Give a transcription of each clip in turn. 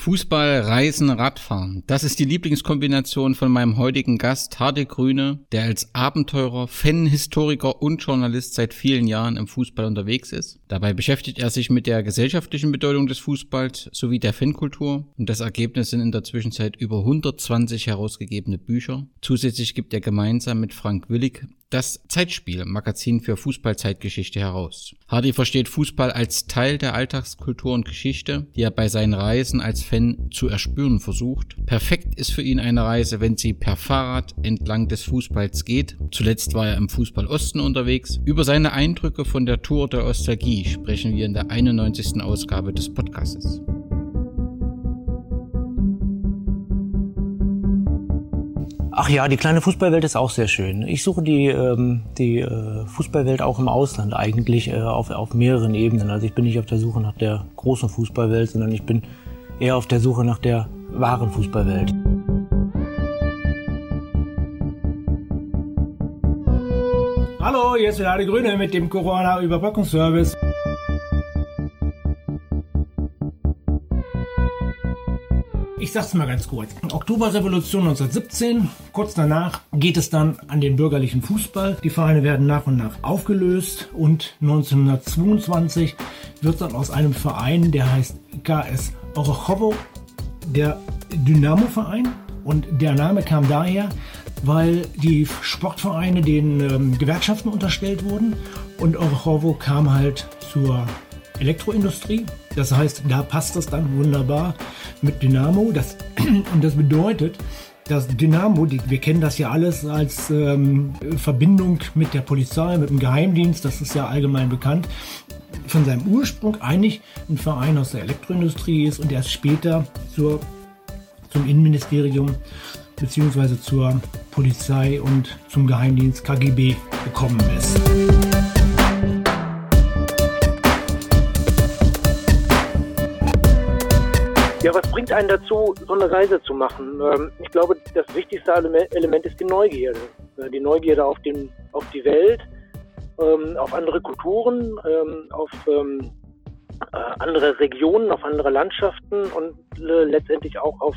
Fußball, Reisen, Radfahren. Das ist die Lieblingskombination von meinem heutigen Gast Hardy Grüne, der als Abenteurer, Fan, Historiker und Journalist seit vielen Jahren im Fußball unterwegs ist. Dabei beschäftigt er sich mit der gesellschaftlichen Bedeutung des Fußballs sowie der Fankultur und das Ergebnis sind in der Zwischenzeit über 120 herausgegebene Bücher. Zusätzlich gibt er gemeinsam mit Frank Willig das Zeitspiel, Magazin für Fußballzeitgeschichte heraus. Hardy versteht Fußball als Teil der Alltagskultur und Geschichte, die er bei seinen Reisen als Fan zu erspüren versucht. Perfekt ist für ihn eine Reise, wenn sie per Fahrrad entlang des Fußballs geht. Zuletzt war er im Fußball Osten unterwegs. Über seine Eindrücke von der Tour der Ostalgie sprechen wir in der 91. Ausgabe des Podcasts. Ach ja, die kleine Fußballwelt ist auch sehr schön. Ich suche die, ähm, die äh, Fußballwelt auch im Ausland eigentlich äh, auf, auf mehreren Ebenen. Also ich bin nicht auf der Suche nach der großen Fußballwelt, sondern ich bin eher auf der Suche nach der wahren Fußballwelt. Hallo, hier ist wieder die Grüne mit dem Corona-Überbrückungsservice. Ich sag's mal ganz kurz. Oktoberrevolution 1917, kurz danach geht es dann an den bürgerlichen Fußball. Die Vereine werden nach und nach aufgelöst und 1922 wird dann aus einem Verein, der heißt KS Orochowo, der Dynamo-Verein. Und der Name kam daher, weil die Sportvereine den ähm, Gewerkschaften unterstellt wurden und Orochowo kam halt zur Elektroindustrie. Das heißt, da passt es dann wunderbar mit Dynamo. Das, und das bedeutet, dass Dynamo, die, wir kennen das ja alles als ähm, Verbindung mit der Polizei, mit dem Geheimdienst, das ist ja allgemein bekannt, von seinem Ursprung eigentlich ein Verein aus der Elektroindustrie ist und erst später zur, zum Innenministerium bzw. zur Polizei und zum Geheimdienst KGB gekommen ist. Ja, was bringt einen dazu, so eine Reise zu machen? Ähm, ich glaube, das wichtigste Element ist die Neugierde. Die Neugierde auf, den, auf die Welt, ähm, auf andere Kulturen, ähm, auf äh, andere Regionen, auf andere Landschaften und äh, letztendlich auch auf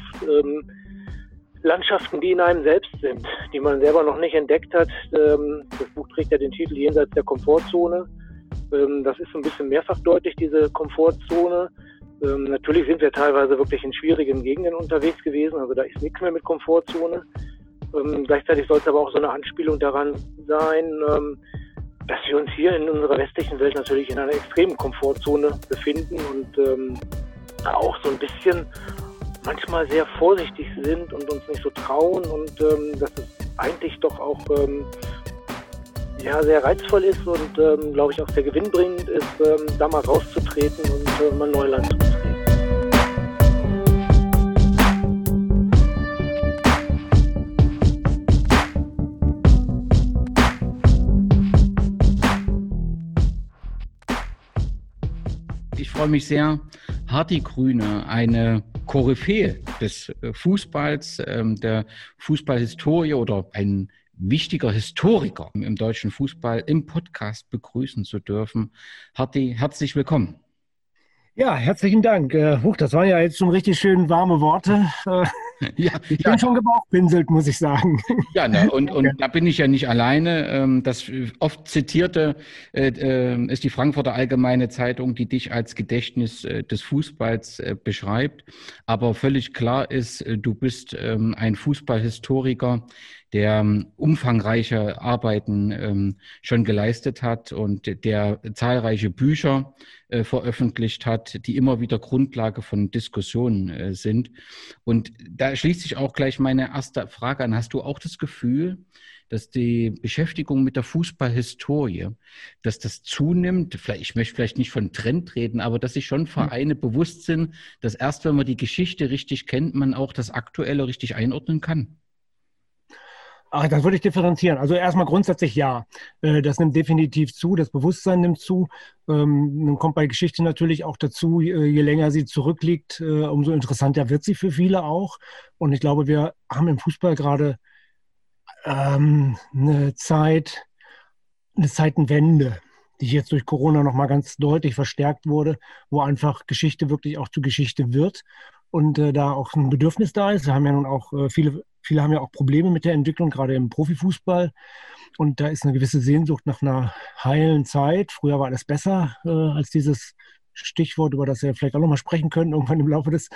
Landschaften, die in einem selbst sind, die man selber noch nicht entdeckt hat. Das Buch trägt ja den Titel Jenseits der Komfortzone. Das ist so ein bisschen mehrfach deutlich, diese Komfortzone. Ähm, natürlich sind wir teilweise wirklich in schwierigen Gegenden unterwegs gewesen, also da ist nichts mehr mit Komfortzone. Ähm, gleichzeitig soll es aber auch so eine Anspielung daran sein, ähm, dass wir uns hier in unserer westlichen Welt natürlich in einer extremen Komfortzone befinden und ähm, auch so ein bisschen manchmal sehr vorsichtig sind und uns nicht so trauen und ähm, dass es eigentlich doch auch ähm, ja, sehr reizvoll ist und ähm, glaube ich auch sehr gewinnbringend ist, ähm, da mal rauszutreten und äh, mal Neuland zu betreten. Freue mich sehr. Hardy Grüne, eine Koryphäe des äh, Fußballs, ähm, der Fußballhistorie oder ein wichtiger Historiker im deutschen Fußball im Podcast begrüßen zu dürfen. Hardy, herzlich willkommen. Ja, herzlichen Dank. Äh, huch, das waren ja jetzt schon richtig schön warme Worte. Äh, ja, ich bin ja. schon gebauchpinselt, muss ich sagen. Ja, ne, und, und da bin ich ja nicht alleine. Ähm, das oft zitierte äh, äh, ist die Frankfurter Allgemeine Zeitung, die dich als Gedächtnis äh, des Fußballs äh, beschreibt. Aber völlig klar ist, du bist ähm, ein Fußballhistoriker, der ähm, umfangreiche Arbeiten ähm, schon geleistet hat und der zahlreiche Bücher äh, veröffentlicht hat, die immer wieder Grundlage von Diskussionen äh, sind. Und da schließt sich auch gleich meine erste Frage an. Hast du auch das Gefühl, dass die Beschäftigung mit der Fußballhistorie, dass das zunimmt, vielleicht, ich möchte vielleicht nicht von Trend reden, aber dass sich schon hm. Vereine bewusst sind, dass erst wenn man die Geschichte richtig kennt, man auch das Aktuelle richtig einordnen kann? Ach, das würde ich differenzieren. Also erstmal grundsätzlich ja. Äh, das nimmt definitiv zu, das Bewusstsein nimmt zu. Ähm, dann kommt bei Geschichte natürlich auch dazu, je länger sie zurückliegt, äh, umso interessanter wird sie für viele auch. Und ich glaube, wir haben im Fußball gerade ähm, eine Zeit, eine Zeitenwende, die jetzt durch Corona nochmal ganz deutlich verstärkt wurde, wo einfach Geschichte wirklich auch zu Geschichte wird und äh, da auch ein Bedürfnis da ist. Wir haben ja nun auch äh, viele, viele haben ja auch Probleme mit der Entwicklung, gerade im Profifußball. Und da ist eine gewisse Sehnsucht nach einer heilen Zeit. Früher war alles besser äh, als dieses Stichwort, über das wir vielleicht auch nochmal sprechen können, irgendwann im Laufe des,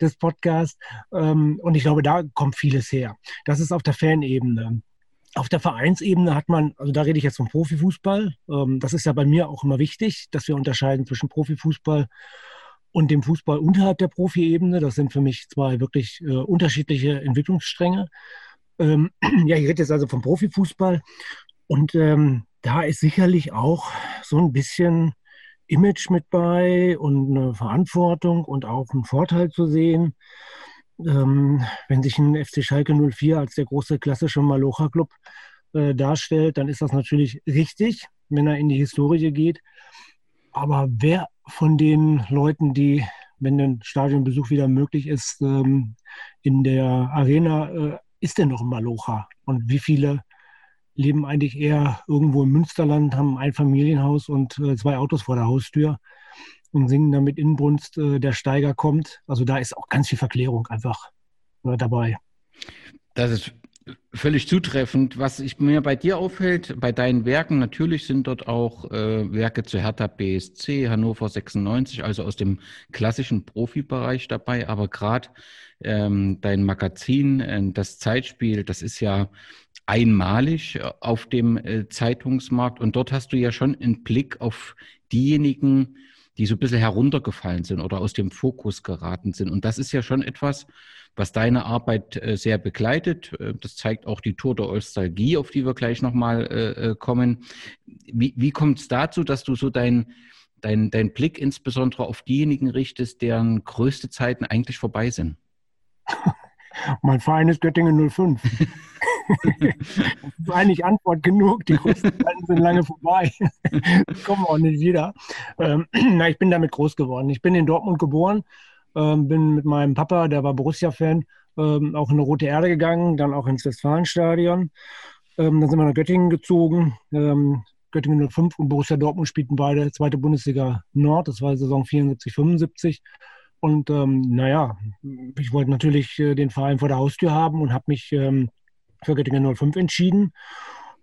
des Podcasts. Ähm, und ich glaube, da kommt vieles her. Das ist auf der Fanebene. Auf der Vereinsebene hat man, also da rede ich jetzt vom Profifußball, ähm, das ist ja bei mir auch immer wichtig, dass wir unterscheiden zwischen Profifußball und dem Fußball unterhalb der Profiebene. Das sind für mich zwei wirklich äh, unterschiedliche Entwicklungsstränge. Ähm, ja, ich rede jetzt also vom Profifußball und ähm, da ist sicherlich auch so ein bisschen Image mit bei und eine Verantwortung und auch ein Vorteil zu sehen. Ähm, wenn sich ein FC Schalke 04 als der große klassische Malocha-Club äh, darstellt, dann ist das natürlich richtig, wenn er in die Historie geht. Aber wer von den Leuten, die, wenn ein Stadionbesuch wieder möglich ist, ähm, in der Arena, äh, ist denn noch ein Malocha? Und wie viele leben eigentlich eher irgendwo im Münsterland, haben ein Familienhaus und äh, zwei Autos vor der Haustür und singen damit Inbrunst, äh, der Steiger kommt. Also da ist auch ganz viel Verklärung einfach dabei. Das ist völlig zutreffend. Was ich, mir bei dir auffällt, bei deinen Werken, natürlich sind dort auch äh, Werke zu Hertha BSC, Hannover 96, also aus dem klassischen Profibereich dabei, aber gerade ähm, dein Magazin, äh, das Zeitspiel, das ist ja einmalig äh, auf dem äh, Zeitungsmarkt und dort hast du ja schon einen Blick auf diejenigen, die so ein bisschen heruntergefallen sind oder aus dem Fokus geraten sind. Und das ist ja schon etwas, was deine Arbeit äh, sehr begleitet. Das zeigt auch die Tour der Nostalgie, auf die wir gleich nochmal kommen. Wie, wie kommt es dazu, dass du so dein, dein, dein Blick insbesondere auf diejenigen richtest, deren größte Zeiten eigentlich vorbei sind? Mein Verein ist Göttingen 05. das ist eigentlich Antwort genug. Die größten Zeiten sind lange vorbei. kommen auch nicht wieder. Ähm, na, ich bin damit groß geworden. Ich bin in Dortmund geboren, ähm, bin mit meinem Papa, der war Borussia-Fan, ähm, auch in eine Rote Erde gegangen, dann auch ins Westfalenstadion. Ähm, dann sind wir nach Göttingen gezogen. Ähm, Göttingen 05 und Borussia Dortmund spielten beide zweite Bundesliga Nord. Das war Saison 74, 75. Und ähm, naja, ich wollte natürlich äh, den Verein vor der Haustür haben und habe mich ähm, für Göttingen 05 entschieden.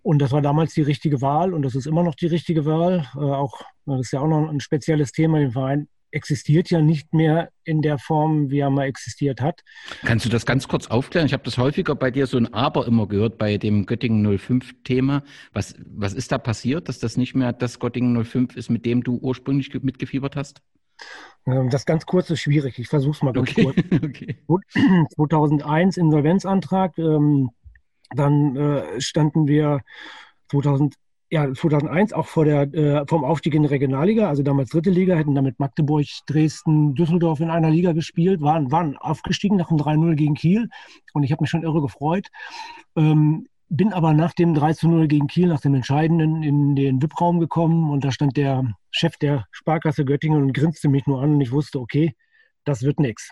Und das war damals die richtige Wahl und das ist immer noch die richtige Wahl. Äh, auch das ist ja auch noch ein spezielles Thema. Der Verein existiert ja nicht mehr in der Form, wie er mal existiert hat. Kannst du das ganz kurz aufklären? Ich habe das häufiger bei dir so ein Aber immer gehört bei dem Göttingen 05-Thema. Was, was ist da passiert, dass das nicht mehr das Göttingen 05 ist, mit dem du ursprünglich mitgefiebert hast? Ähm, das ganz kurz ist schwierig. Ich versuche es mal ganz okay. kurz. okay. 2001 Insolvenzantrag. Ähm, dann äh, standen wir 2000, ja, 2001 auch vor der, äh, vom Aufstieg in die Regionalliga, also damals dritte Liga, hätten damit Magdeburg, Dresden, Düsseldorf in einer Liga gespielt, waren, waren aufgestiegen nach einem 3-0 gegen Kiel und ich habe mich schon irre gefreut. Bin aber nach dem 3 0 gegen Kiel, nach dem Entscheidenden, in den VIP-Raum gekommen und da stand der Chef der Sparkasse Göttingen und grinste mich nur an und ich wusste, okay, das wird nichts.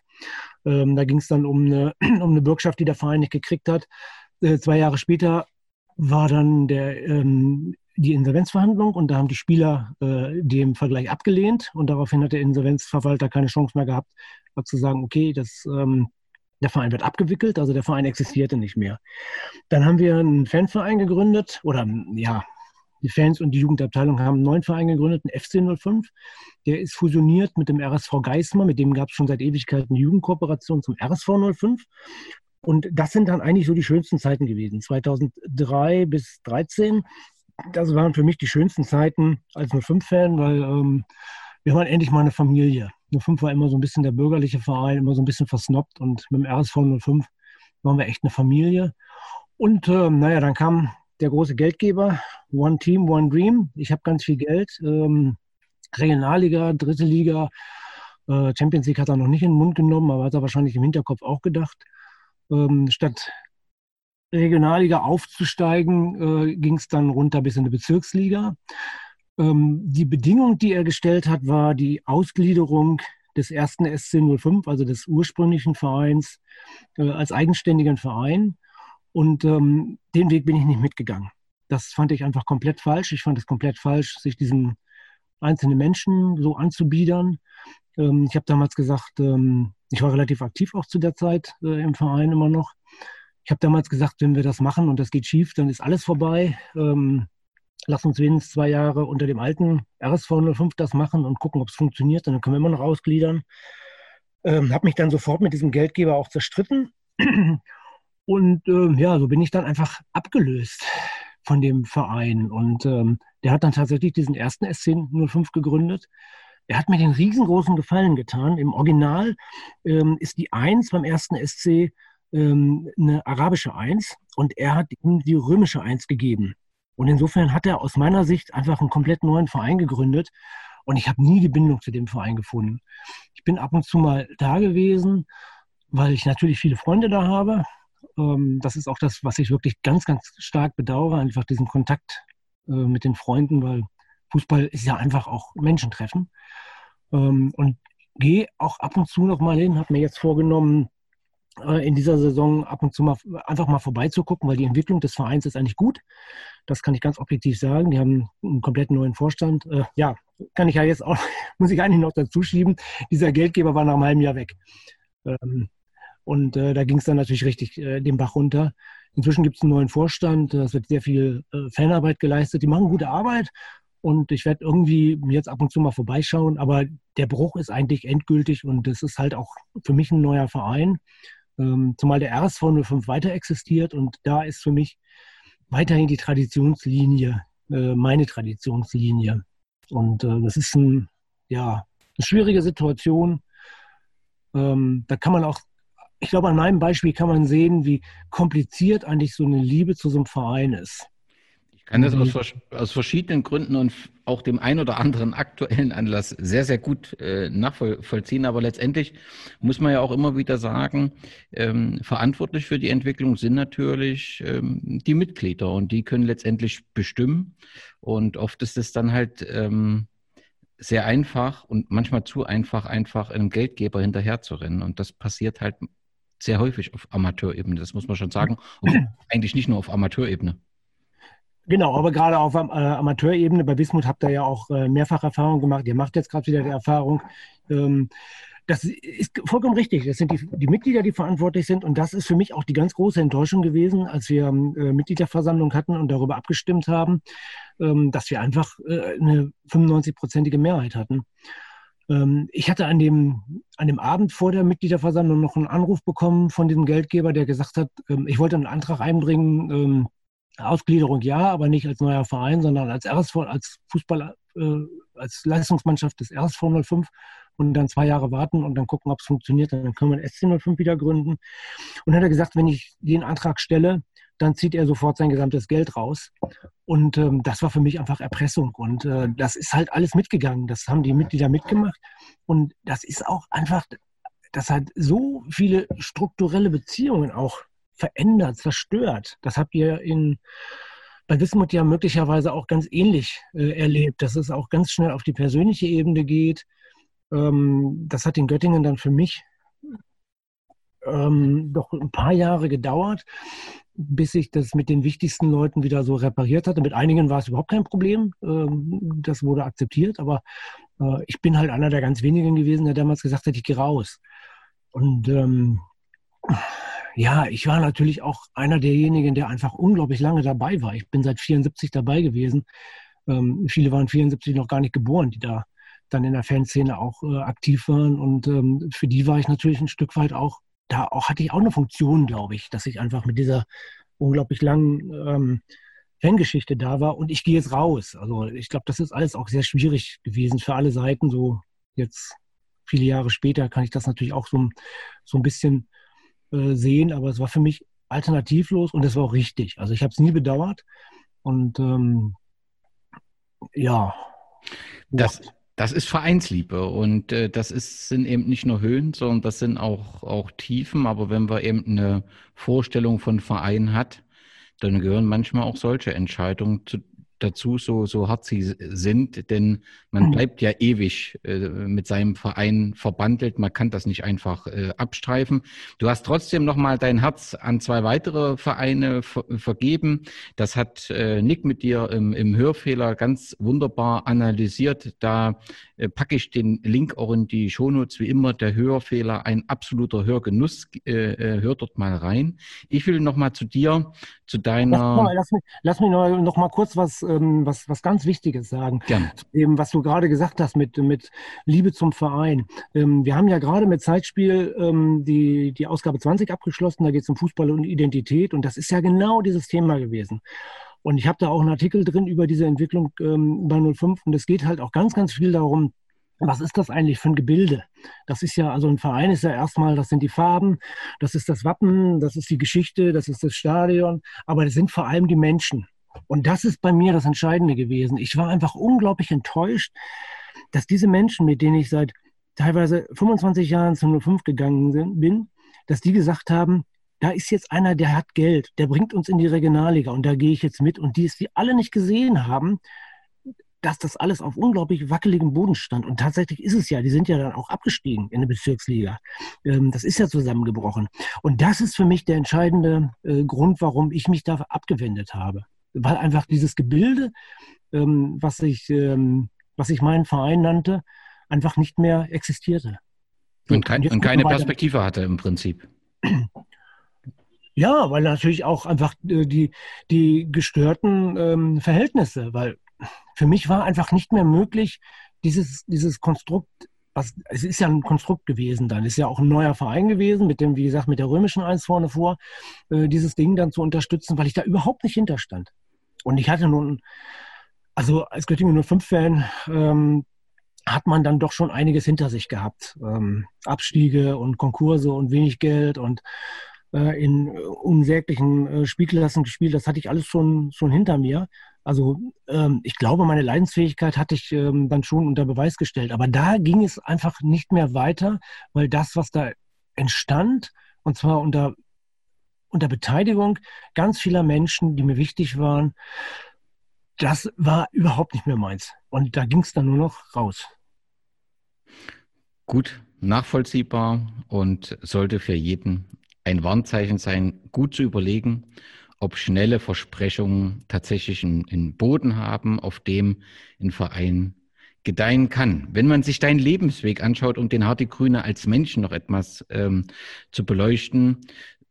Ähm, da ging es dann um eine, um eine Bürgschaft, die der Verein nicht gekriegt hat. Äh, zwei Jahre später war dann der, ähm, die Insolvenzverhandlung und da haben die Spieler äh, dem Vergleich abgelehnt und daraufhin hat der Insolvenzverwalter keine Chance mehr gehabt, zu sagen, okay, das, ähm, der Verein wird abgewickelt, also der Verein existierte nicht mehr. Dann haben wir einen Fanverein gegründet oder ja, die Fans und die Jugendabteilung haben einen neuen Verein gegründet, einen FC 05. Der ist fusioniert mit dem RSV Geismar, mit dem gab es schon seit Ewigkeiten eine Jugendkooperation zum RSV 05. Und das sind dann eigentlich so die schönsten Zeiten gewesen. 2003 bis 2013, das waren für mich die schönsten Zeiten als 05-Fan, weil ähm, wir waren endlich mal eine Familie. 05 war immer so ein bisschen der bürgerliche Verein, immer so ein bisschen versnobbt und mit dem RSV 05 waren wir echt eine Familie. Und ähm, naja, dann kam der große Geldgeber, One Team, One Dream. Ich habe ganz viel Geld. Ähm, Regionalliga, dritte Liga, äh, Champions League hat er noch nicht in den Mund genommen, aber hat er wahrscheinlich im Hinterkopf auch gedacht ähm, statt Regionalliga aufzusteigen, äh, ging es dann runter bis in die Bezirksliga. Ähm, die Bedingung, die er gestellt hat, war die Ausgliederung des ersten SC 05, also des ursprünglichen Vereins, äh, als eigenständigen Verein. Und ähm, den Weg bin ich nicht mitgegangen. Das fand ich einfach komplett falsch. Ich fand es komplett falsch, sich diesen einzelnen Menschen so anzubiedern. Ähm, ich habe damals gesagt, ähm, ich war relativ aktiv auch zu der Zeit äh, im Verein immer noch. Ich habe damals gesagt, wenn wir das machen und das geht schief, dann ist alles vorbei. Ähm, lass uns wenigstens zwei Jahre unter dem alten RSV 05 das machen und gucken, ob es funktioniert. dann können wir immer noch ausgliedern. Ähm, habe mich dann sofort mit diesem Geldgeber auch zerstritten. Und ähm, ja, so bin ich dann einfach abgelöst von dem Verein. Und ähm, der hat dann tatsächlich diesen ersten S10 05 gegründet. Er hat mir den riesengroßen Gefallen getan. Im Original ähm, ist die 1 beim ersten SC ähm, eine arabische 1 und er hat ihm die römische 1 gegeben. Und insofern hat er aus meiner Sicht einfach einen komplett neuen Verein gegründet. Und ich habe nie die Bindung zu dem Verein gefunden. Ich bin ab und zu mal da gewesen, weil ich natürlich viele Freunde da habe. Ähm, das ist auch das, was ich wirklich ganz, ganz stark bedauere, einfach diesen Kontakt äh, mit den Freunden, weil Fußball ist ja einfach auch Menschentreffen. Ähm, und gehe auch ab und zu noch mal hin, habe mir jetzt vorgenommen, in dieser Saison ab und zu mal einfach mal vorbeizugucken, weil die Entwicklung des Vereins ist eigentlich gut. Das kann ich ganz objektiv sagen. Die haben einen komplett neuen Vorstand. Äh, ja, kann ich ja jetzt auch, muss ich eigentlich noch dazu schieben. Dieser Geldgeber war nach einem halben Jahr weg. Ähm, und äh, da ging es dann natürlich richtig äh, den Bach runter. Inzwischen gibt es einen neuen Vorstand. Es wird sehr viel äh, Fanarbeit geleistet. Die machen gute Arbeit. Und ich werde irgendwie jetzt ab und zu mal vorbeischauen. Aber der Bruch ist eigentlich endgültig. Und es ist halt auch für mich ein neuer Verein. Ähm, zumal der RSV 05 weiter existiert. Und da ist für mich weiterhin die Traditionslinie, äh, meine Traditionslinie. Und äh, das ist ein, ja, eine schwierige Situation. Ähm, da kann man auch, ich glaube, an meinem Beispiel kann man sehen, wie kompliziert eigentlich so eine Liebe zu so einem Verein ist. Ich kann das aus, aus, verschiedenen Gründen und auch dem ein oder anderen aktuellen Anlass sehr, sehr gut äh, nachvollziehen. Aber letztendlich muss man ja auch immer wieder sagen, ähm, verantwortlich für die Entwicklung sind natürlich ähm, die Mitglieder und die können letztendlich bestimmen. Und oft ist es dann halt ähm, sehr einfach und manchmal zu einfach, einfach einem Geldgeber hinterherzurennen. Und das passiert halt sehr häufig auf Amateurebene. Das muss man schon sagen. Und eigentlich nicht nur auf Amateurebene. Genau, aber gerade auf äh, Amateurebene bei Bismut habt ihr ja auch äh, mehrfach Erfahrung gemacht. Ihr macht jetzt gerade wieder die Erfahrung. Ähm, das ist vollkommen richtig. Das sind die, die, Mitglieder, die verantwortlich sind. Und das ist für mich auch die ganz große Enttäuschung gewesen, als wir äh, Mitgliederversammlung hatten und darüber abgestimmt haben, ähm, dass wir einfach äh, eine 95-prozentige Mehrheit hatten. Ähm, ich hatte an dem, an dem Abend vor der Mitgliederversammlung noch einen Anruf bekommen von diesem Geldgeber, der gesagt hat, ähm, ich wollte einen Antrag einbringen, ähm, Ausgliederung ja, aber nicht als neuer Verein, sondern als RSV, als Fußball, äh, als Leistungsmannschaft des RSV 05 und dann zwei Jahre warten und dann gucken, ob es funktioniert. Dann können wir den SC 05 wieder gründen. Und hat er gesagt, wenn ich den Antrag stelle, dann zieht er sofort sein gesamtes Geld raus. Und ähm, das war für mich einfach Erpressung. Und äh, das ist halt alles mitgegangen. Das haben die Mitglieder mitgemacht. Und das ist auch einfach, das hat so viele strukturelle Beziehungen auch verändert, zerstört. Das habt ihr in, bei Wismut ja möglicherweise auch ganz ähnlich äh, erlebt, dass es auch ganz schnell auf die persönliche Ebene geht. Ähm, das hat in Göttingen dann für mich ähm, doch ein paar Jahre gedauert, bis ich das mit den wichtigsten Leuten wieder so repariert hatte. Mit einigen war es überhaupt kein Problem. Ähm, das wurde akzeptiert, aber äh, ich bin halt einer der ganz wenigen gewesen, der damals gesagt hat, ich gehe raus. Und ähm, ja, ich war natürlich auch einer derjenigen, der einfach unglaublich lange dabei war. Ich bin seit 74 dabei gewesen. Ähm, viele waren 74 noch gar nicht geboren, die da dann in der Fanszene auch äh, aktiv waren. Und ähm, für die war ich natürlich ein Stück weit auch, da auch hatte ich auch eine Funktion, glaube ich, dass ich einfach mit dieser unglaublich langen ähm, Fangeschichte da war. Und ich gehe jetzt raus. Also ich glaube, das ist alles auch sehr schwierig gewesen für alle Seiten. So jetzt viele Jahre später kann ich das natürlich auch so, so ein bisschen äh, sehen, aber es war für mich alternativlos und es war auch richtig. Also ich habe es nie bedauert und ähm, ja. Das, das ist Vereinsliebe und äh, das ist, sind eben nicht nur Höhen, sondern das sind auch, auch Tiefen. Aber wenn man eben eine Vorstellung von Verein hat, dann gehören manchmal auch solche Entscheidungen zu, dazu, so, so hart sie sind, denn man mhm. bleibt ja ewig äh, mit seinem Verein verbandelt. Man kann das nicht einfach äh, abstreifen. Du hast trotzdem nochmal dein Herz an zwei weitere Vereine ver vergeben. Das hat äh, Nick mit dir im, im Hörfehler ganz wunderbar analysiert. Da äh, packe ich den Link auch in die Shownotes. Wie immer, der Hörfehler, ein absoluter Hörgenuss. Äh, äh, hör dort mal rein. Ich will nochmal zu dir, zu deiner... Lass, mal, lass, mich, lass mich noch mal kurz was ähm, was, was ganz Wichtiges sagen. Gerne. Eben, was du gerade gesagt hast mit, mit Liebe zum Verein. Ähm, wir haben ja gerade mit Zeitspiel ähm, die, die Ausgabe 20 abgeschlossen. Da geht es um Fußball und Identität. Und das ist ja genau dieses Thema gewesen. Und ich habe da auch einen Artikel drin über diese Entwicklung ähm, bei 05. Und es geht halt auch ganz, ganz viel darum, was ist das eigentlich für ein Gebilde? Das ist ja, also ein Verein ist ja erstmal, das sind die Farben, das ist das Wappen, das ist die Geschichte, das ist das Stadion, aber das sind vor allem die Menschen. Und das ist bei mir das Entscheidende gewesen. Ich war einfach unglaublich enttäuscht, dass diese Menschen, mit denen ich seit teilweise 25 Jahren zu 05 gegangen bin, dass die gesagt haben, da ist jetzt einer, der hat Geld, der bringt uns in die Regionalliga und da gehe ich jetzt mit. Und die es die alle nicht gesehen haben, dass das alles auf unglaublich wackeligem Boden stand. Und tatsächlich ist es ja, die sind ja dann auch abgestiegen in der Bezirksliga. Ähm, das ist ja zusammengebrochen. Und das ist für mich der entscheidende äh, Grund, warum ich mich da abgewendet habe weil einfach dieses Gebilde, ähm, was, ich, ähm, was ich meinen Verein nannte, einfach nicht mehr existierte. Und, kein, und keine Perspektive hatte im Prinzip. Ja, weil natürlich auch einfach äh, die, die gestörten ähm, Verhältnisse, weil für mich war einfach nicht mehr möglich, dieses, dieses Konstrukt, was, es ist ja ein Konstrukt gewesen dann, ist ja auch ein neuer Verein gewesen, mit dem, wie gesagt, mit der römischen Eins vorne vor, äh, dieses Ding dann zu unterstützen, weil ich da überhaupt nicht hinterstand. Und ich hatte nun, also als Göttingen 05-Fan, ähm, hat man dann doch schon einiges hinter sich gehabt. Ähm, Abstiege und Konkurse und wenig Geld und äh, in unsäglichen äh, Spielklassen gespielt. Das hatte ich alles schon, schon hinter mir. Also ähm, ich glaube, meine Leidensfähigkeit hatte ich ähm, dann schon unter Beweis gestellt. Aber da ging es einfach nicht mehr weiter, weil das, was da entstand, und zwar unter unter Beteiligung ganz vieler Menschen, die mir wichtig waren, das war überhaupt nicht mehr meins. Und da ging es dann nur noch raus. Gut, nachvollziehbar und sollte für jeden ein Warnzeichen sein, gut zu überlegen, ob schnelle Versprechungen tatsächlich einen, Boden haben, auf dem ein Verein gedeihen kann. Wenn man sich deinen Lebensweg anschaut, um den Hardy Grüne als Menschen noch etwas ähm, zu beleuchten,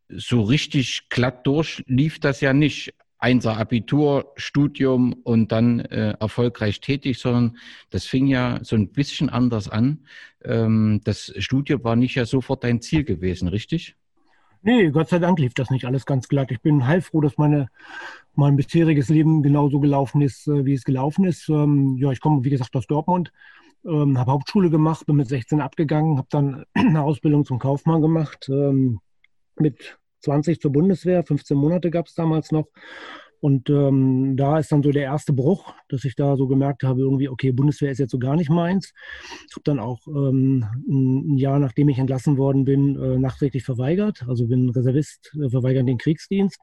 so richtig glatt durch lief das ja nicht. Einser Abitur, Studium und dann äh, erfolgreich tätig, sondern das fing ja so ein bisschen anders an. Ähm, das Studium war nicht ja sofort dein Ziel gewesen, richtig? Nee, Gott sei Dank lief das nicht alles ganz glatt. Ich bin heilfroh, dass meine, mein bisheriges Leben genauso gelaufen ist, äh, wie es gelaufen ist. Ähm, ja, ich komme, wie gesagt, aus Dortmund, ähm, habe Hauptschule gemacht, bin mit 16 abgegangen, habe dann eine Ausbildung zum Kaufmann gemacht. Ähm, mit 20 zur Bundeswehr, 15 Monate gab es damals noch. Und ähm, da ist dann so der erste Bruch, dass ich da so gemerkt habe, irgendwie, okay, Bundeswehr ist jetzt so gar nicht meins. Ich habe dann auch ähm, ein Jahr, nachdem ich entlassen worden bin, äh, nachträglich verweigert. Also bin Reservist, äh, verweigern den Kriegsdienst.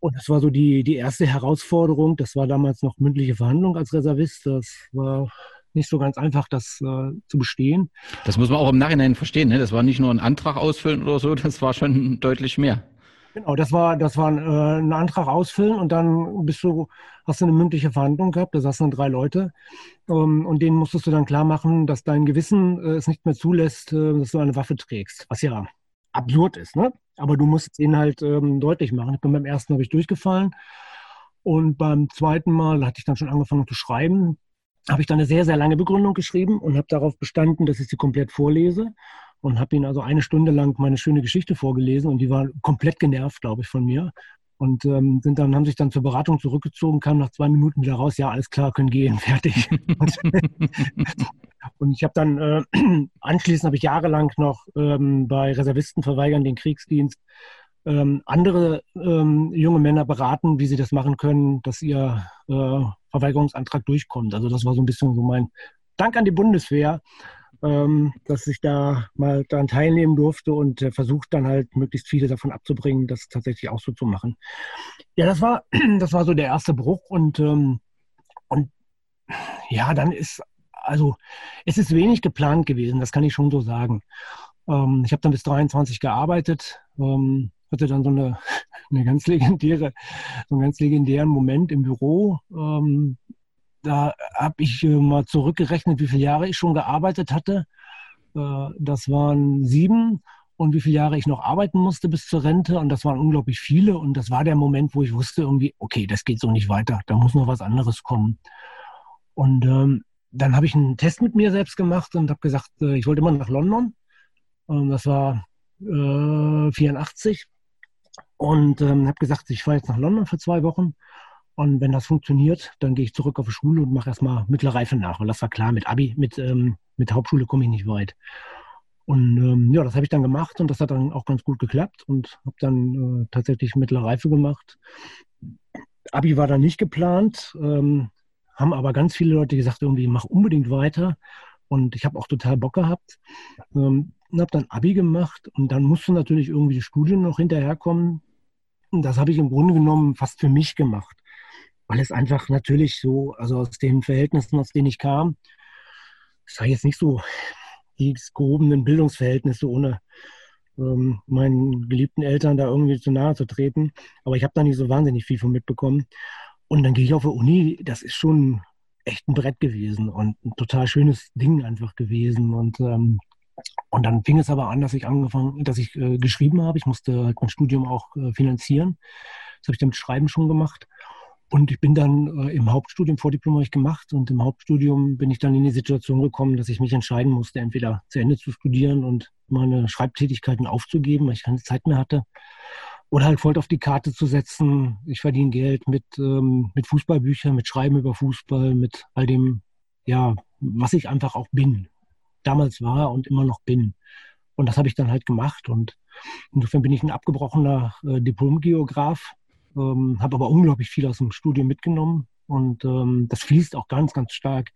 Und das war so die, die erste Herausforderung. Das war damals noch mündliche Verhandlung als Reservist. Das war nicht so ganz einfach, das äh, zu bestehen. Das muss man auch im Nachhinein verstehen. Ne? Das war nicht nur ein Antrag ausfüllen oder so, das war schon deutlich mehr. Genau, das war, das war ein, äh, ein Antrag ausfüllen und dann bist du, hast du eine mündliche Verhandlung gehabt, da saßen dann drei Leute ähm, und denen musstest du dann klar machen, dass dein Gewissen äh, es nicht mehr zulässt, äh, dass du eine Waffe trägst, was ja absurd ist, ne? Aber du musst es ihnen halt ähm, deutlich machen. Ich bin beim ersten habe ich durchgefallen und beim zweiten Mal hatte ich dann schon angefangen zu schreiben habe ich dann eine sehr, sehr lange Begründung geschrieben und habe darauf bestanden, dass ich sie komplett vorlese und habe ihnen also eine Stunde lang meine schöne Geschichte vorgelesen und die war komplett genervt, glaube ich, von mir. Und ähm, sind dann, haben sich dann zur Beratung zurückgezogen, kamen nach zwei Minuten wieder raus, ja, alles klar, können gehen, fertig. und ich habe dann äh, anschließend habe ich jahrelang noch ähm, bei Reservisten verweigern den Kriegsdienst ähm, andere ähm, junge Männer beraten, wie sie das machen können, dass ihr äh, Verweigerungsantrag durchkommt. Also das war so ein bisschen so mein Dank an die Bundeswehr, ähm, dass ich da mal daran teilnehmen durfte und äh, versucht dann halt möglichst viele davon abzubringen, das tatsächlich auch so zu machen. Ja, das war, das war so der erste Bruch und ähm, ja, dann ist, also es ist wenig geplant gewesen, das kann ich schon so sagen. Ähm, ich habe dann bis 23 gearbeitet, ähm, hatte dann so eine, eine ganz legendäre, so einen ganz legendären Moment im Büro. Ähm, da habe ich äh, mal zurückgerechnet, wie viele Jahre ich schon gearbeitet hatte. Äh, das waren sieben und wie viele Jahre ich noch arbeiten musste bis zur Rente. Und das waren unglaublich viele. Und das war der Moment, wo ich wusste irgendwie, okay, das geht so nicht weiter. Da muss noch was anderes kommen. Und ähm, dann habe ich einen Test mit mir selbst gemacht und habe gesagt, äh, ich wollte immer nach London. Ähm, das war äh, 84. Und ähm, habe gesagt, ich fahre jetzt nach London für zwei Wochen. Und wenn das funktioniert, dann gehe ich zurück auf die Schule und mache erstmal mittlere Reife nach. Weil das war klar, mit Abi, mit, ähm, mit Hauptschule komme ich nicht weit. Und ähm, ja, das habe ich dann gemacht und das hat dann auch ganz gut geklappt und habe dann äh, tatsächlich mittlere Reife gemacht. Abi war dann nicht geplant, ähm, haben aber ganz viele Leute gesagt, irgendwie mach unbedingt weiter. Und ich habe auch total Bock gehabt. Ähm, und habe dann Abi gemacht und dann musste natürlich irgendwie die Studien noch hinterherkommen. Das habe ich im Grunde genommen fast für mich gemacht, weil es einfach natürlich so, also aus den Verhältnissen, aus denen ich kam, es war jetzt nicht so die gehobenen Bildungsverhältnisse, ohne ähm, meinen geliebten Eltern da irgendwie zu nahe zu treten. Aber ich habe da nicht so wahnsinnig viel von mitbekommen. Und dann gehe ich auf die Uni, das ist schon echt ein Brett gewesen und ein total schönes Ding einfach gewesen. Und, ähm, und dann fing es aber an, dass ich angefangen, dass ich äh, geschrieben habe. Ich musste halt mein Studium auch äh, finanzieren. Das habe ich dann mit Schreiben schon gemacht. Und ich bin dann äh, im Hauptstudium, Vordiplom habe ich gemacht und im Hauptstudium bin ich dann in die Situation gekommen, dass ich mich entscheiden musste, entweder zu Ende zu studieren und meine Schreibtätigkeiten aufzugeben, weil ich keine Zeit mehr hatte, oder halt voll auf die Karte zu setzen. Ich verdiene Geld mit, ähm, mit Fußballbüchern, mit Schreiben über Fußball, mit all dem, ja, was ich einfach auch bin. Damals war und immer noch bin. Und das habe ich dann halt gemacht und insofern bin ich ein abgebrochener äh, Diplomgeograf ähm, habe aber unglaublich viel aus dem Studium mitgenommen und ähm, das fließt auch ganz, ganz stark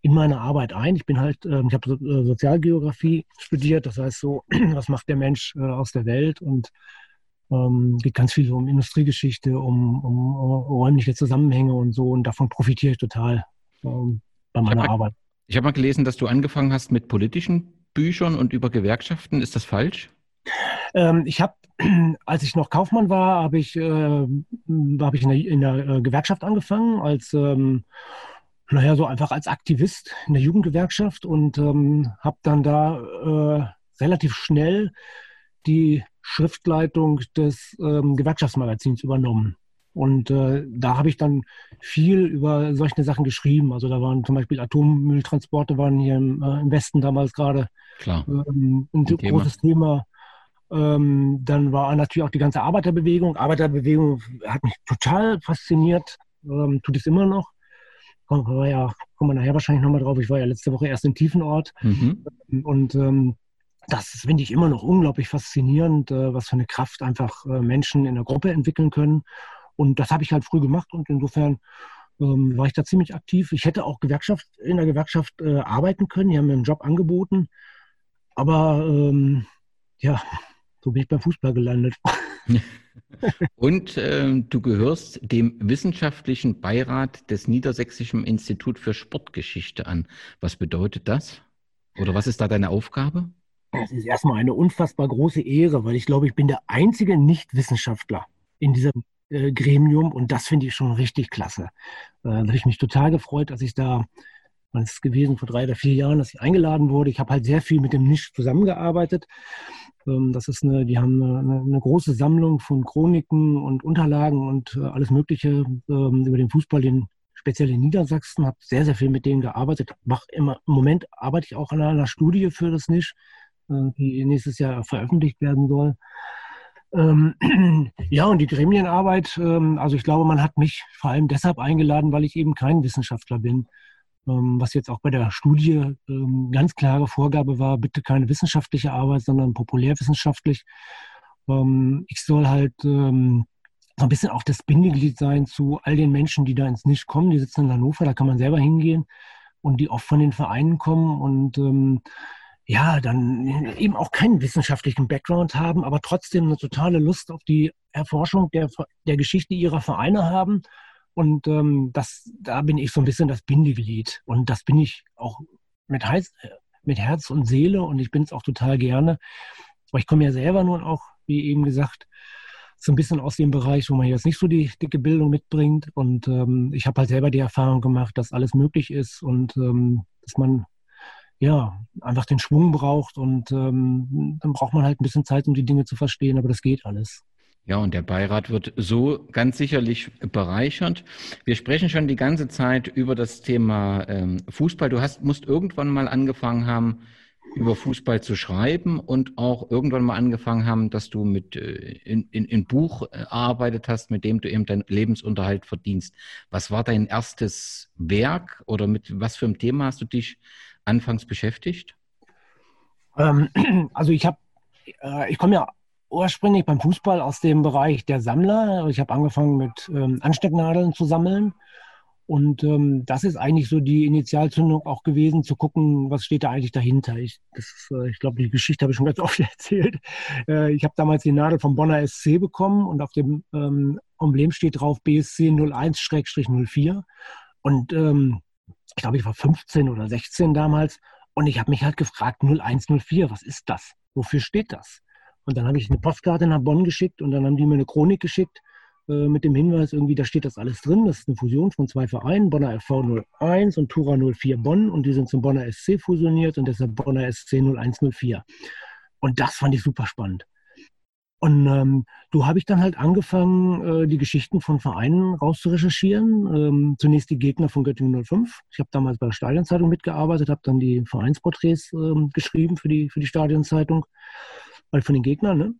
in meine Arbeit ein. Ich bin halt, äh, ich habe äh, Sozialgeografie studiert, das heißt so, was macht der Mensch äh, aus der Welt und ähm, geht ganz viel so um Industriegeschichte, um, um, um, räumliche Zusammenhänge und so und davon profitiere ich total ähm, bei meiner Arbeit. Ich habe mal gelesen, dass du angefangen hast mit politischen Büchern und über Gewerkschaften. Ist das falsch? Ähm, ich habe, als ich noch Kaufmann war, habe ich, äh, hab ich in der, in der äh, Gewerkschaft angefangen, als, ähm, naja, so einfach als Aktivist in der Jugendgewerkschaft und ähm, habe dann da äh, relativ schnell die Schriftleitung des ähm, Gewerkschaftsmagazins übernommen. Und äh, da habe ich dann viel über solche Sachen geschrieben. Also da waren zum Beispiel Atommülltransporte waren hier im, äh, im Westen damals gerade ähm, ein, ein großes Thema. Ähm, dann war natürlich auch die ganze Arbeiterbewegung. Arbeiterbewegung hat mich total fasziniert, ähm, tut es immer noch. Komm, war ja, kommen wir nachher wahrscheinlich nochmal drauf. Ich war ja letzte Woche erst in Tiefenort. Mhm. Und ähm, das finde ich immer noch unglaublich faszinierend, äh, was für eine Kraft einfach äh, Menschen in der Gruppe entwickeln können. Und das habe ich halt früh gemacht und insofern ähm, war ich da ziemlich aktiv. Ich hätte auch Gewerkschaft, in der Gewerkschaft äh, arbeiten können. Die haben mir einen Job angeboten. Aber ähm, ja, so bin ich beim Fußball gelandet. Und äh, du gehörst dem wissenschaftlichen Beirat des Niedersächsischen Institut für Sportgeschichte an. Was bedeutet das? Oder was ist da deine Aufgabe? Das ist erstmal eine unfassbar große Ehre, weil ich glaube, ich bin der einzige Nichtwissenschaftler in diesem äh, Gremium und das finde ich schon richtig klasse. Äh, da habe ich mich total gefreut, als ich da, wann ist es gewesen, vor drei oder vier Jahren, dass ich eingeladen wurde. Ich habe halt sehr viel mit dem Nisch zusammengearbeitet ähm, das ist eine, die haben eine, eine, große Sammlung von Chroniken und Unterlagen und äh, alles Mögliche ähm, über den Fußball, den speziell in Niedersachsen, habe sehr, sehr viel mit denen gearbeitet. Mach immer, Im Moment arbeite ich auch an einer Studie für das NISH, äh, die nächstes Jahr veröffentlicht werden soll. Ähm, ja, und die Gremienarbeit, ähm, also ich glaube, man hat mich vor allem deshalb eingeladen, weil ich eben kein Wissenschaftler bin. Ähm, was jetzt auch bei der Studie ähm, ganz klare Vorgabe war, bitte keine wissenschaftliche Arbeit, sondern populärwissenschaftlich. Ähm, ich soll halt so ein bisschen auch das Bindeglied sein zu all den Menschen, die da ins Nisch kommen. Die sitzen in Hannover, da kann man selber hingehen und die oft von den Vereinen kommen und ja, dann eben auch keinen wissenschaftlichen Background haben, aber trotzdem eine totale Lust auf die Erforschung der, der Geschichte ihrer Vereine haben Und ähm, das, da bin ich so ein bisschen das Bindeglied. Und das bin ich auch mit, Heiz, mit Herz und Seele und ich bin es auch total gerne. Aber ich komme ja selber nun auch, wie eben gesagt, so ein bisschen aus dem Bereich, wo man jetzt nicht so die dicke Bildung mitbringt. Und ähm, ich habe halt selber die Erfahrung gemacht, dass alles möglich ist und ähm, dass man ja einfach den Schwung braucht und ähm, dann braucht man halt ein bisschen Zeit, um die Dinge zu verstehen, aber das geht alles. Ja, und der Beirat wird so ganz sicherlich bereichert. Wir sprechen schon die ganze Zeit über das Thema ähm, Fußball. Du hast, musst irgendwann mal angefangen haben, über Fußball zu schreiben und auch irgendwann mal angefangen haben, dass du mit äh, in, in, in Buch äh, arbeitet hast, mit dem du eben deinen Lebensunterhalt verdienst. Was war dein erstes Werk oder mit was für einem Thema hast du dich anfangs beschäftigt? Ähm, also ich habe, äh, ich komme ja ursprünglich beim Fußball aus dem Bereich der Sammler. Ich habe angefangen mit ähm, Anstecknadeln zu sammeln und ähm, das ist eigentlich so die Initialzündung auch gewesen, zu gucken, was steht da eigentlich dahinter. Ich, äh, ich glaube, die Geschichte habe ich schon ganz oft erzählt. Äh, ich habe damals die Nadel vom Bonner SC bekommen und auf dem ähm, Emblem steht drauf BSC 01-04. Und ähm, ich glaube, ich war 15 oder 16 damals. Und ich habe mich halt gefragt, 0104, was ist das? Wofür steht das? Und dann habe ich eine Postkarte nach Bonn geschickt und dann haben die mir eine Chronik geschickt äh, mit dem Hinweis, irgendwie, da steht das alles drin. Das ist eine Fusion von zwei Vereinen, Bonner FV 01 und Tura 04 Bonn. Und die sind zum Bonner SC fusioniert und deshalb Bonner SC 0104. Und das fand ich super spannend. Und ähm, so habe ich dann halt angefangen, äh, die Geschichten von Vereinen rauszurecherchieren. Ähm, zunächst die Gegner von Göttingen 05. Ich habe damals bei der Stadionzeitung mitgearbeitet, habe dann die Vereinsporträts ähm, geschrieben für die, für die Stadionzeitung, weil von den Gegnern. Ne?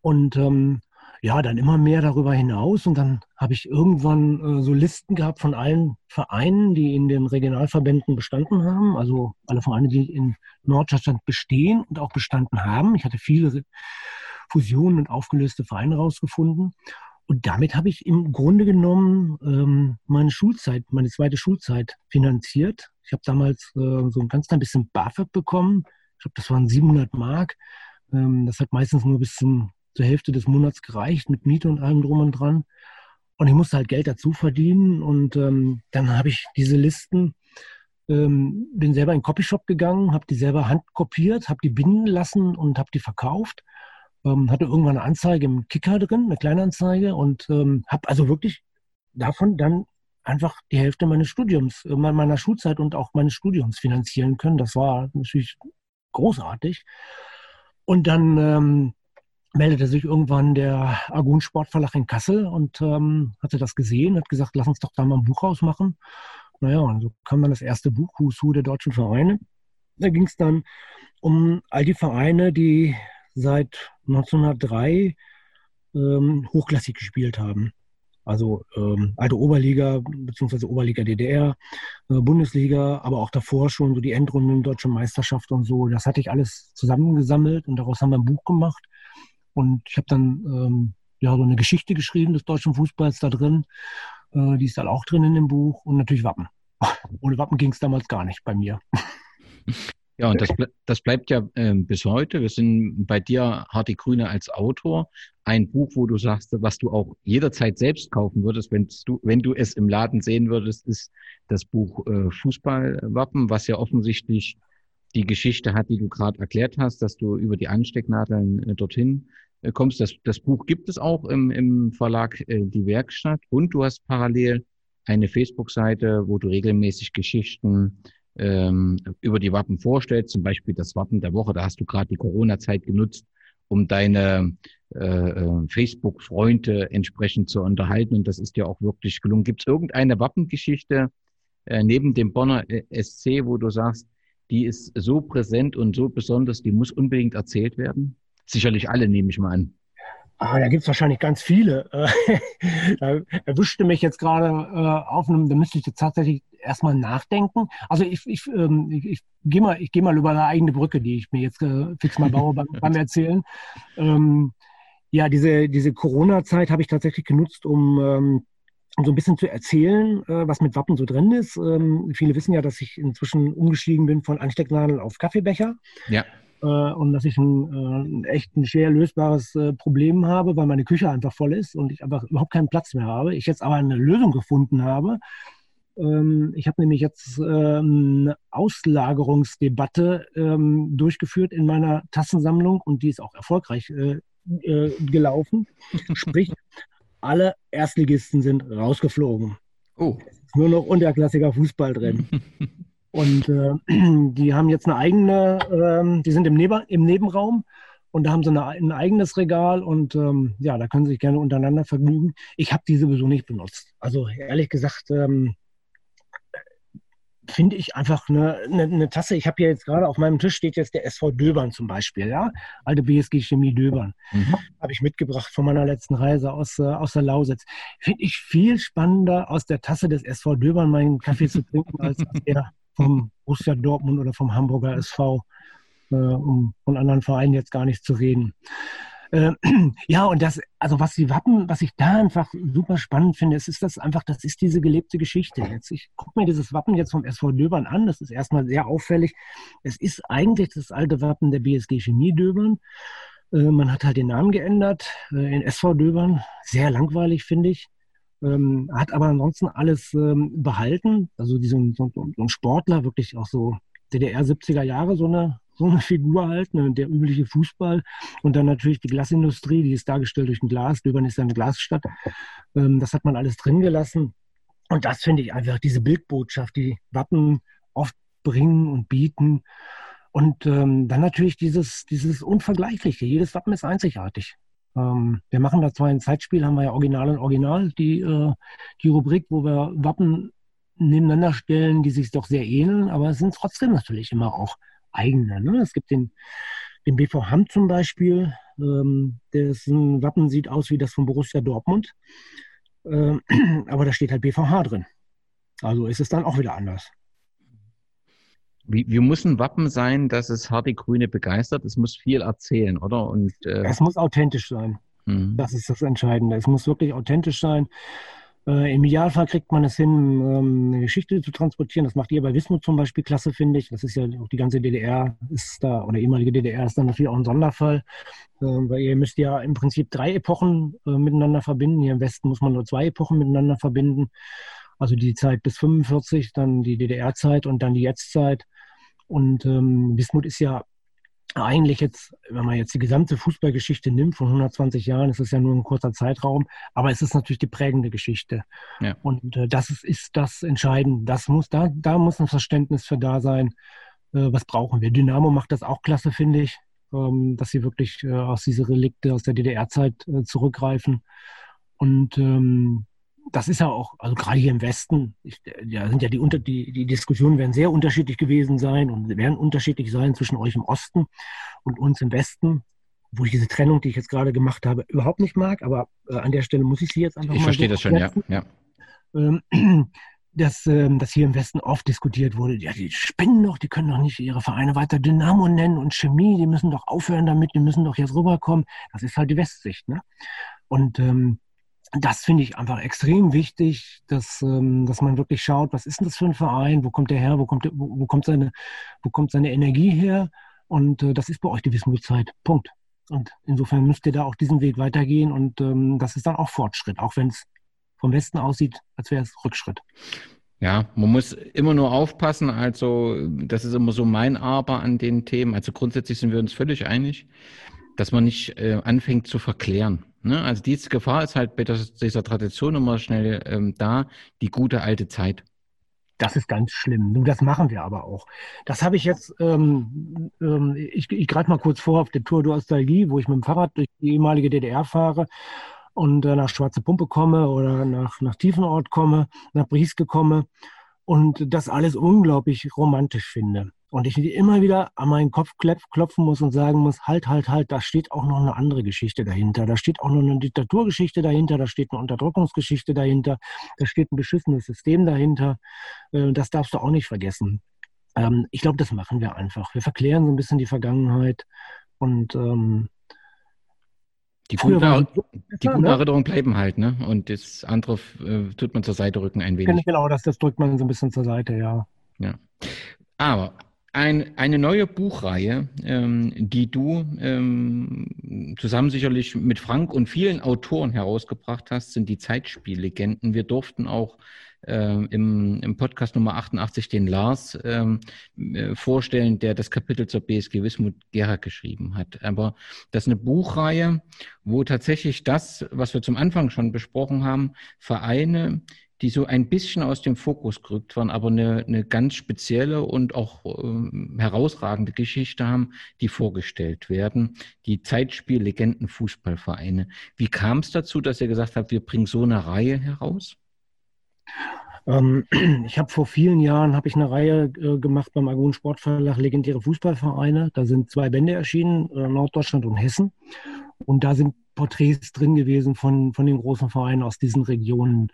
Und ähm, ja, dann immer mehr darüber hinaus. Und dann habe ich irgendwann äh, so Listen gehabt von allen Vereinen, die in den Regionalverbänden bestanden haben. Also alle Vereine, die in Norddeutschland bestehen und auch bestanden haben. Ich hatte viele Fusionen und aufgelöste Vereine rausgefunden. Und damit habe ich im Grunde genommen ähm, meine Schulzeit, meine zweite Schulzeit finanziert. Ich habe damals äh, so ein ganz klein bisschen BAföG bekommen. Ich glaube, das waren 700 Mark. Ähm, das hat meistens nur bis zum zur Hälfte des Monats gereicht mit Miete und allem drum und dran. Und ich musste halt Geld dazu verdienen. Und ähm, dann habe ich diese Listen, ähm, bin selber in den Copyshop gegangen, habe die selber handkopiert, habe die binden lassen und habe die verkauft. Ähm, hatte irgendwann eine Anzeige im Kicker drin, eine kleine Anzeige und ähm, habe also wirklich davon dann einfach die Hälfte meines Studiums, äh, meiner Schulzeit und auch meines Studiums finanzieren können. Das war natürlich großartig. Und dann ähm, meldete sich irgendwann der Argun Sportverlag in Kassel und ähm, hatte das gesehen, hat gesagt, lass uns doch da mal ein Buch rausmachen. Naja, und so kam dann das erste Buch, Who der deutschen Vereine. Da ging es dann um all die Vereine, die seit 1903 ähm, hochklassig gespielt haben. Also ähm, alte Oberliga bzw. Oberliga DDR, äh, Bundesliga, aber auch davor schon so die Endrunden Deutsche Meisterschaft und so. Das hatte ich alles zusammengesammelt und daraus haben wir ein Buch gemacht. Und ich habe dann ähm, ja so eine Geschichte geschrieben des deutschen Fußballs da drin. Äh, die ist dann auch drin in dem Buch und natürlich Wappen. Ohne Wappen ging es damals gar nicht bei mir. Ja, und das, das bleibt ja äh, bis heute. Wir sind bei dir, Hardy Grüne, als Autor. Ein Buch, wo du sagst, was du auch jederzeit selbst kaufen würdest, wenn du, wenn du es im Laden sehen würdest, ist das Buch äh, Fußballwappen, was ja offensichtlich die Geschichte hat, die du gerade erklärt hast, dass du über die Anstecknadeln äh, dorthin äh, kommst. Das, das Buch gibt es auch im, im Verlag äh, Die Werkstatt und du hast parallel eine Facebook-Seite, wo du regelmäßig Geschichten ähm, über die Wappen vorstellst, zum Beispiel das Wappen der Woche. Da hast du gerade die Corona-Zeit genutzt, um deine äh, äh, Facebook-Freunde entsprechend zu unterhalten. Und das ist dir auch wirklich gelungen. Gibt es irgendeine Wappengeschichte äh, neben dem Bonner äh, SC, wo du sagst, die ist so präsent und so besonders, die muss unbedingt erzählt werden? Sicherlich alle, nehme ich mal an. Ah, da gibt es wahrscheinlich ganz viele. da erwischte mich jetzt gerade äh, auf einem, da müsste ich jetzt tatsächlich erstmal nachdenken. Also ich, ich, ähm, ich, ich gehe mal, geh mal über eine eigene Brücke, die ich mir jetzt äh, fix mal baue beim, beim Erzählen. Ähm, ja, diese, diese Corona-Zeit habe ich tatsächlich genutzt, um ähm, um so ein bisschen zu erzählen, äh, was mit Wappen so drin ist. Ähm, viele wissen ja, dass ich inzwischen umgestiegen bin von Anstecknadeln auf Kaffeebecher. Ja. Äh, und dass ich ein, äh, echt ein schwer lösbares äh, Problem habe, weil meine Küche einfach voll ist und ich einfach überhaupt keinen Platz mehr habe. Ich jetzt aber eine Lösung gefunden habe. Ähm, ich habe nämlich jetzt ähm, eine Auslagerungsdebatte ähm, durchgeführt in meiner Tassensammlung und die ist auch erfolgreich äh, äh, gelaufen. Sprich, alle Erstligisten sind rausgeflogen. Oh. Nur noch unterklassiger Fußball drin. Und äh, die haben jetzt eine eigene, äh, die sind im, Neben im Nebenraum und da haben sie eine, ein eigenes Regal und ähm, ja, da können sie sich gerne untereinander vergnügen. Ich habe die sowieso nicht benutzt. Also ehrlich gesagt, ähm, finde ich einfach eine, eine, eine Tasse. Ich habe hier jetzt gerade auf meinem Tisch steht jetzt der SV Döbern zum Beispiel, ja, alte BSG Chemie Döbern, mhm. habe ich mitgebracht von meiner letzten Reise aus, äh, aus der Lausitz. Finde ich viel spannender aus der Tasse des SV Döbern meinen Kaffee zu trinken als aus der vom Borussia Dortmund oder vom Hamburger SV, äh, um von anderen Vereinen jetzt gar nicht zu reden. Äh, ja, und das, also was die Wappen, was ich da einfach super spannend finde, ist, ist das einfach, das ist diese gelebte Geschichte. Jetzt, ich gucke mir dieses Wappen jetzt vom SV Döbern an, das ist erstmal sehr auffällig. Es ist eigentlich das alte Wappen der BSG Chemie Döbern. Äh, man hat halt den Namen geändert äh, in SV Döbern. Sehr langweilig, finde ich. Ähm, hat aber ansonsten alles ähm, behalten. Also diesen, so, so ein Sportler, wirklich auch so DDR 70er Jahre, so eine, so eine Figur halt, ne, der übliche Fußball. Und dann natürlich die Glasindustrie, die ist dargestellt durch ein Glas. Döbern ist eine Glasstadt. Ähm, das hat man alles drin gelassen. Und das finde ich einfach, diese Bildbotschaft, die Wappen oft bringen und bieten. Und ähm, dann natürlich dieses, dieses Unvergleichliche. Jedes Wappen ist einzigartig. Ähm, wir machen da zwar ein Zeitspiel, haben wir ja Original und Original, die, äh, die Rubrik, wo wir Wappen nebeneinander stellen, die sich doch sehr ähneln, aber es sind trotzdem natürlich immer auch eigene. Ne? Es gibt den, den BV Hamm zum Beispiel, ähm, dessen Wappen sieht aus wie das von Borussia Dortmund, ähm, aber da steht halt BVH drin. Also ist es dann auch wieder anders. Wie, wie muss ein Wappen sein, dass es Hardy Grüne begeistert? Es muss viel erzählen, oder? Und, äh es muss authentisch sein. Mhm. Das ist das Entscheidende. Es muss wirklich authentisch sein. Äh, Im Idealfall kriegt man es hin, ähm, eine Geschichte zu transportieren. Das macht ihr bei Wismut zum Beispiel klasse, finde ich. Das ist ja auch die ganze DDR ist da, oder ehemalige DDR ist dann natürlich auch ein Sonderfall. Äh, weil ihr müsst ja im Prinzip drei Epochen äh, miteinander verbinden. Hier im Westen muss man nur zwei Epochen miteinander verbinden. Also die Zeit bis 45, dann die DDR-Zeit und dann die Jetztzeit. Und ähm, Wismut ist ja eigentlich jetzt, wenn man jetzt die gesamte Fußballgeschichte nimmt, von 120 Jahren, ist es ja nur ein kurzer Zeitraum, aber es ist natürlich die prägende Geschichte. Ja. Und äh, das ist, ist das Entscheidende. Das muss, da, da muss ein Verständnis für da sein, äh, was brauchen wir. Dynamo macht das auch klasse, finde ich, ähm, dass sie wirklich äh, aus diese Relikte aus der DDR-Zeit äh, zurückgreifen. Und ähm, das ist ja auch, also gerade hier im Westen, ich, ja, sind ja die, unter, die, die Diskussionen werden sehr unterschiedlich gewesen sein und werden unterschiedlich sein zwischen euch im Osten und uns im Westen, wo ich diese Trennung, die ich jetzt gerade gemacht habe, überhaupt nicht mag, aber äh, an der Stelle muss ich sie jetzt einfach ich mal. Ich verstehe das schon, ja. ja. Ähm, dass, ähm, dass hier im Westen oft diskutiert wurde, ja, die spinnen doch, die können doch nicht ihre Vereine weiter Dynamo nennen und Chemie, die müssen doch aufhören damit, die müssen doch jetzt rüberkommen. Das ist halt die Westsicht. Ne? Und ähm, das finde ich einfach extrem wichtig, dass, ähm, dass man wirklich schaut, was ist denn das für ein Verein, wo kommt der her, wo kommt, der, wo, wo, kommt, seine, wo kommt seine Energie her und äh, das ist bei euch die Wismutzeit. Punkt. Und insofern müsst ihr da auch diesen Weg weitergehen und ähm, das ist dann auch Fortschritt, auch wenn es vom Westen aussieht, als wäre es Rückschritt. Ja, man muss immer nur aufpassen. Also, das ist immer so mein Aber an den Themen. Also grundsätzlich sind wir uns völlig einig, dass man nicht äh, anfängt zu verklären. Ne? Also diese Gefahr ist halt bei dieser Tradition immer schnell ähm, da, die gute alte Zeit. Das ist ganz schlimm. Nun, das machen wir aber auch. Das habe ich jetzt, ähm, ähm, ich, ich greife mal kurz vor auf der Tour d'Ostalgie, wo ich mit dem Fahrrad durch die ehemalige DDR fahre und äh, nach Schwarze Pumpe komme oder nach, nach Tiefenort komme, nach Brieske komme und das alles unglaublich romantisch finde. Und ich immer wieder an meinen Kopf klopfen muss und sagen muss, halt, halt, halt, da steht auch noch eine andere Geschichte dahinter. Da steht auch noch eine Diktaturgeschichte dahinter, da steht eine Unterdrückungsgeschichte dahinter, da steht ein beschissenes System dahinter. Äh, das darfst du auch nicht vergessen. Ähm, ich glaube, das machen wir einfach. Wir verklären so ein bisschen die Vergangenheit und ähm, die guten, besser, die guten ne? Erinnerungen bleiben halt, ne? Und das andere äh, tut man zur Seite rücken ein wenig. Genau, das, das drückt man so ein bisschen zur Seite, ja. Ja. Aber ein, eine neue Buchreihe, ähm, die du ähm, zusammen sicherlich mit Frank und vielen Autoren herausgebracht hast, sind die Zeitspiellegenden. Wir durften auch äh, im, im Podcast Nummer 88 den Lars ähm, äh, vorstellen, der das Kapitel zur BSG Wismut Gera geschrieben hat. Aber das ist eine Buchreihe, wo tatsächlich das, was wir zum Anfang schon besprochen haben, Vereine, die so ein bisschen aus dem Fokus gerückt waren, aber eine, eine ganz spezielle und auch äh, herausragende Geschichte haben, die vorgestellt werden. Die Zeitspiel-Legenden Fußballvereine. Wie kam es dazu, dass ihr gesagt habt, wir bringen so eine Reihe heraus? Ähm, ich habe vor vielen Jahren habe ich eine Reihe äh, gemacht beim Agon Sportverlag Legendäre Fußballvereine. Da sind zwei Bände erschienen, äh, Norddeutschland und Hessen. Und da sind Porträts drin gewesen von, von den großen Vereinen aus diesen Regionen.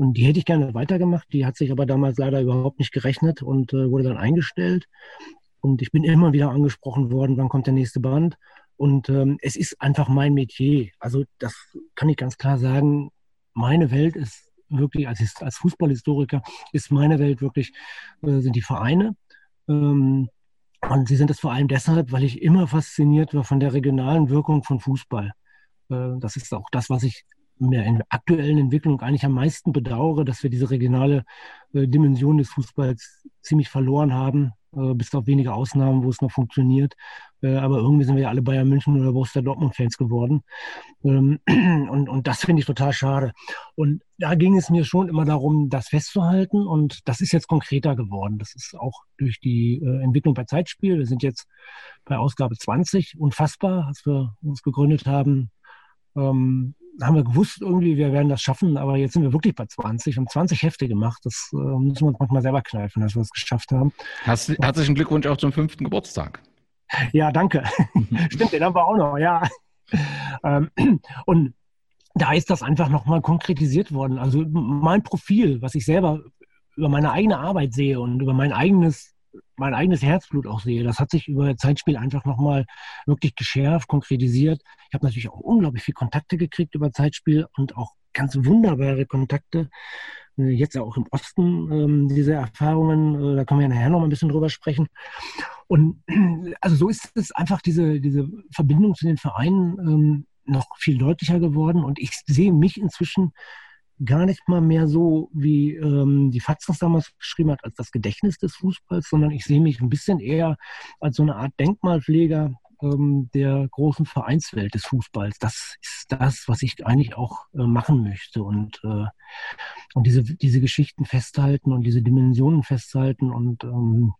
Und die hätte ich gerne weitergemacht. Die hat sich aber damals leider überhaupt nicht gerechnet und äh, wurde dann eingestellt. Und ich bin immer wieder angesprochen worden, wann kommt der nächste Band. Und ähm, es ist einfach mein Metier. Also das kann ich ganz klar sagen. Meine Welt ist wirklich, als, als Fußballhistoriker, ist meine Welt wirklich, äh, sind die Vereine. Ähm, und sie sind es vor allem deshalb, weil ich immer fasziniert war von der regionalen Wirkung von Fußball. Äh, das ist auch das, was ich in der aktuellen Entwicklung eigentlich am meisten bedauere, dass wir diese regionale äh, Dimension des Fußballs ziemlich verloren haben, äh, bis auf wenige Ausnahmen, wo es noch funktioniert. Äh, aber irgendwie sind wir ja alle Bayern München oder Borussia Dortmund-Fans geworden. Ähm, und, und das finde ich total schade. Und da ging es mir schon immer darum, das festzuhalten. Und das ist jetzt konkreter geworden. Das ist auch durch die äh, Entwicklung bei Zeitspiel. Wir sind jetzt bei Ausgabe 20 unfassbar, als wir uns gegründet haben. Ähm, haben wir gewusst irgendwie, wir werden das schaffen, aber jetzt sind wir wirklich bei 20 und 20 Hefte gemacht. Das äh, müssen wir uns manchmal selber kneifen, dass wir es geschafft haben. Hast, herzlichen Glückwunsch auch zum fünften Geburtstag. Ja, danke. Stimmt, den haben wir auch noch, ja. Ähm, und da ist das einfach nochmal konkretisiert worden. Also mein Profil, was ich selber über meine eigene Arbeit sehe und über mein eigenes mein eigenes Herzblut auch sehe. Das hat sich über Zeitspiel einfach nochmal wirklich geschärft, konkretisiert. Ich habe natürlich auch unglaublich viel Kontakte gekriegt über Zeitspiel und auch ganz wunderbare Kontakte. Äh, jetzt auch im Osten ähm, diese Erfahrungen, äh, da können wir ja nachher noch mal ein bisschen drüber sprechen. Und also so ist es einfach diese, diese Verbindung zu den Vereinen ähm, noch viel deutlicher geworden. Und ich sehe mich inzwischen gar nicht mal mehr so, wie ähm, die Fatz das damals geschrieben hat, als das Gedächtnis des Fußballs, sondern ich sehe mich ein bisschen eher als so eine Art Denkmalpfleger ähm, der großen Vereinswelt des Fußballs. Das ist das, was ich eigentlich auch äh, machen möchte und, äh, und diese, diese Geschichten festhalten und diese Dimensionen festhalten und ähm,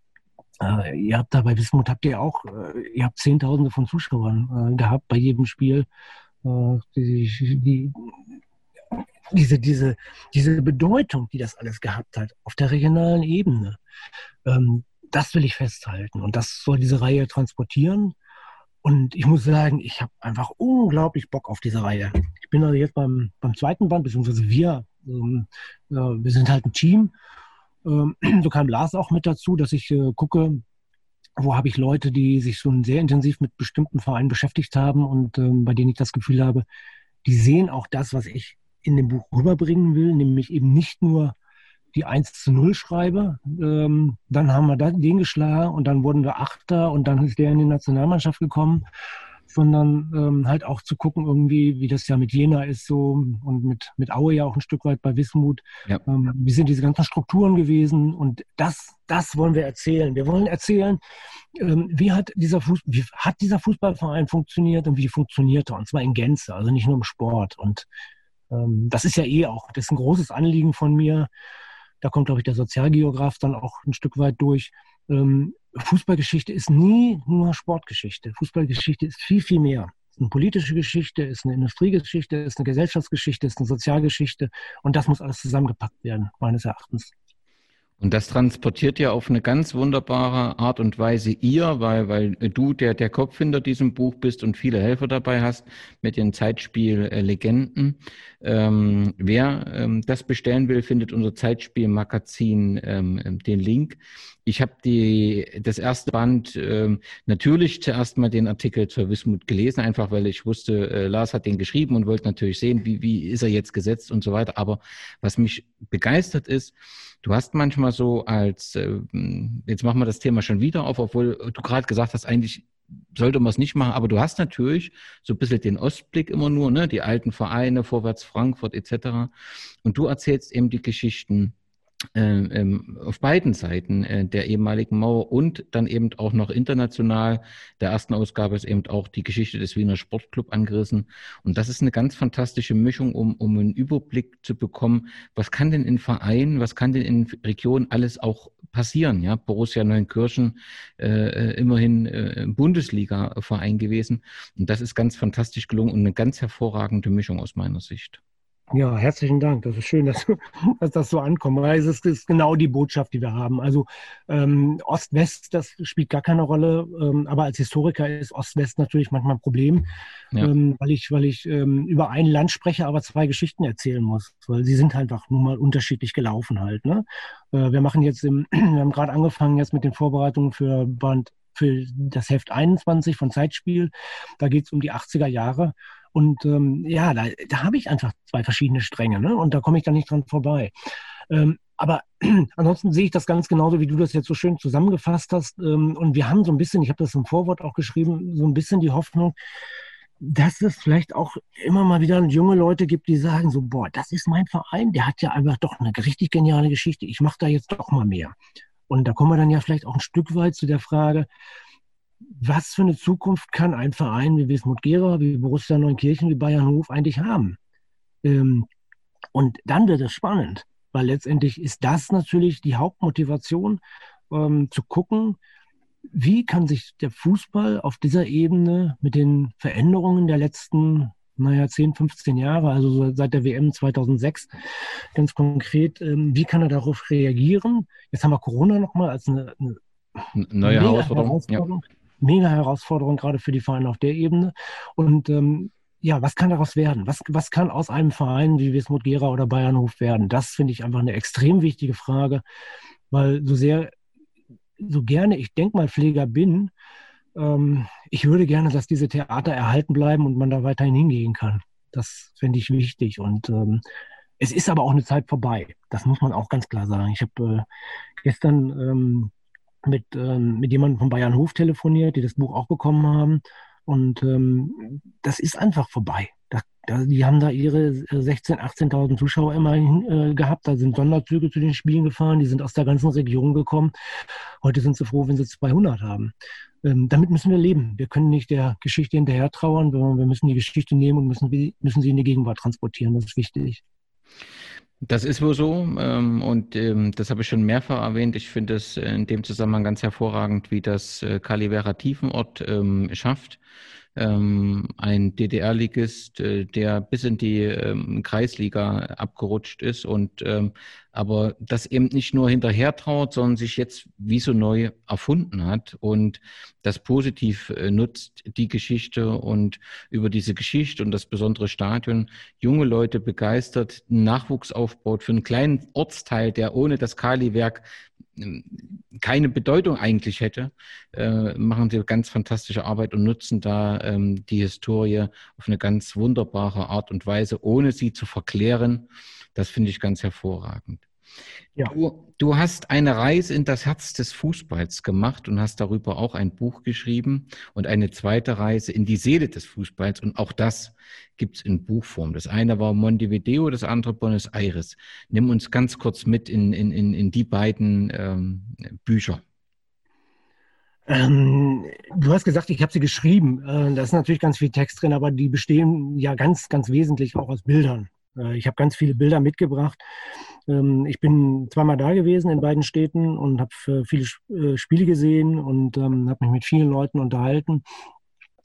äh, ihr habt da bei Wismut habt ihr auch, äh, ihr habt Zehntausende von Zuschauern äh, gehabt bei jedem Spiel. Äh, die, die, diese, diese, diese Bedeutung, die das alles gehabt hat, auf der regionalen Ebene, ähm, das will ich festhalten. Und das soll diese Reihe transportieren. Und ich muss sagen, ich habe einfach unglaublich Bock auf diese Reihe. Ich bin also jetzt beim, beim zweiten Band, beziehungsweise wir, ähm, äh, wir sind halt ein Team. Ähm, so kam Lars auch mit dazu, dass ich äh, gucke, wo habe ich Leute, die sich schon sehr intensiv mit bestimmten Vereinen beschäftigt haben und ähm, bei denen ich das Gefühl habe, die sehen auch das, was ich in dem Buch rüberbringen will, nämlich eben nicht nur die 1 zu 0 schreibe. Ähm, dann haben wir den geschlagen und dann wurden wir Achter und dann ist der in die Nationalmannschaft gekommen, sondern ähm, halt auch zu gucken irgendwie, wie das ja mit Jena ist so und mit, mit Aue ja auch ein Stück weit bei Wismut. Ja. Ähm, wie sind diese ganzen Strukturen gewesen und das, das wollen wir erzählen. Wir wollen erzählen, ähm, wie, hat dieser Fuß, wie hat dieser Fußballverein funktioniert und wie funktioniert er und zwar in Gänze, also nicht nur im Sport und das ist ja eh auch, das ist ein großes Anliegen von mir. Da kommt, glaube ich, der Sozialgeograf dann auch ein Stück weit durch. Ähm, Fußballgeschichte ist nie nur Sportgeschichte. Fußballgeschichte ist viel, viel mehr. Es ist eine politische Geschichte, ist eine Industriegeschichte, ist eine Gesellschaftsgeschichte, ist eine Sozialgeschichte. Und das muss alles zusammengepackt werden, meines Erachtens. Und das transportiert ja auf eine ganz wunderbare Art und Weise ihr, weil, weil du der, der Kopf hinter diesem Buch bist und viele Helfer dabei hast mit den Zeitspiel-Legenden. Ähm, wer ähm, das bestellen will, findet unser Zeitspiel-Magazin ähm, den Link. Ich habe die das erste Band ähm, natürlich zuerst mal den Artikel zur Wismut gelesen, einfach weil ich wusste, äh, Lars hat den geschrieben und wollte natürlich sehen, wie, wie ist er jetzt gesetzt und so weiter. Aber was mich begeistert ist, du hast manchmal so als, äh, jetzt machen wir das Thema schon wieder auf, obwohl du gerade gesagt hast, eigentlich sollte man es nicht machen, aber du hast natürlich so ein bisschen den Ostblick immer nur, ne, die alten Vereine, Vorwärts Frankfurt etc. Und du erzählst eben die Geschichten ähm, auf beiden Seiten äh, der ehemaligen Mauer und dann eben auch noch international. Der ersten Ausgabe ist eben auch die Geschichte des Wiener Sportclub angerissen. Und das ist eine ganz fantastische Mischung, um, um einen Überblick zu bekommen, was kann denn in Vereinen, was kann denn in Regionen alles auch passieren. Ja, Borussia Neunkirchen äh, äh immerhin äh, Bundesliga-Verein gewesen. Und das ist ganz fantastisch gelungen und eine ganz hervorragende Mischung aus meiner Sicht. Ja, herzlichen Dank. Das ist schön, dass, dass das so ankommt. Weil es ist, genau die Botschaft, die wir haben. Also ähm, Ost-West, das spielt gar keine Rolle. Ähm, aber als Historiker ist Ost-West natürlich manchmal ein Problem, ja. ähm, weil ich, weil ich ähm, über ein Land spreche, aber zwei Geschichten erzählen muss. Weil sie sind einfach nun mal unterschiedlich gelaufen halt. Ne? Äh, wir machen jetzt im, wir haben gerade angefangen jetzt mit den Vorbereitungen für Band für das Heft 21 von Zeitspiel. Da geht es um die 80er Jahre. Und ähm, ja, da, da habe ich einfach zwei verschiedene Stränge ne? und da komme ich dann nicht dran vorbei. Ähm, aber ansonsten sehe ich das ganz genauso, wie du das jetzt so schön zusammengefasst hast. Ähm, und wir haben so ein bisschen, ich habe das im Vorwort auch geschrieben, so ein bisschen die Hoffnung, dass es vielleicht auch immer mal wieder junge Leute gibt, die sagen so, boah, das ist mein Verein, der hat ja einfach doch eine richtig geniale Geschichte, ich mache da jetzt doch mal mehr. Und da kommen wir dann ja vielleicht auch ein Stück weit zu der Frage, was für eine Zukunft kann ein Verein wie Wismut Gera, wie Borussia Neunkirchen, wie Bayern Hof eigentlich haben? Ähm, und dann wird es spannend, weil letztendlich ist das natürlich die Hauptmotivation, ähm, zu gucken, wie kann sich der Fußball auf dieser Ebene mit den Veränderungen der letzten, naja, 10, 15 Jahre, also seit der WM 2006, ganz konkret, ähm, wie kann er darauf reagieren? Jetzt haben wir Corona nochmal als eine, eine neue Herausforderung. Herausforderung. Ja mega Herausforderung, gerade für die Vereine auf der Ebene. Und ähm, ja, was kann daraus werden? Was, was kann aus einem Verein wie Wismut Gera oder Bayernhof werden? Das finde ich einfach eine extrem wichtige Frage, weil so sehr, so gerne ich Denkmalpfleger bin, ähm, ich würde gerne, dass diese Theater erhalten bleiben und man da weiterhin hingehen kann. Das finde ich wichtig. Und ähm, es ist aber auch eine Zeit vorbei. Das muss man auch ganz klar sagen. Ich habe äh, gestern ähm, mit, ähm, mit jemandem von Bayern Hof telefoniert, die das Buch auch bekommen haben. Und ähm, das ist einfach vorbei. Da, da, die haben da ihre 16.000, äh, 18.000 Zuschauer immerhin äh, gehabt. Da sind Sonderzüge zu den Spielen gefahren. Die sind aus der ganzen Region gekommen. Heute sind sie froh, wenn sie 200 haben. Ähm, damit müssen wir leben. Wir können nicht der Geschichte hinterher trauern, sondern wir müssen die Geschichte nehmen und müssen, müssen sie in die Gegenwart transportieren. Das ist wichtig. Das ist wohl so ähm, und ähm, das habe ich schon mehrfach erwähnt. Ich finde es in dem Zusammenhang ganz hervorragend, wie das äh, Calivera Tiefenort ähm, schafft, ähm, ein DDR-Ligist, äh, der bis in die ähm, Kreisliga abgerutscht ist und ähm, aber das eben nicht nur hinterher traut, sondern sich jetzt wie so neu erfunden hat und das positiv äh, nutzt, die Geschichte und über diese Geschichte und das besondere Stadion junge Leute begeistert, Nachwuchs aufbaut für einen kleinen Ortsteil, der ohne das Kali-Werk keine Bedeutung eigentlich hätte, äh, machen sie ganz fantastische Arbeit und nutzen da ähm, die Historie auf eine ganz wunderbare Art und Weise, ohne sie zu verklären. Das finde ich ganz hervorragend. Ja. Du, du, hast eine Reise in das Herz des Fußballs gemacht und hast darüber auch ein Buch geschrieben und eine zweite Reise in die Seele des Fußballs. Und auch das gibt es in Buchform. Das eine war Montevideo, das andere Buenos Aires. Nimm uns ganz kurz mit in, in, in, in die beiden ähm, Bücher. Ähm, du hast gesagt, ich habe sie geschrieben. Äh, da ist natürlich ganz viel Text drin, aber die bestehen ja ganz, ganz wesentlich auch aus Bildern. Äh, ich habe ganz viele Bilder mitgebracht. Ähm, ich bin zweimal da gewesen in beiden Städten und habe viele äh, Spiele gesehen und ähm, habe mich mit vielen Leuten unterhalten.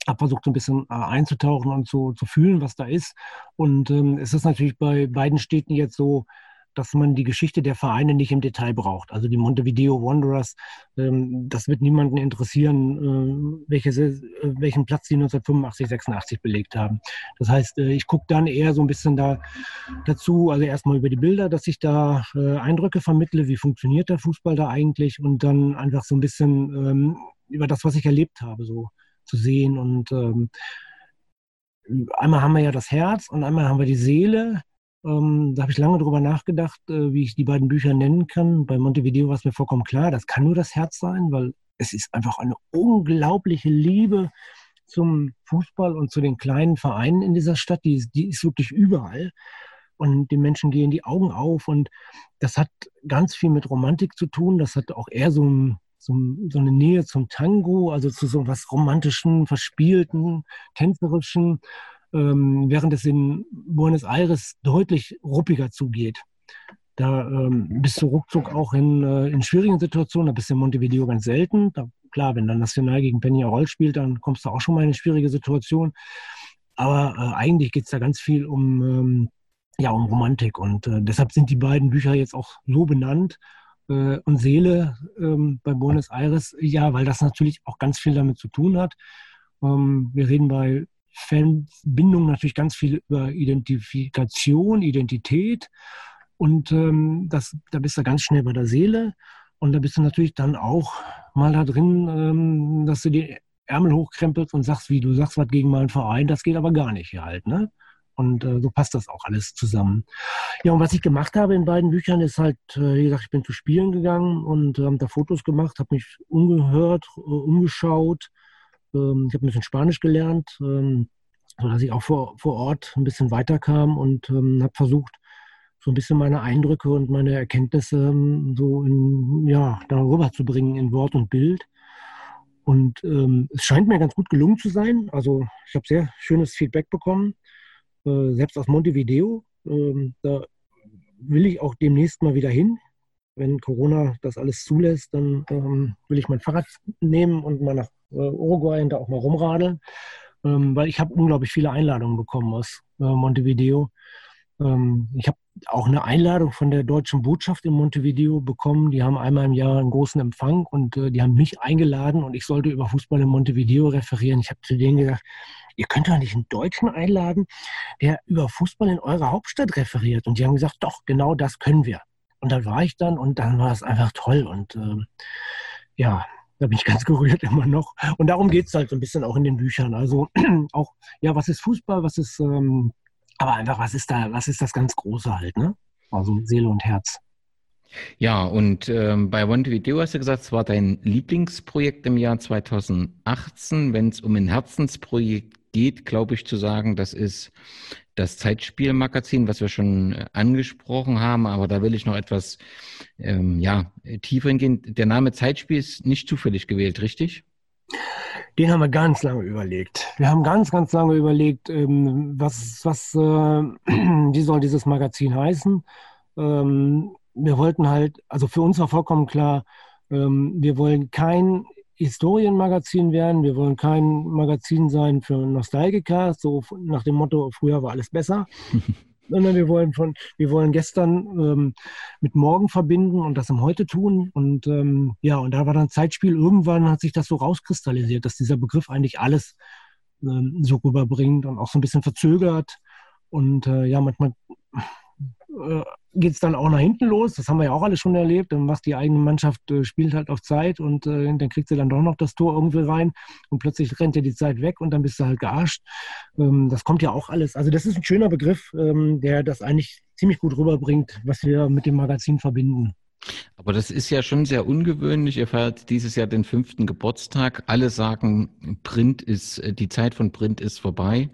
Habe versucht, so ein bisschen äh, einzutauchen und zu, zu fühlen, was da ist. Und ähm, es ist natürlich bei beiden Städten jetzt so, dass man die Geschichte der Vereine nicht im Detail braucht. Also die Montevideo Wanderers, ähm, das wird niemanden interessieren, äh, welche, äh, welchen Platz die 1985, 86 belegt haben. Das heißt, äh, ich gucke dann eher so ein bisschen da dazu, also erstmal über die Bilder, dass ich da Eindrücke vermittle, wie funktioniert der Fußball da eigentlich und dann einfach so ein bisschen ähm, über das, was ich erlebt habe, so zu sehen und ähm, einmal haben wir ja das Herz und einmal haben wir die Seele. Ähm, da habe ich lange drüber nachgedacht, äh, wie ich die beiden Bücher nennen kann. Bei Montevideo war es mir vollkommen klar, das kann nur das Herz sein, weil es ist einfach eine unglaubliche Liebe zum Fußball und zu den kleinen Vereinen in dieser Stadt. Die, die ist wirklich überall. Und den Menschen gehen die Augen auf. Und das hat ganz viel mit Romantik zu tun. Das hat auch eher so ein so, so eine Nähe zum Tango, also zu so was romantischen, verspielten, tänzerischen, ähm, während es in Buenos Aires deutlich ruppiger zugeht. Da ähm, bist du ruckzuck auch in, äh, in schwierigen Situationen, da bist du in Montevideo ganz selten. Da, klar, wenn dann National gegen Peñarol spielt, dann kommst du auch schon mal in eine schwierige Situation. Aber äh, eigentlich geht es da ganz viel um, ähm, ja, um Romantik. Und äh, deshalb sind die beiden Bücher jetzt auch so benannt äh, und Seele ähm, bei Buenos Aires, ja, weil das natürlich auch ganz viel damit zu tun hat. Ähm, wir reden bei Fanbindung natürlich ganz viel über Identifikation, Identität und ähm, das, da bist du ganz schnell bei der Seele und da bist du natürlich dann auch mal da drin, ähm, dass du die Ärmel hochkrempelst und sagst, wie du sagst, was gegen meinen Verein, das geht aber gar nicht hier halt, ne? Und äh, so passt das auch alles zusammen. Ja, und was ich gemacht habe in beiden Büchern ist halt, äh, wie gesagt, ich bin zu Spielen gegangen und äh, habe da Fotos gemacht, habe mich umgehört, äh, umgeschaut. Ähm, ich habe ein bisschen Spanisch gelernt, ähm, sodass ich auch vor, vor Ort ein bisschen weiterkam und ähm, habe versucht, so ein bisschen meine Eindrücke und meine Erkenntnisse ähm, so in, ja, darüber zu bringen in Wort und Bild. Und ähm, es scheint mir ganz gut gelungen zu sein. Also ich habe sehr schönes Feedback bekommen. Äh, selbst aus Montevideo. Ähm, da will ich auch demnächst mal wieder hin. Wenn Corona das alles zulässt, dann ähm, will ich mein Fahrrad nehmen und mal nach Uruguay und da auch mal rumradeln, ähm, weil ich habe unglaublich viele Einladungen bekommen aus äh, Montevideo. Ähm, ich habe auch eine Einladung von der deutschen Botschaft in Montevideo bekommen. Die haben einmal im Jahr einen großen Empfang und äh, die haben mich eingeladen und ich sollte über Fußball in Montevideo referieren. Ich habe zu denen gesagt, ihr könnt doch nicht einen Deutschen einladen, der über Fußball in eurer Hauptstadt referiert. Und die haben gesagt, doch, genau das können wir. Und da war ich dann und dann war es einfach toll. Und äh, ja, da bin ich ganz gerührt immer noch. Und darum geht es halt so ein bisschen auch in den Büchern. Also auch, ja, was ist Fußball, was ist, ähm, aber einfach, was ist da, was ist das ganz Große halt, ne? Also Seele und Herz. Ja, und ähm, bei One Video hast du gesagt, es war dein Lieblingsprojekt im Jahr 2018. Wenn es um ein Herzensprojekt geht, glaube ich, zu sagen, das ist das Zeitspielmagazin, was wir schon äh, angesprochen haben, aber da will ich noch etwas ähm, ja, tiefer hingehen. Der Name Zeitspiel ist nicht zufällig gewählt, richtig? Den haben wir ganz lange überlegt. Wir haben ganz, ganz lange überlegt, ähm, was, was, äh, wie soll dieses Magazin heißen. Ähm, wir wollten halt, also für uns war vollkommen klar, ähm, wir wollen kein Historienmagazin werden. Wir wollen kein Magazin sein für Nostalgiker, so nach dem Motto, früher war alles besser. Sondern wir wollen von, wir wollen gestern ähm, mit morgen verbinden und das im Heute tun. Und ähm, ja, und da war dann Zeitspiel. Irgendwann hat sich das so rauskristallisiert, dass dieser Begriff eigentlich alles ähm, so rüberbringt und auch so ein bisschen verzögert. Und äh, ja, manchmal äh, geht es dann auch nach hinten los. Das haben wir ja auch alle schon erlebt. Dann macht die eigene Mannschaft, äh, spielt halt auf Zeit und äh, dann kriegt sie dann doch noch das Tor irgendwie rein und plötzlich rennt dir die Zeit weg und dann bist du halt gearscht. Ähm, das kommt ja auch alles. Also das ist ein schöner Begriff, ähm, der das eigentlich ziemlich gut rüberbringt, was wir mit dem Magazin verbinden. Aber das ist ja schon sehr ungewöhnlich. Ihr feiert dieses Jahr den fünften Geburtstag. Alle sagen, Print ist, äh, die Zeit von Print ist vorbei.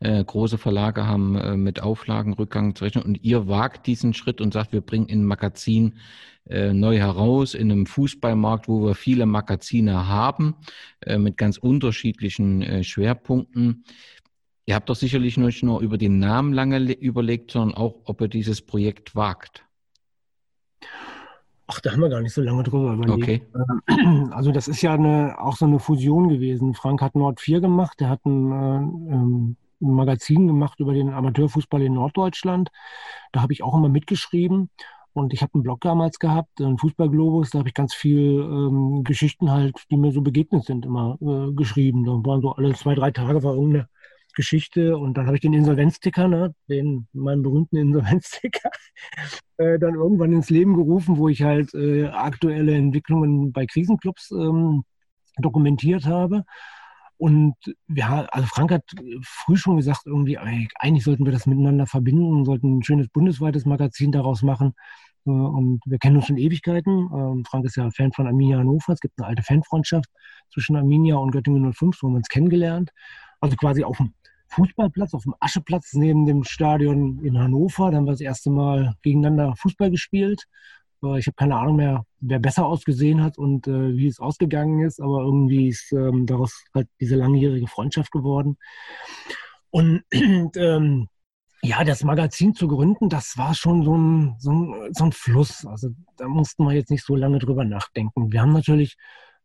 Äh, große Verlage haben äh, mit Auflagenrückgang zu rechnen. Und ihr wagt diesen Schritt und sagt, wir bringen ein Magazin äh, neu heraus in einem Fußballmarkt, wo wir viele Magazine haben, äh, mit ganz unterschiedlichen äh, Schwerpunkten. Ihr habt doch sicherlich nicht nur über den Namen lange überlegt, sondern auch, ob ihr dieses Projekt wagt. Ach, da haben wir gar nicht so lange drüber überlegt. Okay. Also das ist ja eine, auch so eine Fusion gewesen. Frank hat Nord 4 gemacht, der hat ein, äh, ähm, ein Magazin gemacht über den Amateurfußball in Norddeutschland. Da habe ich auch immer mitgeschrieben. Und ich habe einen Blog damals gehabt, einen Fußballglobus, da habe ich ganz viel ähm, Geschichten halt, die mir so begegnet sind, immer äh, geschrieben. Da waren so alle zwei, drei Tage war irgendeine Geschichte und dann habe ich den Insolvenzticker, ne, den meinen berühmten Insolvenzticker, äh, dann irgendwann ins Leben gerufen, wo ich halt äh, aktuelle Entwicklungen bei Krisenclubs ähm, dokumentiert habe. Und ja, also Frank hat früh schon gesagt, irgendwie, eigentlich sollten wir das miteinander verbinden, sollten ein schönes bundesweites Magazin daraus machen. Äh, und wir kennen uns schon Ewigkeiten. Ähm, Frank ist ja Fan von Arminia Hannover. Es gibt eine alte Fanfreundschaft zwischen Arminia und Göttingen 05, wo wir uns kennengelernt. Also quasi auf dem Fußballplatz, auf dem Ascheplatz neben dem Stadion in Hannover. Da haben wir das erste Mal gegeneinander Fußball gespielt. Äh, ich habe keine Ahnung mehr, wer besser ausgesehen hat und äh, wie es ausgegangen ist, aber irgendwie ist ähm, daraus halt diese langjährige Freundschaft geworden. Und ähm, ja, das Magazin zu gründen, das war schon so ein, so, ein, so ein Fluss. Also da mussten wir jetzt nicht so lange drüber nachdenken. Wir haben natürlich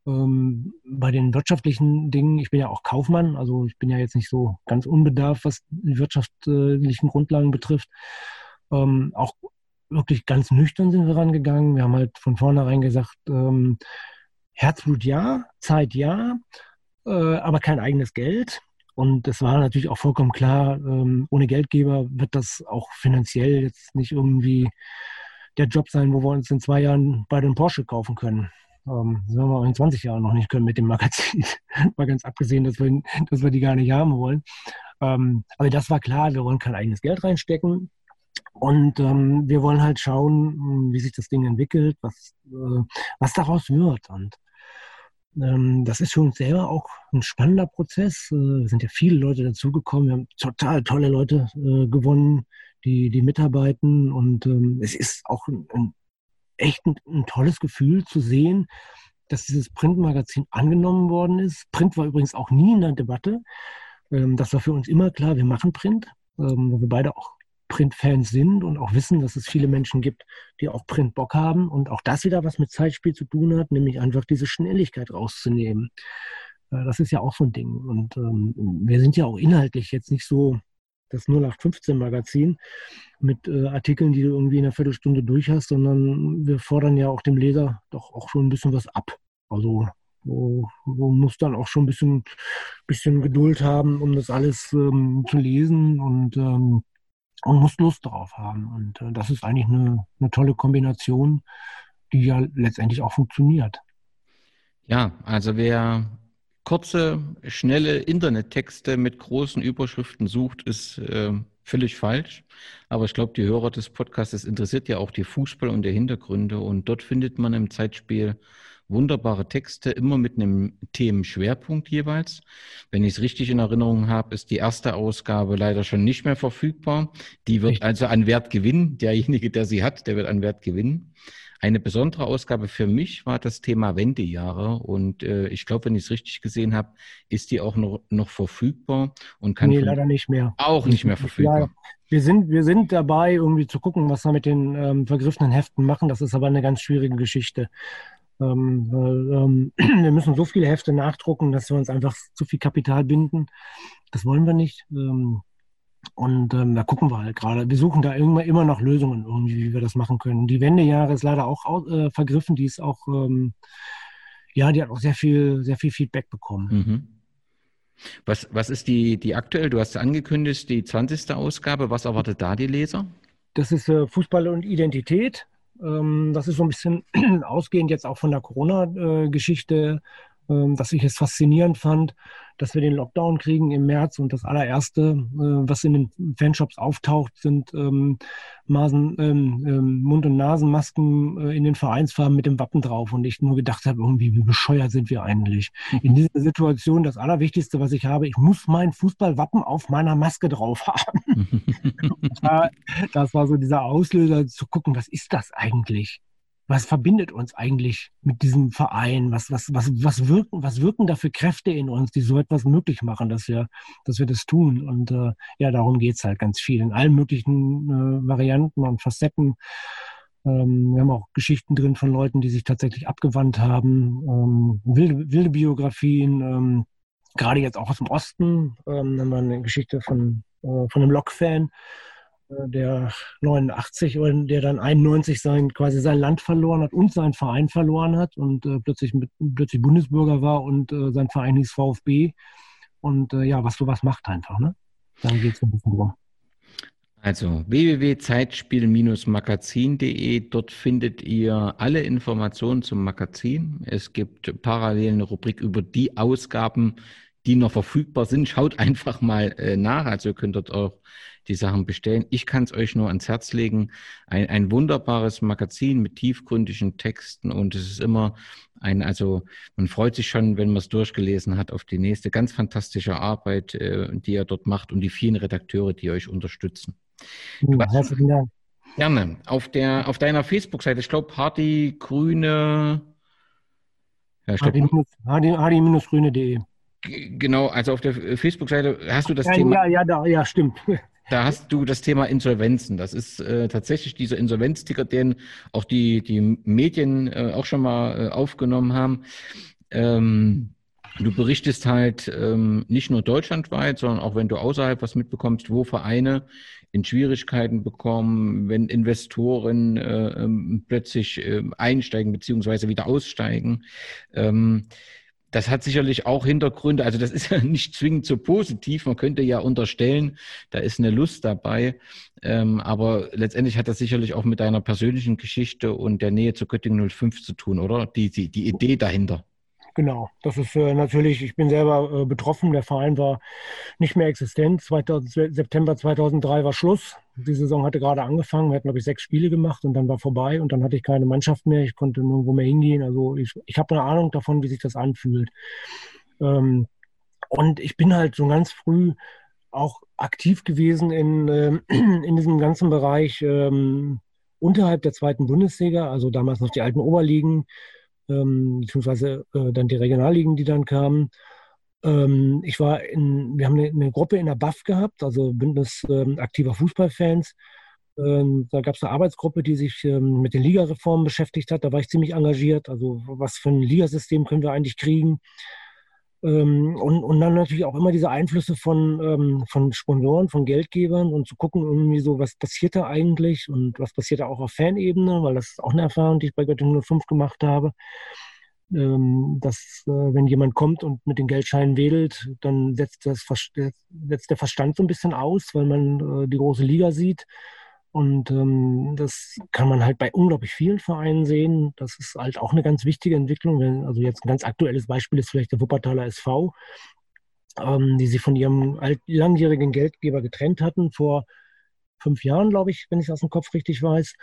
ähm, bei den wirtschaftlichen Dingen, ich bin ja auch Kaufmann, also ich bin ja jetzt nicht so ganz unbedarft, was die wirtschaftlichen Grundlagen betrifft, ähm, auch wirklich ganz nüchtern sind wir rangegangen. Wir haben halt von vornherein gesagt, ähm, Herzblut ja, Zeit ja, äh, aber kein eigenes Geld. Und es war natürlich auch vollkommen klar, ähm, ohne Geldgeber wird das auch finanziell jetzt nicht irgendwie der Job sein, wo wir uns in zwei Jahren bei den Porsche kaufen können. Ähm, das werden wir auch in 20 Jahren noch nicht können mit dem Magazin. Mal ganz abgesehen, dass wir, dass wir die gar nicht haben wollen. Ähm, aber das war klar, wir wollen kein eigenes Geld reinstecken. Und ähm, wir wollen halt schauen, hm, wie sich das Ding entwickelt, was, äh, was daraus wird. Und ähm, das ist für uns selber auch ein spannender Prozess. Äh, es sind ja viele Leute dazugekommen. Wir haben total tolle Leute äh, gewonnen, die, die mitarbeiten. Und ähm, es ist auch ein, ein echt ein, ein, tolles Gefühl zu sehen, dass dieses Printmagazin angenommen worden ist. Print war übrigens auch nie in der Debatte. Ähm, das war für uns immer klar, wir machen Print, ähm, wo wir beide auch Print-Fans sind und auch wissen, dass es viele Menschen gibt, die auch Print-Bock haben und auch das wieder was mit Zeitspiel zu tun hat, nämlich einfach diese Schnelligkeit rauszunehmen. Äh, das ist ja auch so ein Ding. Und ähm, wir sind ja auch inhaltlich jetzt nicht so das 0815-Magazin mit äh, Artikeln, die du irgendwie in einer Viertelstunde durch hast, sondern wir fordern ja auch dem Leser doch auch schon ein bisschen was ab. Also wo, wo muss dann auch schon ein bisschen, bisschen Geduld haben, um das alles ähm, zu lesen und ähm, und muss Lust drauf haben. Und äh, das ist eigentlich eine, eine tolle Kombination, die ja letztendlich auch funktioniert. Ja, also wer kurze, schnelle Internettexte mit großen Überschriften sucht, ist äh, völlig falsch. Aber ich glaube, die Hörer des Podcasts interessiert ja auch die Fußball und der Hintergründe. Und dort findet man im Zeitspiel wunderbare Texte, immer mit einem Themenschwerpunkt jeweils. Wenn ich es richtig in Erinnerung habe, ist die erste Ausgabe leider schon nicht mehr verfügbar. Die wird also an Wert gewinnen. Derjenige, der sie hat, der wird an Wert gewinnen. Eine besondere Ausgabe für mich war das Thema Wendejahre und äh, ich glaube, wenn ich es richtig gesehen habe, ist die auch noch, noch verfügbar und kann nee, leider nicht mehr. Auch nicht mehr verfügbar. Ja, wir sind, wir sind dabei, irgendwie zu gucken, was wir mit den ähm, vergriffenen Heften machen. Das ist aber eine ganz schwierige Geschichte. Ähm, ähm, wir müssen so viele Hefte nachdrucken, dass wir uns einfach zu viel Kapital binden. Das wollen wir nicht. Ähm, und ähm, da gucken wir halt gerade. Wir suchen da immer, immer noch Lösungen, irgendwie, wie wir das machen können. Die Wendejahre ist leider auch äh, vergriffen. Die ist auch, ähm, ja, die hat auch sehr viel, sehr viel Feedback bekommen. Mhm. Was, was ist die, die aktuell? Du hast angekündigt, die 20. Ausgabe. Was erwartet da die Leser? Das ist äh, Fußball und Identität. Ähm, das ist so ein bisschen ausgehend jetzt auch von der Corona-Geschichte, ähm, dass ich es faszinierend fand, dass wir den Lockdown kriegen im März und das allererste, äh, was in den Fanshops auftaucht, sind ähm, Masen, ähm, ähm, Mund- und Nasenmasken äh, in den Vereinsfarben mit dem Wappen drauf und ich nur gedacht habe, irgendwie, wie bescheuert sind wir eigentlich? In dieser Situation, das Allerwichtigste, was ich habe, ich muss mein Fußballwappen auf meiner Maske drauf haben. das war so dieser Auslöser zu gucken, was ist das eigentlich? Was verbindet uns eigentlich mit diesem Verein? Was, was, was, was, wirken, was wirken da für Kräfte in uns, die so etwas möglich machen, dass wir, dass wir das tun? Und äh, ja, darum geht's halt ganz viel in allen möglichen äh, Varianten und Facetten. Ähm, wir haben auch Geschichten drin von Leuten, die sich tatsächlich abgewandt haben, ähm, wilde, wilde Biografien, ähm, gerade jetzt auch aus dem Osten. Ähm, haben wir eine Geschichte von, äh, von einem Lok-Fan, der 89 und der dann 91 sein, quasi sein Land verloren hat und seinen Verein verloren hat und äh, plötzlich, mit, plötzlich Bundesbürger war und äh, sein Verein hieß VfB. Und äh, ja, was sowas macht einfach, ne? Darum geht es ein bisschen drum. Also www.zeitspiel-magazin.de, dort findet ihr alle Informationen zum Magazin. Es gibt parallel eine Rubrik über die Ausgaben, die noch verfügbar sind. Schaut einfach mal äh, nach. Also ihr könnt dort auch die Sachen bestellen. Ich kann es euch nur ans Herz legen. Ein, ein wunderbares Magazin mit tiefgründigen Texten und es ist immer ein, also man freut sich schon, wenn man es durchgelesen hat, auf die nächste ganz fantastische Arbeit, äh, die ihr dort macht und die vielen Redakteure, die euch unterstützen. Du ja, herzlichen Dank. Gerne. Auf, der, auf deiner Facebook-Seite, ich glaube, Hardy Grüne. Ja, Hardy-grüne.de. Genau, also auf der Facebook-Seite hast du das ja, Thema. Ja, ja, da, ja, stimmt. Da hast du das Thema Insolvenzen. Das ist äh, tatsächlich dieser Insolvenzticker, den auch die, die Medien äh, auch schon mal äh, aufgenommen haben. Ähm, du berichtest halt ähm, nicht nur deutschlandweit, sondern auch wenn du außerhalb was mitbekommst, wo Vereine in Schwierigkeiten bekommen, wenn Investoren äh, ähm, plötzlich äh, einsteigen beziehungsweise wieder aussteigen. Ähm, das hat sicherlich auch Hintergründe. Also das ist ja nicht zwingend so positiv. Man könnte ja unterstellen, da ist eine Lust dabei. Ähm, aber letztendlich hat das sicherlich auch mit deiner persönlichen Geschichte und der Nähe zu Göttingen 05 zu tun, oder? Die, die, die Idee dahinter. Genau, das ist äh, natürlich, ich bin selber äh, betroffen. Der Verein war nicht mehr existent. 2000, September 2003 war Schluss. Die Saison hatte gerade angefangen. Wir hatten, glaube ich, sechs Spiele gemacht und dann war vorbei und dann hatte ich keine Mannschaft mehr. Ich konnte nirgendwo mehr hingehen. Also ich, ich habe eine Ahnung davon, wie sich das anfühlt. Ähm, und ich bin halt so ganz früh auch aktiv gewesen in, äh, in diesem ganzen Bereich ähm, unterhalb der zweiten Bundesliga, also damals noch die alten Oberligen ähm, beziehungsweise äh, dann die Regionalligen, die dann kamen. Ähm, ich war in, wir haben eine, eine, Gruppe in der BAF gehabt, also Bündnis ähm, aktiver Fußballfans. Ähm, da gab es eine Arbeitsgruppe, die sich ähm, mit den Ligareformen beschäftigt hat. Da war ich ziemlich engagiert. Also was für ein Ligasystem können wir eigentlich kriegen? Ähm, und, und dann natürlich auch immer diese Einflüsse von, ähm, von Sponsoren, von Geldgebern und zu gucken, irgendwie so, was passiert da eigentlich und was passiert da auch auf Fanebene, weil das ist auch eine Erfahrung, die ich bei Göttingen 05 gemacht habe. Ähm, dass, äh, wenn jemand kommt und mit den Geldscheinen wedelt, dann setzt, das, setzt der Verstand so ein bisschen aus, weil man äh, die große Liga sieht und ähm, das kann man halt bei unglaublich vielen Vereinen sehen. Das ist halt auch eine ganz wichtige Entwicklung. Also jetzt ein ganz aktuelles Beispiel ist vielleicht der Wuppertaler SV, ähm, die sich von ihrem alt, langjährigen Geldgeber getrennt hatten vor fünf Jahren, glaube ich, wenn ich es aus dem Kopf richtig weiß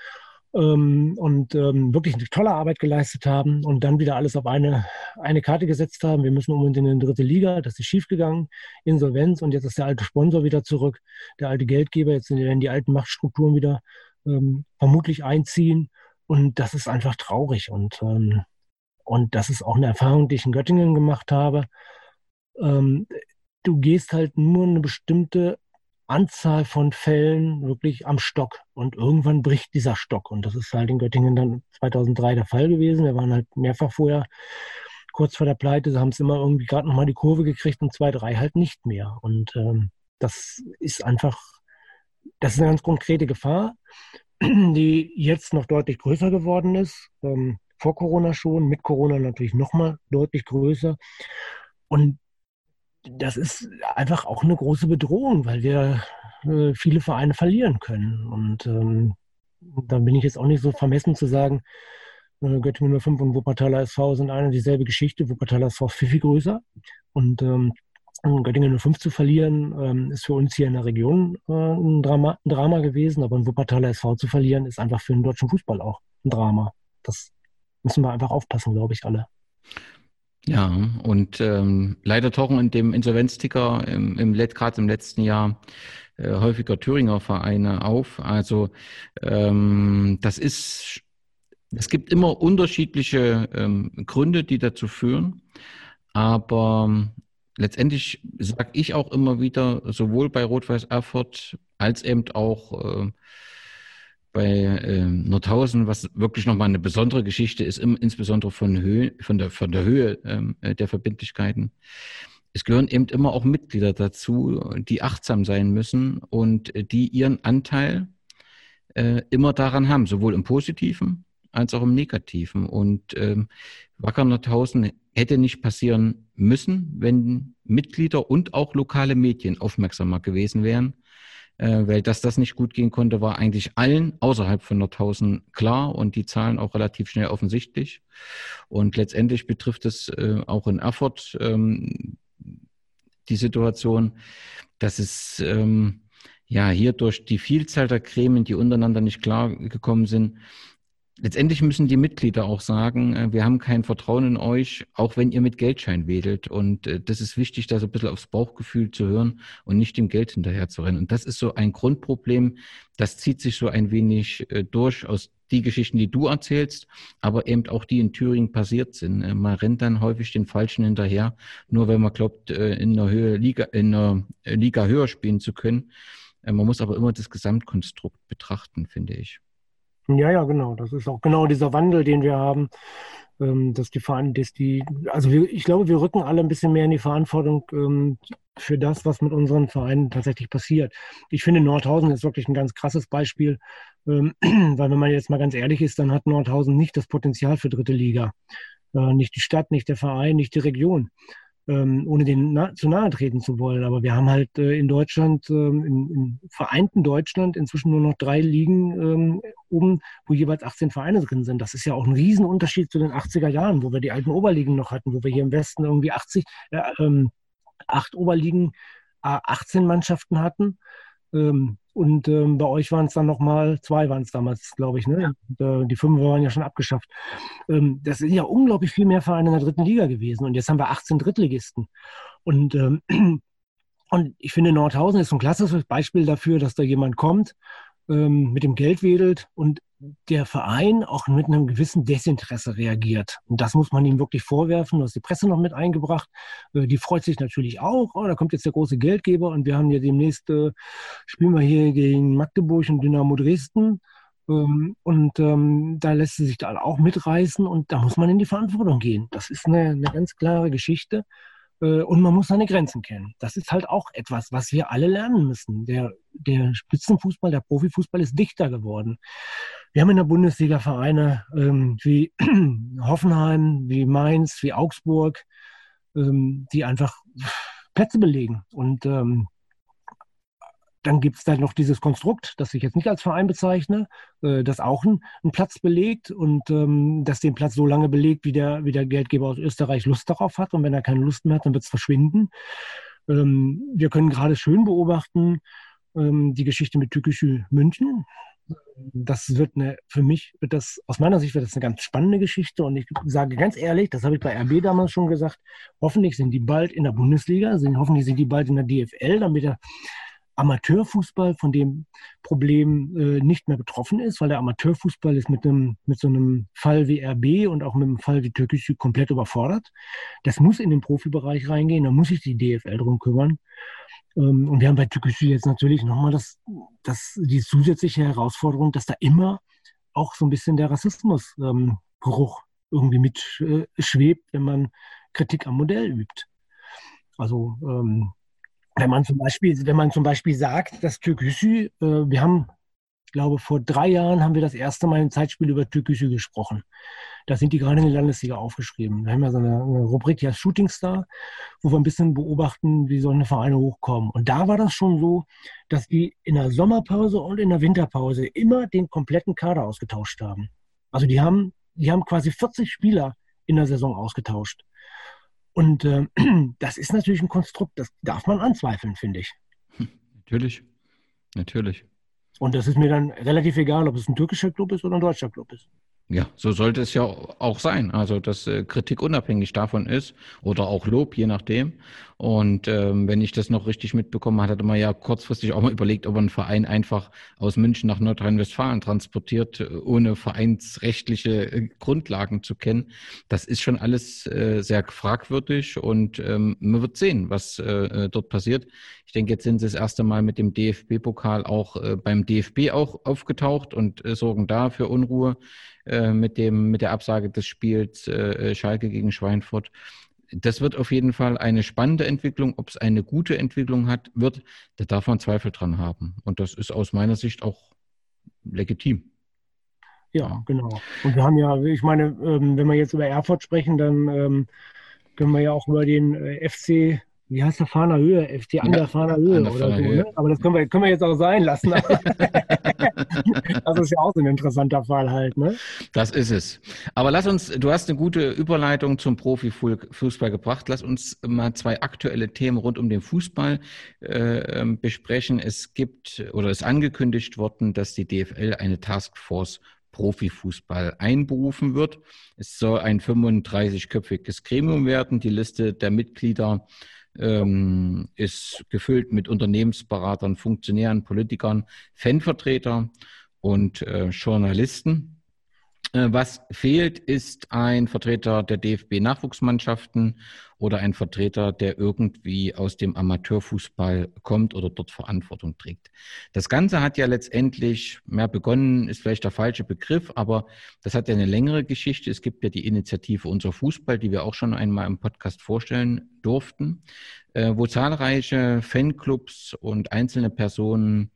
ähm, und ähm, wirklich eine tolle Arbeit geleistet haben und dann wieder alles auf eine, eine Karte gesetzt haben. Wir müssen unbedingt in die dritte Liga, das ist schiefgegangen, Insolvenz und jetzt ist der alte Sponsor wieder zurück, der alte Geldgeber, jetzt werden die alten Machtstrukturen wieder ähm, vermutlich einziehen und das ist einfach traurig und, ähm, und das ist auch eine Erfahrung, die ich in Göttingen gemacht habe. Ähm, du gehst halt nur eine bestimmte Anzahl von Fällen wirklich am Stock. Und irgendwann bricht dieser Stock. Und das ist halt in Göttingen dann 2003 der Fall gewesen. Wir waren halt mehrfach vorher kurz vor der Pleite. Sie haben es immer irgendwie gerade nochmal die Kurve gekriegt und zwei, drei halt nicht mehr. Und ähm, das ist einfach, das ist eine ganz konkrete Gefahr, die jetzt noch deutlich größer geworden ist. Ähm, vor Corona schon, mit Corona natürlich nochmal deutlich größer. Und das ist einfach auch eine große Bedrohung, weil wir äh, viele Vereine verlieren können. Und ähm, da bin ich jetzt auch nicht so vermessen zu sagen, äh, Göttingen 05 und Wuppertaler SV sind eine dieselbe Geschichte. Wuppertaler SV ist viel, viel größer. Und ähm, Göttingen 05 zu verlieren, ähm, ist für uns hier in der Region äh, ein, Drama, ein Drama gewesen, aber ein Wuppertaler SV zu verlieren, ist einfach für den deutschen Fußball auch ein Drama. Das müssen wir einfach aufpassen, glaube ich, alle. Ja, und ähm, leider tauchen in dem Insolvenzticker im, im gerade im letzten Jahr äh, häufiger Thüringer Vereine auf. Also ähm, das ist, es gibt immer unterschiedliche ähm, Gründe, die dazu führen. Aber letztendlich sage ich auch immer wieder, sowohl bei Rot-Weiß Erfurt als eben auch äh, bei äh, Nordhausen, was wirklich nochmal eine besondere Geschichte ist, im, insbesondere von, Höhe, von, der, von der Höhe ähm, äh, der Verbindlichkeiten. es gehören eben immer auch Mitglieder dazu, die achtsam sein müssen und die ihren Anteil äh, immer daran haben, sowohl im Positiven als auch im Negativen. Und ähm, Wacker Nordhausen hätte nicht passieren müssen, wenn Mitglieder und auch lokale Medien aufmerksamer gewesen wären. Äh, weil dass das nicht gut gehen konnte, war eigentlich allen außerhalb von Nordhausen klar und die Zahlen auch relativ schnell offensichtlich. Und letztendlich betrifft es äh, auch in Erfurt ähm, die Situation, dass es ähm, ja hier durch die Vielzahl der Gremien, die untereinander nicht klar gekommen sind, letztendlich müssen die Mitglieder auch sagen, äh, wir haben kein Vertrauen in euch, auch wenn ihr mit Geldschein wedelt. Und äh, das ist wichtig, da so ein bisschen aufs Bauchgefühl zu hören und nicht dem Geld hinterher zu rennen. Und das ist so ein Grundproblem, das zieht sich so ein wenig äh, durch aus die Geschichten, die du erzählst, aber eben auch die in Thüringen passiert sind. Man rennt dann häufig den Falschen hinterher, nur weil man glaubt, in einer Höhe Liga, in einer Liga höher spielen zu können. Man muss aber immer das Gesamtkonstrukt betrachten, finde ich. Ja, ja, genau. Das ist auch genau dieser Wandel, den wir haben, ähm, dass die Vereine, dass die, also wir, ich glaube, wir rücken alle ein bisschen mehr in die Verantwortung ähm, für das, was mit unseren Vereinen tatsächlich passiert. Ich finde, Nordhausen ist wirklich ein ganz krasses Beispiel, ähm, weil wenn man jetzt mal ganz ehrlich ist, dann hat Nordhausen nicht das Potenzial für dritte Liga. Äh, nicht die Stadt, nicht der Verein, nicht die Region ähm, ohne den na zu nahe treten zu wollen. Aber wir haben halt äh, in Deutschland, ähm, im, im, vereinten Deutschland inzwischen nur noch drei Ligen ähm, oben, wo jeweils 18 Vereine drin sind. Das ist ja auch ein Riesenunterschied zu den 80er Jahren, wo wir die alten Oberligen noch hatten, wo wir hier im Westen irgendwie 80, äh, ähm, acht Oberligen, äh, 18 Mannschaften hatten. Ähm, und ähm, bei euch waren es dann nochmal, zwei waren es damals, glaube ich. Ne? Ja. die fünf waren ja schon abgeschafft. Ähm, das sind ja unglaublich viel mehr Vereine in der dritten Liga gewesen. Und jetzt haben wir 18 Drittligisten. Und, ähm, und ich finde, Nordhausen ist ein klassisches Beispiel dafür, dass da jemand kommt, ähm, mit dem Geld wedelt und der Verein auch mit einem gewissen Desinteresse reagiert. Und das muss man ihm wirklich vorwerfen. Du hast die Presse noch mit eingebracht. Äh, die freut sich natürlich auch. Oh, da kommt jetzt der große Geldgeber und wir haben ja demnächst, äh, spielen wir hier gegen Magdeburg und Dynamo Dresden. Ähm, und ähm, da lässt sie sich da auch mitreißen und da muss man in die Verantwortung gehen. Das ist eine, eine ganz klare Geschichte. Äh, und man muss seine Grenzen kennen. Das ist halt auch etwas, was wir alle lernen müssen. Der, der Spitzenfußball, der Profifußball ist dichter geworden. Wir haben in der Bundesliga Vereine ähm, wie Hoffenheim, wie Mainz, wie Augsburg, ähm, die einfach Plätze belegen. Und ähm, dann gibt es da noch dieses Konstrukt, das ich jetzt nicht als Verein bezeichne, äh, das auch einen, Platz belegt und ähm, das den Platz so lange belegt, wie der, wie der Geldgeber aus Österreich Lust darauf hat. Und wenn er keine Lust mehr hat, dann wird es verschwinden. Ähm, wir können gerade schön beobachten ähm, die Geschichte mit Türkische München. Das wird eine, für mich wird das, aus meiner Sicht wird das eine ganz spannende Geschichte und ich sage ganz ehrlich, das habe ich bei RB damals schon gesagt, hoffentlich sind die bald in der Bundesliga, sind, hoffentlich sind die bald in der DFL, damit er Amateurfußball von dem Problem äh, nicht mehr betroffen ist, weil der Amateurfußball ist mit, einem, mit so einem Fall wie RB und auch mit einem Fall wie Türkisch komplett überfordert. Das muss in den Profibereich reingehen, da muss sich die DFL drum kümmern. Ähm, und wir haben bei Türkisch jetzt natürlich nochmal das, das, die zusätzliche Herausforderung, dass da immer auch so ein bisschen der Rassismusgeruch ähm, irgendwie mitschwebt, äh, wenn man Kritik am Modell übt. Also ähm, wenn man zum Beispiel, wenn man zum Beispiel sagt, dass Türkgücü, äh, wir haben, ich glaube, vor drei Jahren haben wir das erste Mal im Zeitspiel über Türkgücü gesprochen. Da sind die gerade in die Landesliga aufgeschrieben. Wir haben ja so eine, eine Rubrik, die heißt Shooting Star, wo wir ein bisschen beobachten, wie solche Vereine hochkommen. Und da war das schon so, dass die in der Sommerpause und in der Winterpause immer den kompletten Kader ausgetauscht haben. Also die haben, die haben quasi 40 Spieler in der Saison ausgetauscht. Und äh, das ist natürlich ein Konstrukt, das darf man anzweifeln, finde ich. Natürlich, natürlich. Und das ist mir dann relativ egal, ob es ein türkischer Club ist oder ein deutscher Club ist. Ja, so sollte es ja auch sein. Also, dass äh, Kritik unabhängig davon ist oder auch Lob, je nachdem. Und ähm, wenn ich das noch richtig mitbekommen habe, hatte man ja kurzfristig auch mal überlegt, ob man einen Verein einfach aus München nach Nordrhein-Westfalen transportiert, äh, ohne vereinsrechtliche äh, Grundlagen zu kennen. Das ist schon alles äh, sehr fragwürdig und ähm, man wird sehen, was äh, äh, dort passiert. Ich denke, jetzt sind sie das erste Mal mit dem DFB-Pokal auch äh, beim DFB auch aufgetaucht und sorgen da für Unruhe. Äh, mit, dem, mit der Absage des Spiels äh, Schalke gegen Schweinfurt. Das wird auf jeden Fall eine spannende Entwicklung. Ob es eine gute Entwicklung hat, wird, da darf man Zweifel dran haben. Und das ist aus meiner Sicht auch legitim. Ja, genau. Und wir haben ja, ich meine, ähm, wenn wir jetzt über Erfurt sprechen, dann ähm, können wir ja auch über den äh, FC wie heißt der Fahner Höhe? FT an der Fahner Höhe oder so. Ne? Aber das können wir, können wir jetzt auch sein lassen. das ist ja auch so ein interessanter Fall halt. Ne? Das ist es. Aber lass uns, du hast eine gute Überleitung zum Profifußball gebracht. Lass uns mal zwei aktuelle Themen rund um den Fußball äh, ähm, besprechen. Es gibt oder ist angekündigt worden, dass die DFL eine Taskforce Profifußball einberufen wird. Es soll ein 35-köpfiges Gremium werden. Die Liste der Mitglieder ähm, ist gefüllt mit Unternehmensberatern, Funktionären, Politikern, Fanvertreter und äh, Journalisten. Äh, was fehlt, ist ein Vertreter der DFB-Nachwuchsmannschaften oder ein Vertreter, der irgendwie aus dem Amateurfußball kommt oder dort Verantwortung trägt. Das Ganze hat ja letztendlich, mehr begonnen ist vielleicht der falsche Begriff, aber das hat ja eine längere Geschichte. Es gibt ja die Initiative Unser Fußball, die wir auch schon einmal im Podcast vorstellen durften, äh, wo zahlreiche Fanclubs und einzelne Personen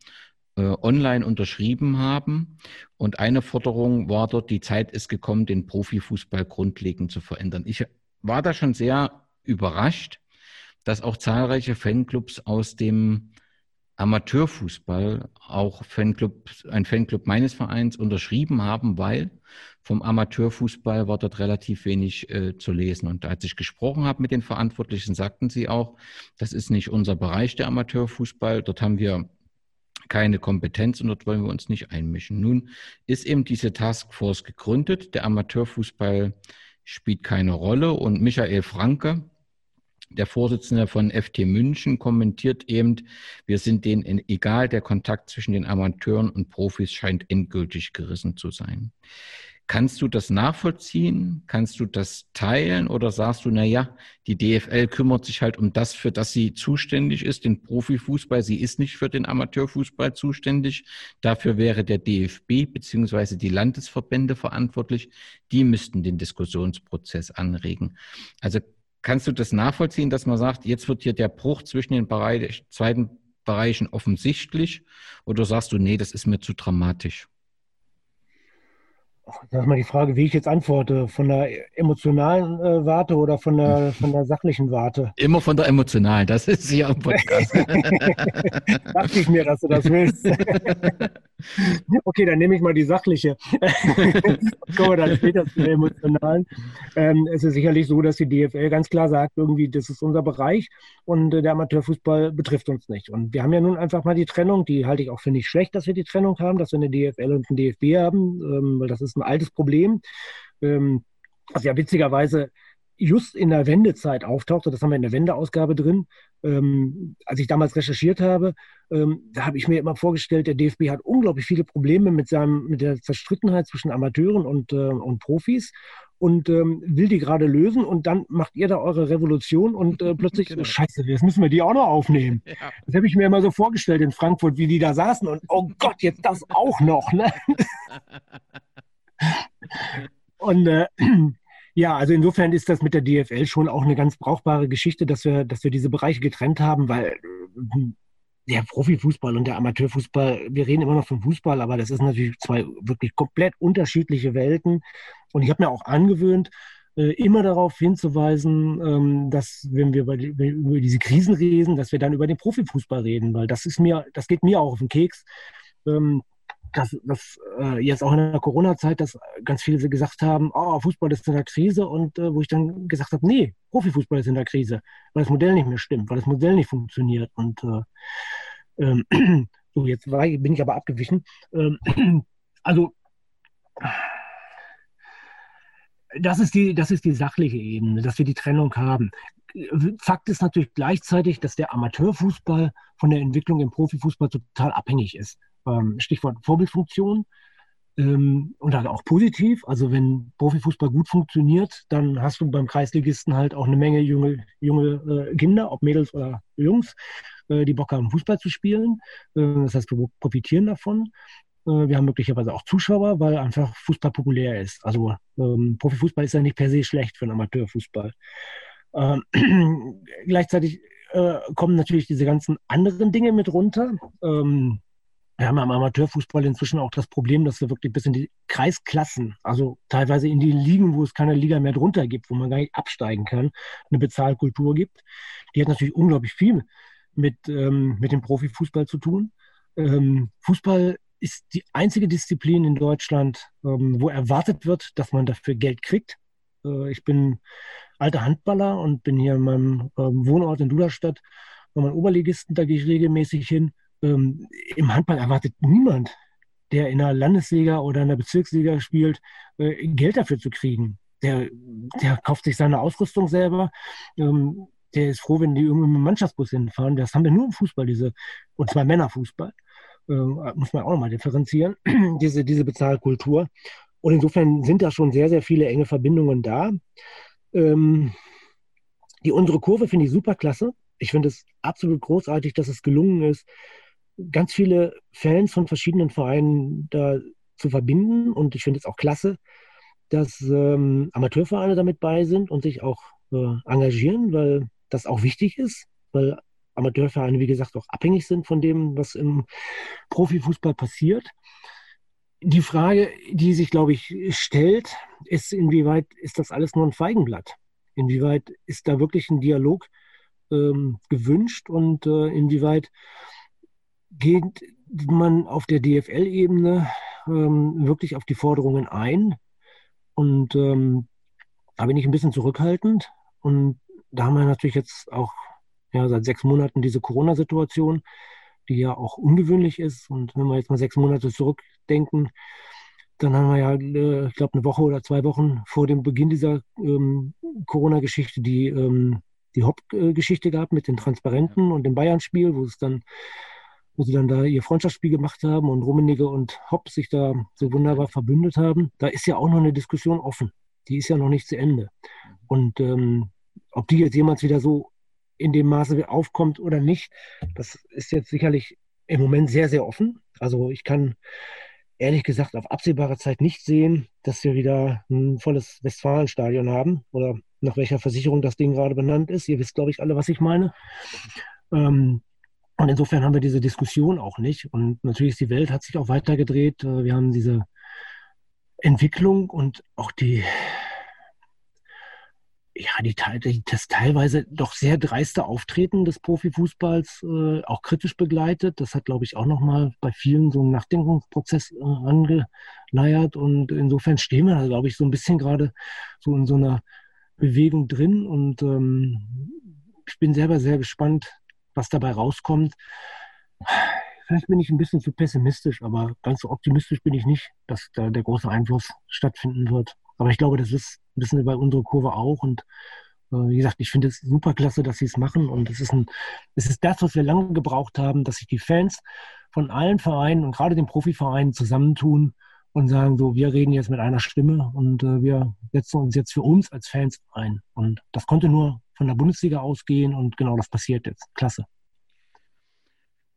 online unterschrieben haben. Und eine Forderung war dort, die Zeit ist gekommen, den Profifußball grundlegend zu verändern. Ich war da schon sehr überrascht, dass auch zahlreiche Fanclubs aus dem Amateurfußball, auch Fanclub, ein Fanclub meines Vereins unterschrieben haben, weil vom Amateurfußball war dort relativ wenig äh, zu lesen. Und als ich gesprochen habe mit den Verantwortlichen, sagten sie auch, das ist nicht unser Bereich der Amateurfußball. Dort haben wir keine Kompetenz und dort wollen wir uns nicht einmischen. Nun ist eben diese Taskforce gegründet. Der Amateurfußball spielt keine Rolle und Michael Franke, der Vorsitzende von FT München, kommentiert eben, wir sind denen egal, der Kontakt zwischen den Amateuren und Profis scheint endgültig gerissen zu sein. Kannst du das nachvollziehen? Kannst du das teilen? Oder sagst du, na ja, die DFL kümmert sich halt um das, für das sie zuständig ist, den Profifußball. Sie ist nicht für den Amateurfußball zuständig. Dafür wäre der DFB beziehungsweise die Landesverbände verantwortlich. Die müssten den Diskussionsprozess anregen. Also kannst du das nachvollziehen, dass man sagt, jetzt wird hier der Bruch zwischen den Bereich, zweiten Bereichen offensichtlich? Oder sagst du, nee, das ist mir zu dramatisch? Das ist mal die Frage, wie ich jetzt antworte. Von der emotionalen äh, Warte oder von der, von der sachlichen Warte? Immer von der emotionalen, das ist hier am Podcast. Dachte ich mir, dass du das willst. okay, dann nehme ich mal die sachliche. Kommen wir dann später zu der emotionalen. Ähm, es ist sicherlich so, dass die DFL ganz klar sagt, irgendwie, das ist unser Bereich und äh, der Amateurfußball betrifft uns nicht. Und wir haben ja nun einfach mal die Trennung, die halte ich auch für nicht schlecht, dass wir die Trennung haben, dass wir eine DFL und einen DFB haben, ähm, weil das ist ein altes Problem, ähm, was ja witzigerweise just in der Wendezeit auftauchte. Das haben wir in der Wendeausgabe drin. Ähm, als ich damals recherchiert habe, ähm, da habe ich mir immer vorgestellt, der DFB hat unglaublich viele Probleme mit, seinem, mit der Zerstrittenheit zwischen Amateuren und, äh, und Profis und ähm, will die gerade lösen und dann macht ihr da eure Revolution und äh, plötzlich, genau. scheiße, jetzt müssen wir die auch noch aufnehmen. Ja. Das habe ich mir immer so vorgestellt in Frankfurt, wie die da saßen und oh Gott, jetzt das auch noch. Ne? Und äh, ja, also insofern ist das mit der DFL schon auch eine ganz brauchbare Geschichte, dass wir, dass wir diese Bereiche getrennt haben, weil äh, der Profifußball und der Amateurfußball, wir reden immer noch vom Fußball, aber das ist natürlich zwei wirklich komplett unterschiedliche Welten. Und ich habe mir auch angewöhnt, äh, immer darauf hinzuweisen, ähm, dass wenn wir über, diese Krisen reden, dass wir dann über den Profifußball reden, weil das ist mir, das geht mir auch auf den Keks. Dass, dass äh, jetzt auch in der Corona-Zeit, dass ganz viele gesagt haben, oh, Fußball ist in der Krise und äh, wo ich dann gesagt habe, nee, Profifußball ist in der Krise, weil das Modell nicht mehr stimmt, weil das Modell nicht funktioniert. Und äh, ähm, so, jetzt war, bin ich aber abgewichen. Ähm, also das ist, die, das ist die sachliche Ebene, dass wir die Trennung haben. Fakt ist natürlich gleichzeitig, dass der Amateurfußball von der Entwicklung im Profifußball total abhängig ist ähm, Stichwort Vorbildfunktion. Ähm, und dann auch positiv. Also wenn Profifußball gut funktioniert, dann hast du beim Kreisligisten halt auch eine Menge junge, junge äh, Kinder, ob Mädels oder Jungs, äh, die Bock haben, Fußball zu spielen. Äh, das heißt, wir profitieren davon. Äh, wir haben möglicherweise auch Zuschauer, weil einfach Fußball populär ist. Also ähm, Profifußball ist ja nicht per se schlecht für einen Amateurfußball. Ähm, gleichzeitig äh, kommen natürlich diese ganzen anderen Dinge mit runter. Ähm, wir haben am Amateurfußball inzwischen auch das Problem, dass wir wirklich bis in die Kreisklassen, also teilweise in die Ligen, wo es keine Liga mehr drunter gibt, wo man gar nicht absteigen kann, eine Bezahlkultur gibt. Die hat natürlich unglaublich viel mit, ähm, mit dem Profifußball zu tun. Ähm, Fußball ist die einzige Disziplin in Deutschland, ähm, wo erwartet wird, dass man dafür Geld kriegt. Äh, ich bin alter Handballer und bin hier in meinem ähm, Wohnort in Duderstadt bei meinen Oberligisten, da gehe ich regelmäßig hin ähm, im Handball erwartet niemand, der in einer Landesliga oder in einer Bezirksliga spielt, äh, Geld dafür zu kriegen. Der, der kauft sich seine Ausrüstung selber. Ähm, der ist froh, wenn die irgendwie mit dem Mannschaftsbus hinfahren. Das haben wir nur im Fußball, diese, und zwar Männerfußball. Ähm, muss man auch nochmal differenzieren, diese, diese Bezahlkultur. Und insofern sind da schon sehr, sehr viele enge Verbindungen da. Ähm, die unsere Kurve finde ich super klasse. Ich finde es absolut großartig, dass es gelungen ist, ganz viele Fans von verschiedenen Vereinen da zu verbinden. Und ich finde es auch klasse, dass ähm, Amateurvereine damit bei sind und sich auch äh, engagieren, weil das auch wichtig ist, weil Amateurvereine, wie gesagt, auch abhängig sind von dem, was im Profifußball passiert. Die Frage, die sich, glaube ich, stellt, ist, inwieweit ist das alles nur ein Feigenblatt? Inwieweit ist da wirklich ein Dialog ähm, gewünscht und äh, inwieweit geht man auf der DFL-Ebene ähm, wirklich auf die Forderungen ein. Und ähm, da bin ich ein bisschen zurückhaltend. Und da haben wir natürlich jetzt auch ja, seit sechs Monaten diese Corona-Situation, die ja auch ungewöhnlich ist. Und wenn wir jetzt mal sechs Monate zurückdenken, dann haben wir ja, äh, ich glaube, eine Woche oder zwei Wochen vor dem Beginn dieser ähm, Corona-Geschichte die, ähm, die Hop-Geschichte gehabt mit den Transparenten und dem Bayern-Spiel, wo es dann wo sie dann da ihr Freundschaftsspiel gemacht haben und Rummenigge und Hopp sich da so wunderbar verbündet haben. Da ist ja auch noch eine Diskussion offen. Die ist ja noch nicht zu Ende. Und ähm, ob die jetzt jemals wieder so in dem Maße aufkommt oder nicht, das ist jetzt sicherlich im Moment sehr, sehr offen. Also ich kann ehrlich gesagt auf absehbare Zeit nicht sehen, dass wir wieder ein volles Westfalenstadion haben oder nach welcher Versicherung das Ding gerade benannt ist. Ihr wisst, glaube ich, alle, was ich meine. Ähm, und insofern haben wir diese Diskussion auch nicht. Und natürlich ist die Welt hat sich auch weitergedreht. Äh, wir haben diese Entwicklung und auch die, ja, die, das teilweise doch sehr dreiste Auftreten des Profifußballs äh, auch kritisch begleitet. Das hat, glaube ich, auch nochmal bei vielen so einen Nachdenkungsprozess äh, angeleiert. Und insofern stehen wir da, glaube ich, so ein bisschen gerade so in so einer Bewegung drin. Und ähm, ich bin selber sehr gespannt, was dabei rauskommt. Vielleicht bin ich ein bisschen zu pessimistisch, aber ganz so optimistisch bin ich nicht, dass da der große Einfluss stattfinden wird. Aber ich glaube, das ist, wissen wir bei unserer Kurve auch. Und äh, wie gesagt, ich finde es super klasse, dass sie es machen. Und es ist, ein, es ist das, was wir lange gebraucht haben, dass sich die Fans von allen Vereinen und gerade den Profivereinen zusammentun und sagen so, wir reden jetzt mit einer Stimme und äh, wir setzen uns jetzt für uns als Fans ein. Und das konnte nur von der Bundesliga ausgehen und genau das passiert jetzt. Klasse.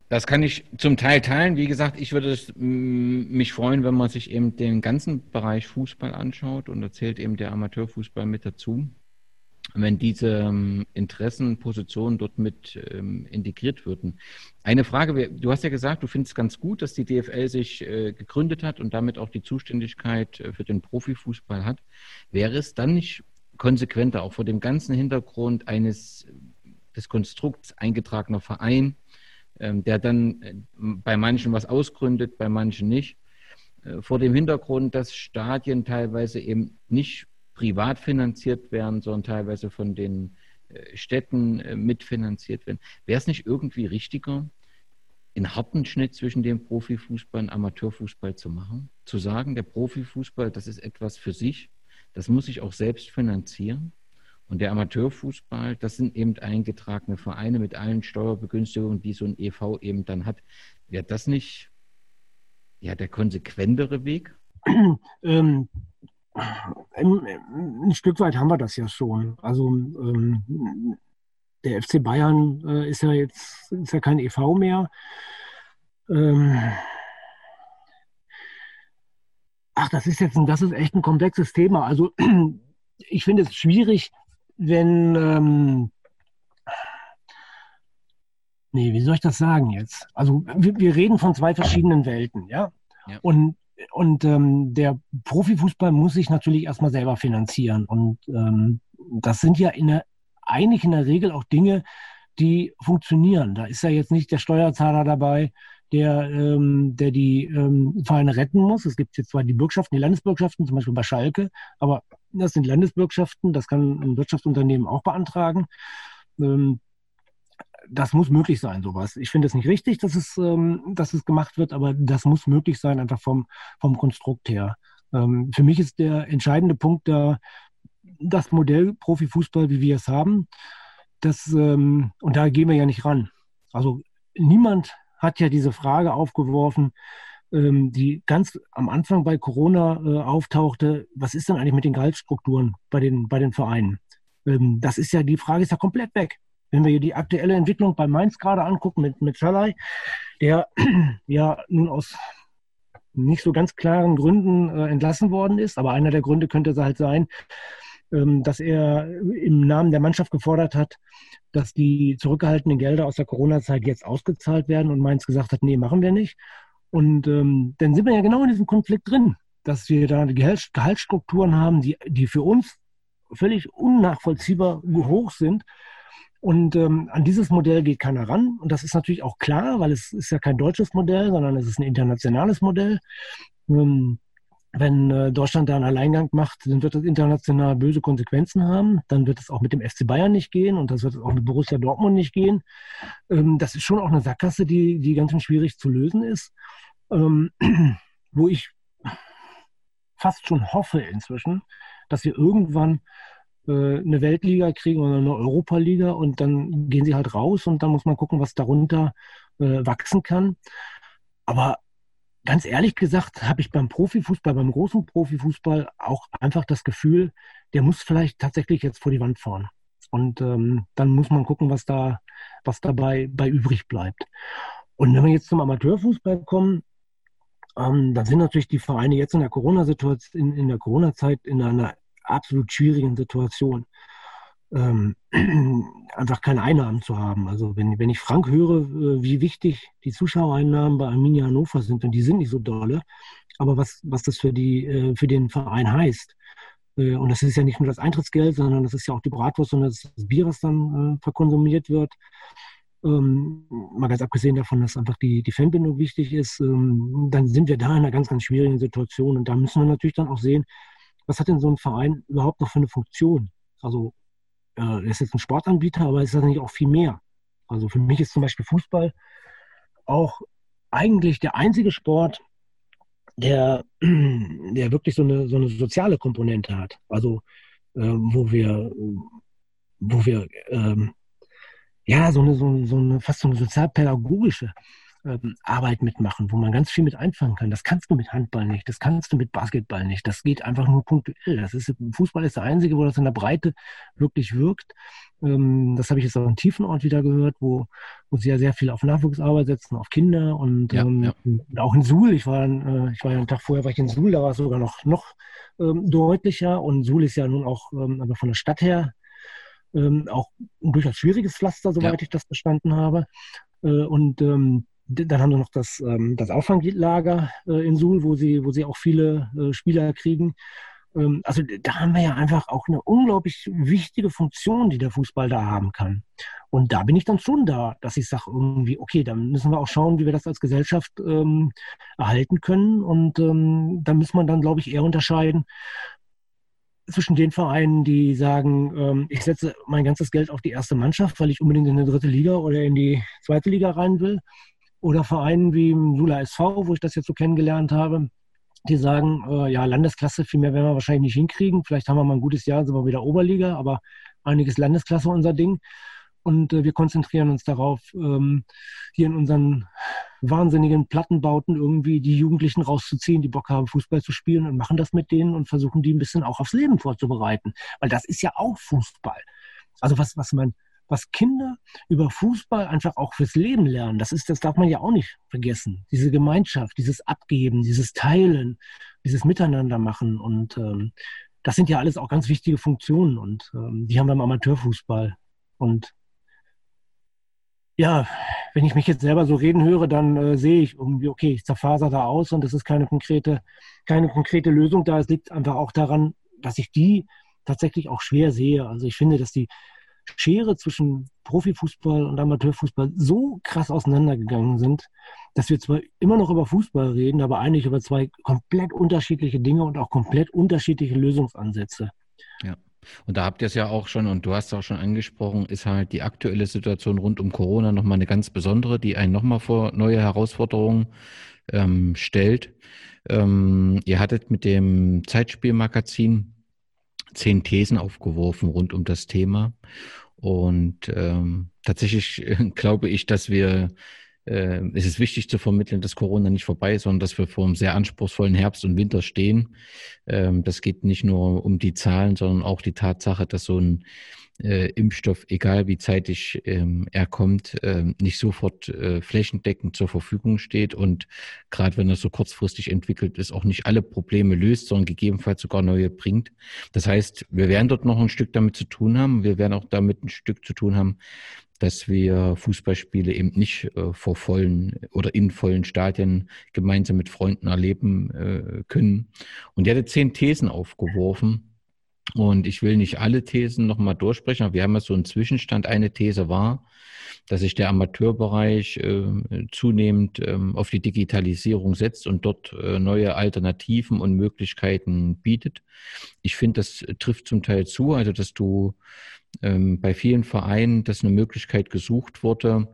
Das kann ich zum Teil teilen. Wie gesagt, ich würde es, mich freuen, wenn man sich eben den ganzen Bereich Fußball anschaut und da zählt eben der Amateurfußball mit dazu wenn diese ähm, Interessenpositionen dort mit ähm, integriert würden. Eine Frage, du hast ja gesagt, du findest ganz gut, dass die DFL sich äh, gegründet hat und damit auch die Zuständigkeit äh, für den Profifußball hat. Wäre es dann nicht konsequenter, auch vor dem ganzen Hintergrund eines des Konstrukts eingetragener Verein, ähm, der dann äh, bei manchen was ausgründet, bei manchen nicht, äh, vor dem Hintergrund, dass Stadien teilweise eben nicht privat finanziert werden, sondern teilweise von den äh, Städten äh, mitfinanziert werden. Wäre es nicht irgendwie richtiger, einen harten Schnitt zwischen dem Profifußball und Amateurfußball zu machen? Zu sagen, der Profifußball, das ist etwas für sich, das muss sich auch selbst finanzieren. Und der Amateurfußball, das sind eben eingetragene Vereine mit allen Steuerbegünstigungen, die so ein EV eben dann hat. Wäre das nicht ja, der konsequentere Weg? Ähm, ein Stück weit haben wir das ja schon. Also ähm, der FC Bayern äh, ist ja jetzt ist ja kein EV mehr. Ähm, ach, das ist jetzt ein, das ist echt ein komplexes Thema. Also ich finde es schwierig, wenn, ähm, nee, wie soll ich das sagen jetzt? Also wir, wir reden von zwei verschiedenen Welten, ja. ja. Und, und ähm, der Profifußball muss sich natürlich erstmal selber finanzieren. Und ähm, das sind ja in der, eigentlich in der Regel auch Dinge, die funktionieren. Da ist ja jetzt nicht der Steuerzahler dabei, der, ähm, der die ähm, Vereine retten muss. Es gibt jetzt zwar die Bürgschaften, die Landesbürgschaften, zum Beispiel bei Schalke, aber das sind Landesbürgschaften, das kann ein Wirtschaftsunternehmen auch beantragen. Ähm, das muss möglich sein, sowas. Ich finde es nicht richtig, dass es, ähm, dass es gemacht wird, aber das muss möglich sein, einfach vom, vom Konstrukt her. Ähm, für mich ist der entscheidende Punkt da das Modell Profifußball, wie wir es haben. Das, ähm, und da gehen wir ja nicht ran. Also niemand hat ja diese Frage aufgeworfen, ähm, die ganz am Anfang bei Corona äh, auftauchte, was ist denn eigentlich mit den Gehaltsstrukturen bei den, bei den Vereinen? Ähm, das ist ja, die Frage ist ja komplett weg. Wenn wir hier die aktuelle Entwicklung bei Mainz gerade angucken mit, mit Schalai, der ja nun aus nicht so ganz klaren Gründen äh, entlassen worden ist, aber einer der Gründe könnte halt sein, dass er im Namen der Mannschaft gefordert hat, dass die zurückgehaltenen Gelder aus der Corona-Zeit jetzt ausgezahlt werden und Mainz gesagt hat, nee, machen wir nicht. Und ähm, dann sind wir ja genau in diesem Konflikt drin, dass wir da Gehalt, Gehaltsstrukturen haben, die, die für uns völlig unnachvollziehbar hoch sind. Und ähm, an dieses Modell geht keiner ran. Und das ist natürlich auch klar, weil es ist ja kein deutsches Modell, sondern es ist ein internationales Modell. Ähm, wenn äh, Deutschland da einen Alleingang macht, dann wird das international böse Konsequenzen haben. Dann wird es auch mit dem FC Bayern nicht gehen und das wird auch mit Borussia Dortmund nicht gehen. Ähm, das ist schon auch eine Sackgasse, die, die ganz schön schwierig zu lösen ist. Ähm, wo ich fast schon hoffe inzwischen, dass wir irgendwann äh, eine Weltliga kriegen oder eine Europa-Liga und dann gehen sie halt raus und dann muss man gucken, was darunter äh, wachsen kann. Aber ganz ehrlich gesagt habe ich beim Profifußball, beim großen Profifußball auch einfach das Gefühl, der muss vielleicht tatsächlich jetzt vor die Wand fahren. Und ähm, dann muss man gucken, was da, was dabei bei übrig bleibt. Und wenn wir jetzt zum Amateurfußball kommen, ähm, dann sind natürlich die Vereine jetzt in der Corona-Situation, in, in der Corona-Zeit in einer absolut schwierigen Situation ähm, einfach keine Einnahmen zu haben. Also wenn, wenn ich Frank höre, äh, wie wichtig die Zuschauereinnahmen bei Arminia Hannover sind, und die sind nicht so dolle, aber was, was das für, die, äh, für den Verein heißt, äh, und das ist ja nicht nur das Eintrittsgeld, sondern das ist ja auch die Bratwurst und das Bier, was dann verkonsumiert wird. Ähm, mal ganz abgesehen davon, dass einfach die, die Fanbindung wichtig ist, ähm, dann sind wir da in einer ganz, ganz schwierigen Situation. Und da müssen wir natürlich dann auch sehen, was hat denn so ein Verein überhaupt noch für eine Funktion? Also äh, ist jetzt ein Sportanbieter, aber ist das nicht auch viel mehr? Also für mich ist zum Beispiel Fußball auch eigentlich der einzige Sport, der, der wirklich so eine, so eine soziale Komponente hat. Also äh, wo wir, wo wir ähm, ja so eine, so, so eine fast so eine sozialpädagogische ähm, Arbeit mitmachen, wo man ganz viel mit einfangen kann. Das kannst du mit Handball nicht, das kannst du mit Basketball nicht. Das geht einfach nur punktuell. Das ist, Fußball ist der einzige, wo das in der Breite wirklich wirkt. Ähm, das habe ich jetzt auch in Tiefenort wieder gehört, wo, wo sie ja sehr viel auf Nachwuchsarbeit setzen, auf Kinder und, ja, ähm, ja. und auch in Suhl. Ich war, äh, ich war ja einen Tag vorher war ich in Suhl, da war es sogar noch, noch ähm, deutlicher. Und Suhl ist ja nun auch ähm, aber von der Stadt her ähm, auch ein durchaus schwieriges Pflaster, soweit ja. ich das verstanden habe. Äh, und ähm, dann haben wir noch das, ähm, das Auffanglager äh, in Suhl, wo sie, wo sie auch viele äh, Spieler kriegen. Ähm, also da haben wir ja einfach auch eine unglaublich wichtige Funktion, die der Fußball da haben kann. Und da bin ich dann schon da, dass ich sage irgendwie, okay, dann müssen wir auch schauen, wie wir das als Gesellschaft ähm, erhalten können. Und ähm, da muss man dann, glaube ich, eher unterscheiden zwischen den Vereinen, die sagen, ähm, ich setze mein ganzes Geld auf die erste Mannschaft, weil ich unbedingt in die dritte Liga oder in die zweite Liga rein will oder Vereinen wie im Sula SV, wo ich das jetzt so kennengelernt habe, die sagen, äh, ja, Landesklasse, viel mehr werden wir wahrscheinlich nicht hinkriegen. Vielleicht haben wir mal ein gutes Jahr, sind wir wieder Oberliga, aber einiges Landesklasse unser Ding. Und äh, wir konzentrieren uns darauf, ähm, hier in unseren wahnsinnigen Plattenbauten irgendwie die Jugendlichen rauszuziehen, die Bock haben, Fußball zu spielen und machen das mit denen und versuchen die ein bisschen auch aufs Leben vorzubereiten. Weil das ist ja auch Fußball. Also was, was man was Kinder über Fußball einfach auch fürs Leben lernen. Das ist, das darf man ja auch nicht vergessen. Diese Gemeinschaft, dieses Abgeben, dieses Teilen, dieses Miteinander machen. Und ähm, das sind ja alles auch ganz wichtige Funktionen und ähm, die haben wir im Amateurfußball. Und ja, wenn ich mich jetzt selber so reden höre, dann äh, sehe ich irgendwie, okay, ich zerfaser da aus und es ist keine konkrete, keine konkrete Lösung da. Es liegt einfach auch daran, dass ich die tatsächlich auch schwer sehe. Also ich finde, dass die Schere zwischen Profifußball und Amateurfußball so krass auseinandergegangen sind, dass wir zwar immer noch über Fußball reden, aber eigentlich über zwei komplett unterschiedliche Dinge und auch komplett unterschiedliche Lösungsansätze. Ja. Und da habt ihr es ja auch schon, und du hast es auch schon angesprochen, ist halt die aktuelle Situation rund um Corona nochmal eine ganz besondere, die einen nochmal vor neue Herausforderungen ähm, stellt. Ähm, ihr hattet mit dem Zeitspielmagazin zehn Thesen aufgeworfen rund um das Thema. Und ähm, tatsächlich glaube ich, dass wir äh, es ist wichtig zu vermitteln, dass Corona nicht vorbei ist, sondern dass wir vor einem sehr anspruchsvollen Herbst und Winter stehen. Ähm, das geht nicht nur um die Zahlen, sondern auch die Tatsache, dass so ein äh, Impfstoff, egal wie zeitig ähm, er kommt, äh, nicht sofort äh, flächendeckend zur Verfügung steht und gerade wenn er so kurzfristig entwickelt ist, auch nicht alle Probleme löst, sondern gegebenenfalls sogar neue bringt. Das heißt, wir werden dort noch ein Stück damit zu tun haben. Wir werden auch damit ein Stück zu tun haben, dass wir Fußballspiele eben nicht äh, vor vollen oder in vollen Stadien gemeinsam mit Freunden erleben äh, können. Und er hatte zehn Thesen aufgeworfen, und ich will nicht alle Thesen nochmal durchsprechen, aber wir haben ja so einen Zwischenstand. Eine These war, dass sich der Amateurbereich äh, zunehmend ähm, auf die Digitalisierung setzt und dort äh, neue Alternativen und Möglichkeiten bietet. Ich finde, das trifft zum Teil zu, also dass du ähm, bei vielen Vereinen, dass eine Möglichkeit gesucht wurde,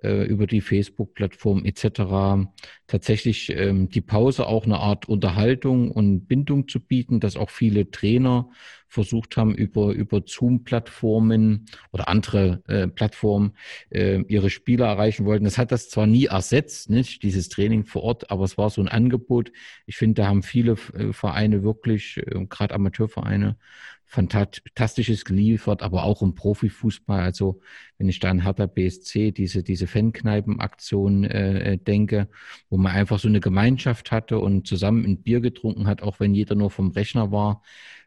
äh, über die Facebook-Plattform etc. tatsächlich ähm, die Pause auch eine Art Unterhaltung und Bindung zu bieten, dass auch viele Trainer versucht haben, über, über Zoom-Plattformen oder andere äh, Plattformen äh, ihre Spieler erreichen wollten. Das hat das zwar nie ersetzt, nicht dieses Training vor Ort, aber es war so ein Angebot. Ich finde, da haben viele äh, Vereine wirklich, äh, gerade Amateurvereine, Fantastisches geliefert, aber auch im Profifußball. Also wenn ich da an Hertha BSC, diese, diese Fankneipen-Aktion äh, denke, wo man einfach so eine Gemeinschaft hatte und zusammen ein Bier getrunken hat, auch wenn jeder nur vom Rechner war.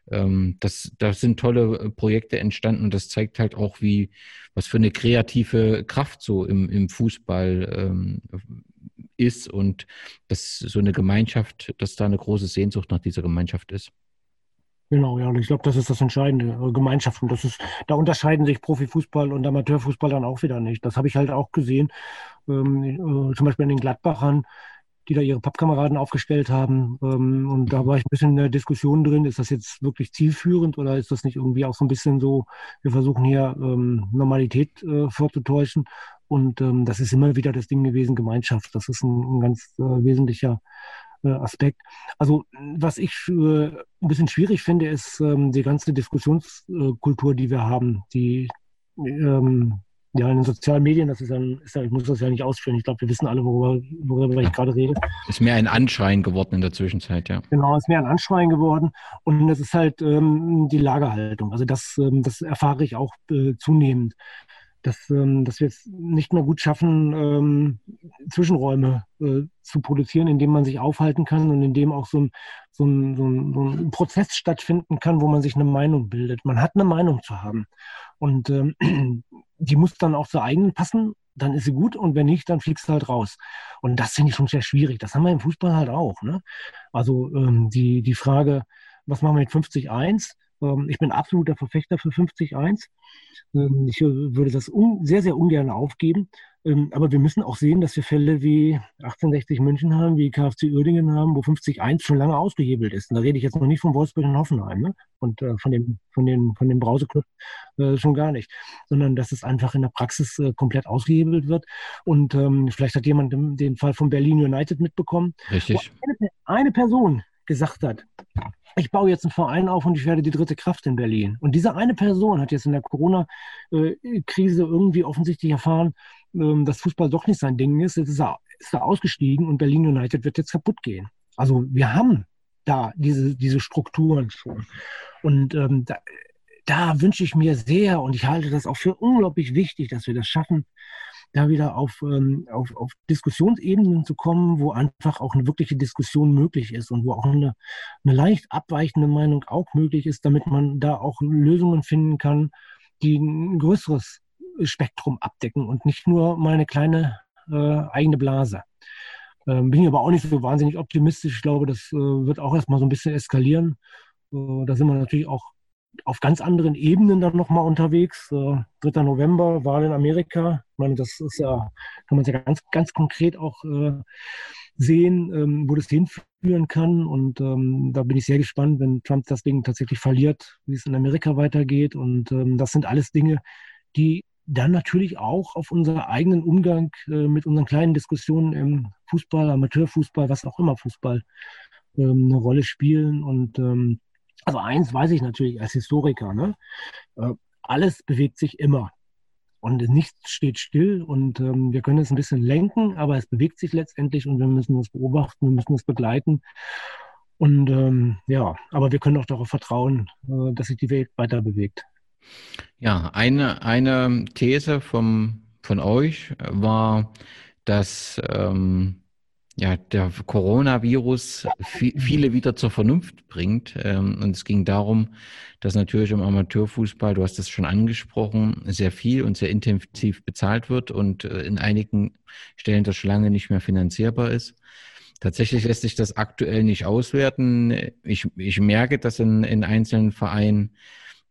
Ähm, das, das sind tolle äh, Projekte entstanden und das zeigt halt auch, wie, was für eine kreative Kraft so im, im Fußball ähm, ist und dass so eine Gemeinschaft, dass da eine große Sehnsucht nach dieser Gemeinschaft ist. Genau, ja, und ich glaube, das ist das Entscheidende, äh, Gemeinschaft. Und das ist, da unterscheiden sich Profifußball und Amateurfußball dann auch wieder nicht. Das habe ich halt auch gesehen, ähm, äh, zum Beispiel an den Gladbachern, die da ihre Pappkameraden aufgestellt haben. Ähm, und da war ich ein bisschen in der Diskussion drin, ist das jetzt wirklich zielführend oder ist das nicht irgendwie auch so ein bisschen so, wir versuchen hier ähm, Normalität äh, vorzutäuschen. Und ähm, das ist immer wieder das Ding gewesen, Gemeinschaft. Das ist ein, ein ganz äh, wesentlicher Aspekt. Also was ich äh, ein bisschen schwierig finde, ist ähm, die ganze Diskussionskultur, die wir haben, die ähm, ja, in den sozialen Medien, das ist ist ja, ich muss das ja nicht ausführen. Ich glaube, wir wissen alle, worüber, worüber ich gerade rede. Ist mehr ein Anschreien geworden in der Zwischenzeit, ja. Genau, ist mehr ein Anschreien geworden. Und es ist halt ähm, die Lagerhaltung. Also das, ähm, das erfahre ich auch äh, zunehmend dass, ähm, dass wir es nicht mehr gut schaffen, ähm, Zwischenräume äh, zu produzieren, in denen man sich aufhalten kann und in dem auch so ein, so, ein, so, ein, so ein Prozess stattfinden kann, wo man sich eine Meinung bildet. Man hat eine Meinung zu haben. Und ähm, die muss dann auch zur eigenen passen, dann ist sie gut und wenn nicht, dann fliegst du halt raus. Und das finde ich schon sehr schwierig. Das haben wir im Fußball halt auch. Ne? Also ähm, die, die Frage, was machen wir mit 50-1? Ähm, ich bin absoluter Verfechter für 50-1. Ähm, ich äh, würde das sehr, sehr ungern aufgeben. Ähm, aber wir müssen auch sehen, dass wir Fälle wie 1860 München haben, wie KFC Uerdingen haben, wo 50-1 schon lange ausgehebelt ist. Und da rede ich jetzt noch nicht von Wolfsburg und Hoffenheim ne? und äh, von dem, von den, von dem Brauseclub äh, schon gar nicht, sondern dass es einfach in der Praxis komplett ausgehebelt wird. Und vielleicht hat jemand den Fall von Berlin United mitbekommen. Richtig. Eine, eine Person gesagt hat, ich baue jetzt einen Verein auf und ich werde die dritte Kraft in Berlin. Und diese eine Person hat jetzt in der Corona-Krise irgendwie offensichtlich erfahren, ähm, dass Fußball doch nicht sein Ding ist. Jetzt ist er, ist er ausgestiegen und Berlin United wird jetzt kaputt gehen. Also wir haben da diese, diese Strukturen schon. Und ähm, da, da wünsche ich mir sehr, und ich halte das auch für unglaublich wichtig, dass wir das schaffen, da wieder auf, ähm, auf, auf Diskussionsebenen zu kommen, wo einfach auch eine wirkliche Diskussion möglich ist und wo auch eine, eine leicht abweichende Meinung auch möglich ist, damit man da auch Lösungen finden kann, die ein größeres Spektrum abdecken und nicht nur mal eine kleine äh, eigene Blase. Ähm, bin ich aber auch nicht so wahnsinnig optimistisch. Ich glaube, das äh, wird auch erstmal so ein bisschen eskalieren. Äh, da sind wir natürlich auch auf ganz anderen Ebenen dann nochmal unterwegs. Äh, 3. November, Wahl in Amerika. Ich meine, das ist ja, kann man ja ganz, ganz konkret auch äh, sehen, ähm, wo das hinführen kann. Und ähm, da bin ich sehr gespannt, wenn Trump das Ding tatsächlich verliert, wie es in Amerika weitergeht. Und ähm, das sind alles Dinge, die dann natürlich auch auf unseren eigenen Umgang äh, mit unseren kleinen Diskussionen im Fußball, Amateurfußball, was auch immer Fußball eine Rolle spielen. Und also eins weiß ich natürlich als Historiker, ne? Äh, alles bewegt sich immer. Und nichts steht still und ähm, wir können es ein bisschen lenken, aber es bewegt sich letztendlich und wir müssen es beobachten, wir müssen es begleiten. Und ähm, ja, aber wir können auch darauf vertrauen, äh, dass sich die Welt weiter bewegt. Ja, eine, eine These vom, von euch war, dass ähm, ja, der Coronavirus viele wieder zur Vernunft bringt. Ähm, und es ging darum, dass natürlich im Amateurfußball, du hast es schon angesprochen, sehr viel und sehr intensiv bezahlt wird und äh, in einigen Stellen das schon lange nicht mehr finanzierbar ist. Tatsächlich lässt sich das aktuell nicht auswerten. Ich, ich merke, dass in, in einzelnen Vereinen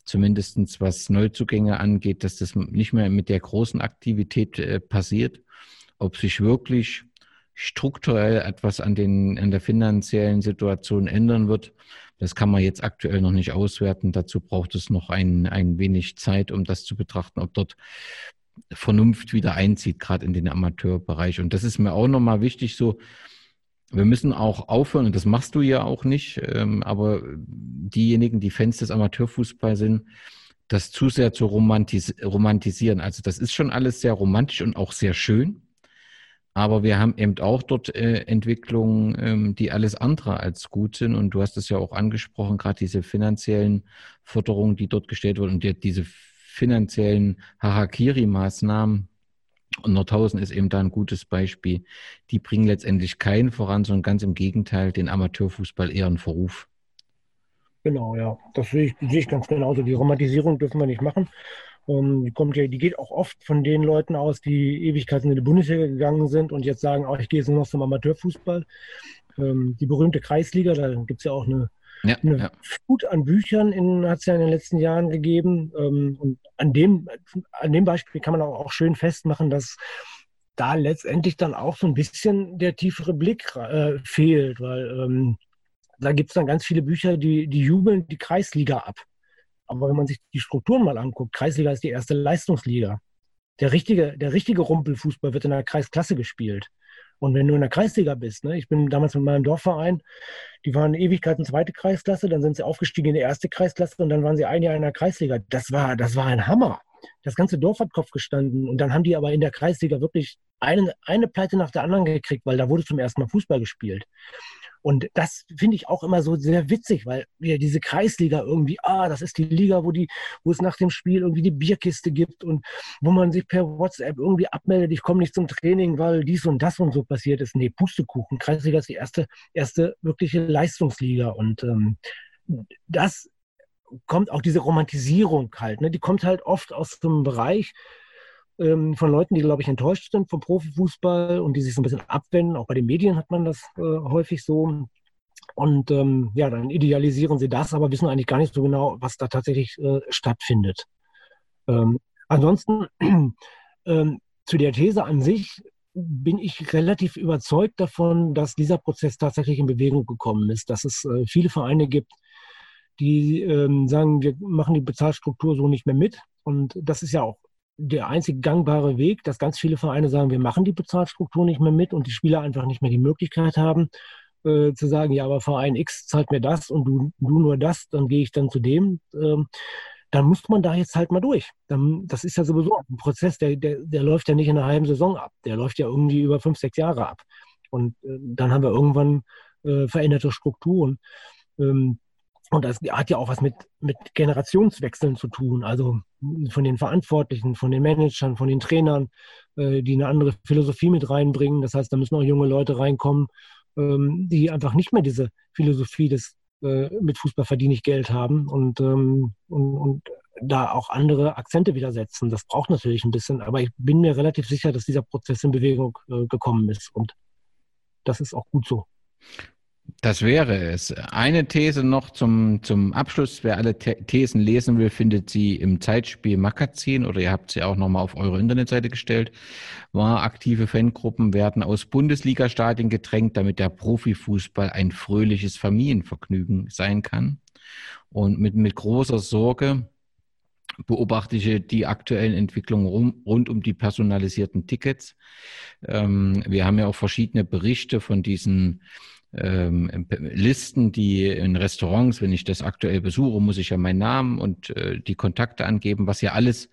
zumindestens was Neuzugänge angeht, dass das nicht mehr mit der großen Aktivität äh, passiert. Ob sich wirklich strukturell etwas an, den, an der finanziellen Situation ändern wird, das kann man jetzt aktuell noch nicht auswerten. Dazu braucht es noch ein, ein wenig Zeit, um das zu betrachten, ob dort Vernunft wieder einzieht, gerade in den Amateurbereich. Und das ist mir auch nochmal wichtig, so wir müssen auch aufhören, und das machst du ja auch nicht, ähm, aber diejenigen, die Fans des Amateurfußballs sind, das zu sehr zu romantis romantisieren. Also das ist schon alles sehr romantisch und auch sehr schön. Aber wir haben eben auch dort äh, Entwicklungen, ähm, die alles andere als gut sind. Und du hast es ja auch angesprochen, gerade diese finanziellen Förderungen, die dort gestellt wurden und die, diese finanziellen Harakiri-Maßnahmen, und Nordhausen ist eben da ein gutes Beispiel. Die bringen letztendlich keinen voran, sondern ganz im Gegenteil den Amateurfußball eher in Verruf. Genau, ja. Das sehe ich, sehe ich ganz genauso. Die Romantisierung dürfen wir nicht machen. Um, die, kommt ja, die geht auch oft von den Leuten aus, die Ewigkeiten in die Bundesliga gegangen sind und jetzt sagen, oh, ich gehe jetzt nur noch zum Amateurfußball. Ähm, die berühmte Kreisliga, da gibt es ja auch eine ja, eine ja. Flut an Büchern hat es ja in den letzten Jahren gegeben. Ähm, und an dem, an dem Beispiel kann man auch, schön festmachen, dass da letztendlich dann auch so ein bisschen der tiefere Blick äh, fehlt, weil ähm, da gibt es dann ganz viele Bücher, die, die jubeln die Kreisliga ab. Aber wenn man sich die Strukturen mal anguckt, Kreisliga ist die erste Leistungsliga. Der richtige, der richtige Rumpelfußball wird in der Kreisklasse gespielt. Und wenn du in der Kreisliga bist, ne, ich bin damals mit meinem Dorfverein, die waren Ewigkeiten zweite Kreisklasse, dann sind sie aufgestiegen in die erste Kreisklasse und dann waren sie ein Jahr in der Kreisliga. Das war, das war ein Hammer. Das ganze Dorf hat Kopf gestanden und dann haben die aber in der Kreisliga wirklich eine, eine Pleite nach der anderen gekriegt, weil da wurde zum ersten Mal Fußball gespielt. Und das finde ich auch immer so sehr witzig, weil wir diese Kreisliga irgendwie, ah, das ist die Liga, wo, die, wo es nach dem Spiel irgendwie die Bierkiste gibt und wo man sich per WhatsApp irgendwie abmeldet, ich komme nicht zum Training, weil dies und das und so passiert ist. Nee, Pustekuchen. Kreisliga ist die erste, erste wirkliche Leistungsliga. Und ähm, das kommt auch diese Romantisierung halt, ne? die kommt halt oft aus einem Bereich, ähm, von Leuten, die, glaube ich, enttäuscht sind vom Profifußball und die sich so ein bisschen abwenden. Auch bei den Medien hat man das äh, häufig so. Und ähm, ja, dann idealisieren sie das, aber wissen eigentlich gar nicht so genau, was da tatsächlich äh, stattfindet. Ähm, ansonsten ähm, zu der These an sich bin ich relativ überzeugt davon, dass dieser Prozess tatsächlich in Bewegung gekommen ist, dass es äh, viele Vereine gibt, die ähm, sagen, wir machen die Bezahlstruktur so nicht mehr mit. Und das ist ja auch der einzig gangbare Weg, dass ganz viele Vereine sagen, wir machen die Bezahlstruktur nicht mehr mit und die Spieler einfach nicht mehr die Möglichkeit haben, äh, zu sagen, ja, aber Verein X zahlt mir das und du, du nur das, dann gehe ich dann zu dem. Ähm, dann muss man da jetzt halt mal durch. Dann, das ist ja sowieso ein Prozess, der, der, der läuft ja nicht in einer halben Saison ab. Der läuft ja irgendwie über fünf, sechs Jahre ab. Und äh, dann haben wir irgendwann äh, veränderte Strukturen. Ähm, Und das hat ja auch was mit, mit Generationswechseln zu tun. Also von den Verantwortlichen, von den Managern, von den Trainern, äh, die eine andere Philosophie mit reinbringen. Das heißt, da müssen auch junge Leute reinkommen, ähm, die einfach nicht mehr diese Philosophie des äh, mit Fußball verdiene ich Geld haben und, ähm, und, und da auch andere Akzente wieder setzen. Das braucht natürlich ein bisschen, aber ich bin mir relativ sicher, dass dieser Prozess in Bewegung äh, gekommen ist und das ist auch gut so. Das wäre es. Eine These noch zum, zum Abschluss. Wer alle Thesen lesen will, findet sie im Zeitspiel Magazin oder ihr habt sie auch nochmal auf eure Internetseite gestellt. War aktive Fangruppen werden aus Bundesliga-Stadien gedrängt, damit der Profifußball ein fröhliches Familienvergnügen sein kann. Und mit, mit großer Sorge beobachte ich die aktuellen Entwicklungen rum, rund um die personalisierten Tickets. Ähm, wir haben ja auch verschiedene Berichte von diesen ähm, Listen, die in Restaurants, wenn ich das aktuell besuche, muss ich ja meinen Namen und äh, die Kontakte angeben, was ja alles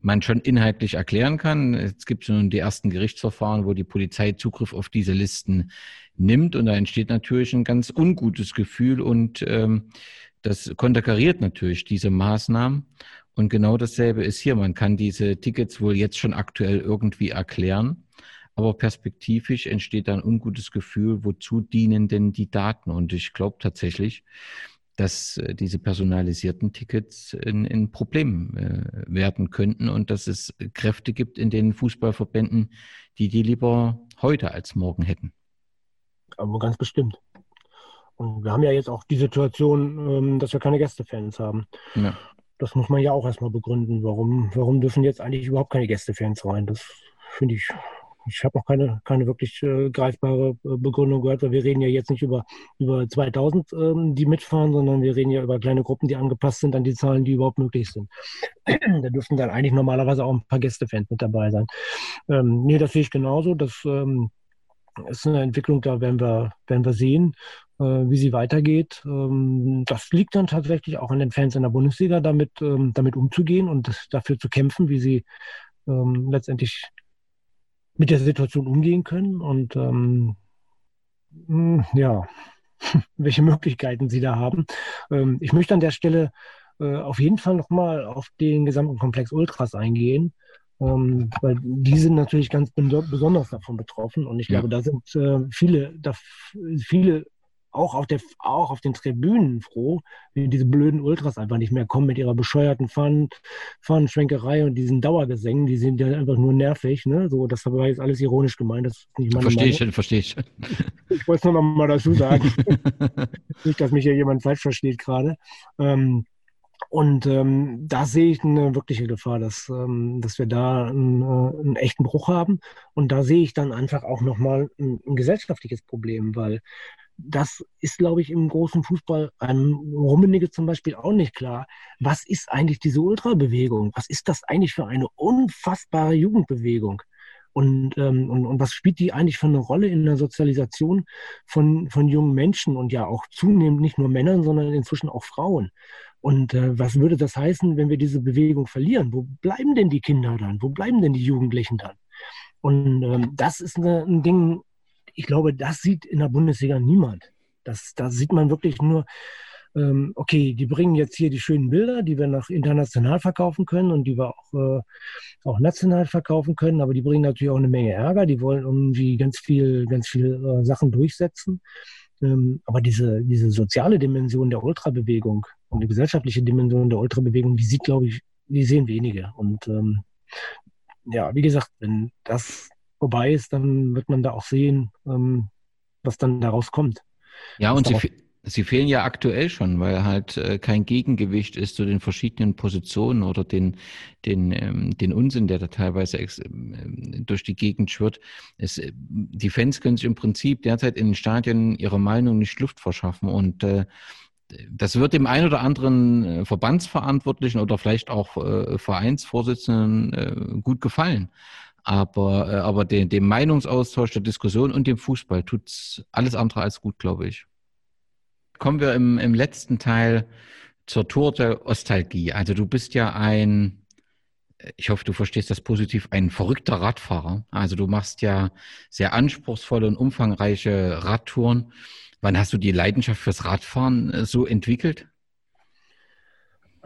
man schon inhaltlich erklären kann. Es gibt schon die ersten Gerichtsverfahren, wo die Polizei Zugriff auf diese Listen nimmt und da entsteht natürlich ein ganz ungutes Gefühl und ähm, das konterkariert natürlich diese Maßnahmen. Und genau dasselbe ist hier. Man kann diese Tickets wohl jetzt schon aktuell irgendwie erklären. Aber perspektivisch entsteht da ein ungutes Gefühl, wozu dienen denn die Daten? Und ich glaube tatsächlich, dass äh, diese personalisierten Tickets ein, ein Problem äh, werden könnten und dass es Kräfte gibt in den Fußballverbänden, die die lieber heute als morgen hätten. Aber ganz bestimmt. Und wir haben ja jetzt auch die Situation, ähm, dass wir keine Gästefans haben. Ja. Das muss man ja auch erstmal begründen. Warum, warum dürfen jetzt eigentlich überhaupt keine Gästefans rein? Das finde ich ich habe auch keine, keine wirklich äh, greifbare äh, Begründung gehört, weil wir reden ja jetzt nicht über, über 2000, ähm, die mitfahren, sondern wir reden ja über kleine Gruppen, die angepasst sind an die Zahlen, die überhaupt möglich sind. da dürften dann eigentlich normalerweise auch ein paar Gästefans mit dabei sein. Ähm, nee, das sehe ich genauso. Das ähm, ist eine Entwicklung, da werden wir, werden wir sehen, äh, wie sie weitergeht. Ähm, das liegt dann tatsächlich auch an den Fans in der Bundesliga, damit, ähm, damit umzugehen und dafür zu kämpfen, wie sie ähm, letztendlich mit der Situation umgehen können und ähm, hm, ja, welche Möglichkeiten sie da haben. Ähm, ich möchte an der Stelle äh, auf jeden Fall nochmal auf den gesamten Komplex Ultras eingehen, ähm, weil die sind natürlich ganz besonders davon betroffen und ich ja. glaube, da sind äh, viele, da, viele auch auf, der, auch auf den Tribünen froh, wie diese blöden Ultras einfach nicht mehr kommen mit ihrer bescheuerten Fahnen, Fahnenschwenkerei und diesen Dauergesängen. Die sind ja einfach nur nervig. Ne? So, das war jetzt alles ironisch gemeint. Das ist nicht meine Verstehe ich, verstehe ich. Ich wollte es nur noch mal dazu sagen. nicht, dass mich hier jemand falsch versteht gerade. Ähm, und ähm, da sehe ich eine wirkliche Gefahr, dass, ähm, dass wir da einen, äh, einen, echten Bruch haben. Und da sehe ich dann einfach auch nochmal ein, ein gesellschaftliches Problem, weil das ist, glaube ich, im großen Fußball, einem Rummenigge zum Beispiel auch nicht klar. Was ist eigentlich diese Ultrabewegung? Was ist das eigentlich für eine unfassbare Jugendbewegung? Und, ähm, und, und was spielt die eigentlich für eine Rolle in der Sozialisation von, von jungen Menschen und ja auch zunehmend nicht nur Männern, sondern inzwischen auch Frauen? Und äh, was würde das heißen, wenn wir diese Bewegung verlieren? Wo bleiben denn die Kinder dann? Wo bleiben denn die Jugendlichen dann? Und ähm, das ist eine, ein Ding, ich glaube, das sieht in der Bundesliga niemand. Das, da sieht man wirklich nur, ähm, okay, die bringen jetzt hier die schönen Bilder, die wir nach international verkaufen können und die wir auch, äh, auch national verkaufen können, aber die bringen natürlich auch eine Menge Ärger. Die wollen irgendwie ganz viel, ganz viel äh, Sachen durchsetzen. Ähm, aber diese, diese soziale Dimension der Ultrabewegung und die gesellschaftliche Dimension der Ultrabewegung, die sieht, glaube ich, die sehen wenige. Und ähm, ja, wie gesagt, wenn das vorbei ist, dann wird man da auch sehen, ähm, was dann daraus kommt. Ja, und sie, sie fehlen ja aktuell schon, weil halt äh, kein Gegengewicht ist zu den verschiedenen Positionen oder den, den, ähm, den Unsinn, der da teilweise äh, durch die Gegend schwirrt. Es, äh, die Fans können sich im Prinzip derzeit in den Stadien ihrer Meinung nicht Luft verschaffen und äh, das wird dem einen oder anderen äh, Verbandsverantwortlichen oder vielleicht auch äh, Vereinsvorsitzenden äh, gut gefallen. Aber, äh, aber den, dem Meinungsaustausch, der Diskussion und dem Fußball tut's alles andere als gut, glaube ich. Kommen wir im, im letzten Teil zur Tour der Ostalgie. Also du bist ja ein, ich hoffe, du verstehst das positiv, ein verrückter Radfahrer. Also du machst ja sehr anspruchsvolle und umfangreiche Radtouren. Wann hast du die Leidenschaft fürs Radfahren äh, so entwickelt?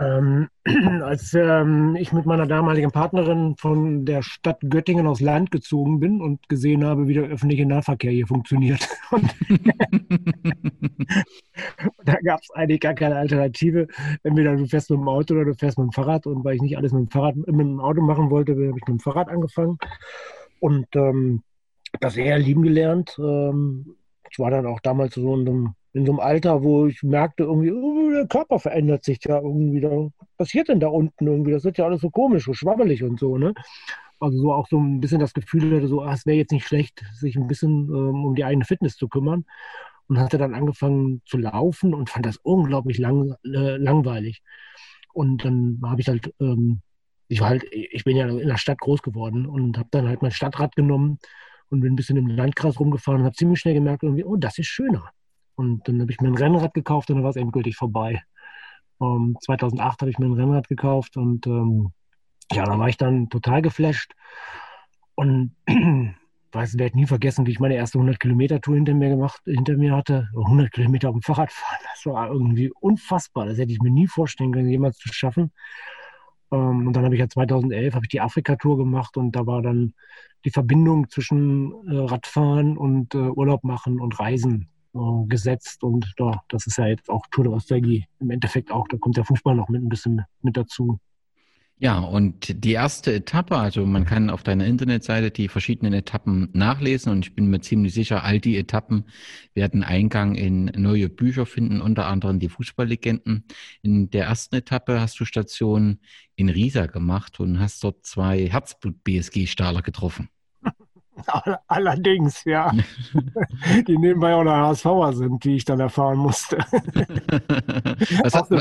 Ähm, als ähm, ich mit meiner damaligen Partnerin von der Stadt Göttingen aufs Land gezogen bin und gesehen habe, wie der öffentliche Nahverkehr hier funktioniert. da gab es eigentlich gar keine Alternative. Entweder du fährst mit dem Auto oder du fährst mit dem Fahrrad. Und weil ich nicht alles mit dem Fahrrad, mit dem Auto machen wollte, habe ich mit dem Fahrrad angefangen. Und ähm, das eher lieben gelernt. Ähm, ich war dann auch damals so in einem in so einem Alter, wo ich merkte, irgendwie, oh, der Körper verändert sich ja irgendwie. Da, was passiert denn da unten irgendwie? Das wird ja alles so komisch, so schwabbelig und so, ne? Also so auch so ein bisschen das Gefühl hatte, so, ah, es wäre jetzt nicht schlecht, sich ein bisschen ähm, um die eigene Fitness zu kümmern. Und hatte dann angefangen zu laufen und fand das unglaublich lang, äh, langweilig. Und dann habe ich halt, ähm, ich war halt, ich bin ja in der Stadt groß geworden und habe dann halt mein Stadtrad genommen und bin ein bisschen im Landkreis rumgefahren und habe ziemlich schnell gemerkt, irgendwie, oh, das ist schöner. Und dann habe ich mir ein Rennrad gekauft und dann war es endgültig vorbei. Um, ähm, 2008 habe ich mir ein Rennrad gekauft und ähm, ja, da war ich dann total geflasht. Und weiß, werde nie vergessen, wie ich meine erste 100 Kilometer Tour hinter mir gemacht, hinter mir hatte. 100 Kilometer auf dem Fahrrad fahren, das war irgendwie unfassbar. Das hätte ich mir nie vorstellen können, jemals zu schaffen. Ähm, und dann habe ich ja 2011 habe ich die Afrika-Tour gemacht und da war dann die Verbindung zwischen äh, Radfahren und äh, Urlaub machen und Reisen äh, gesetzt und ja, das ist ja jetzt auch Tour de Nostalgie im Endeffekt auch, da kommt der Fußball noch mit ein bisschen mit dazu. Ja, und die erste Etappe, also man kann auf deiner Internetseite die verschiedenen Etappen nachlesen und ich bin mir ziemlich sicher, all die Etappen werden Eingang in neue Bücher finden, unter anderem die Fußballlegenden. In der ersten Etappe hast du Station in Riesa gemacht und hast dort zwei Herzblut-BSG-Stahler getroffen. Allerdings, ja. die nebenbei auch noch HSVer sind, wie ich dann erfahren musste. Auch, so,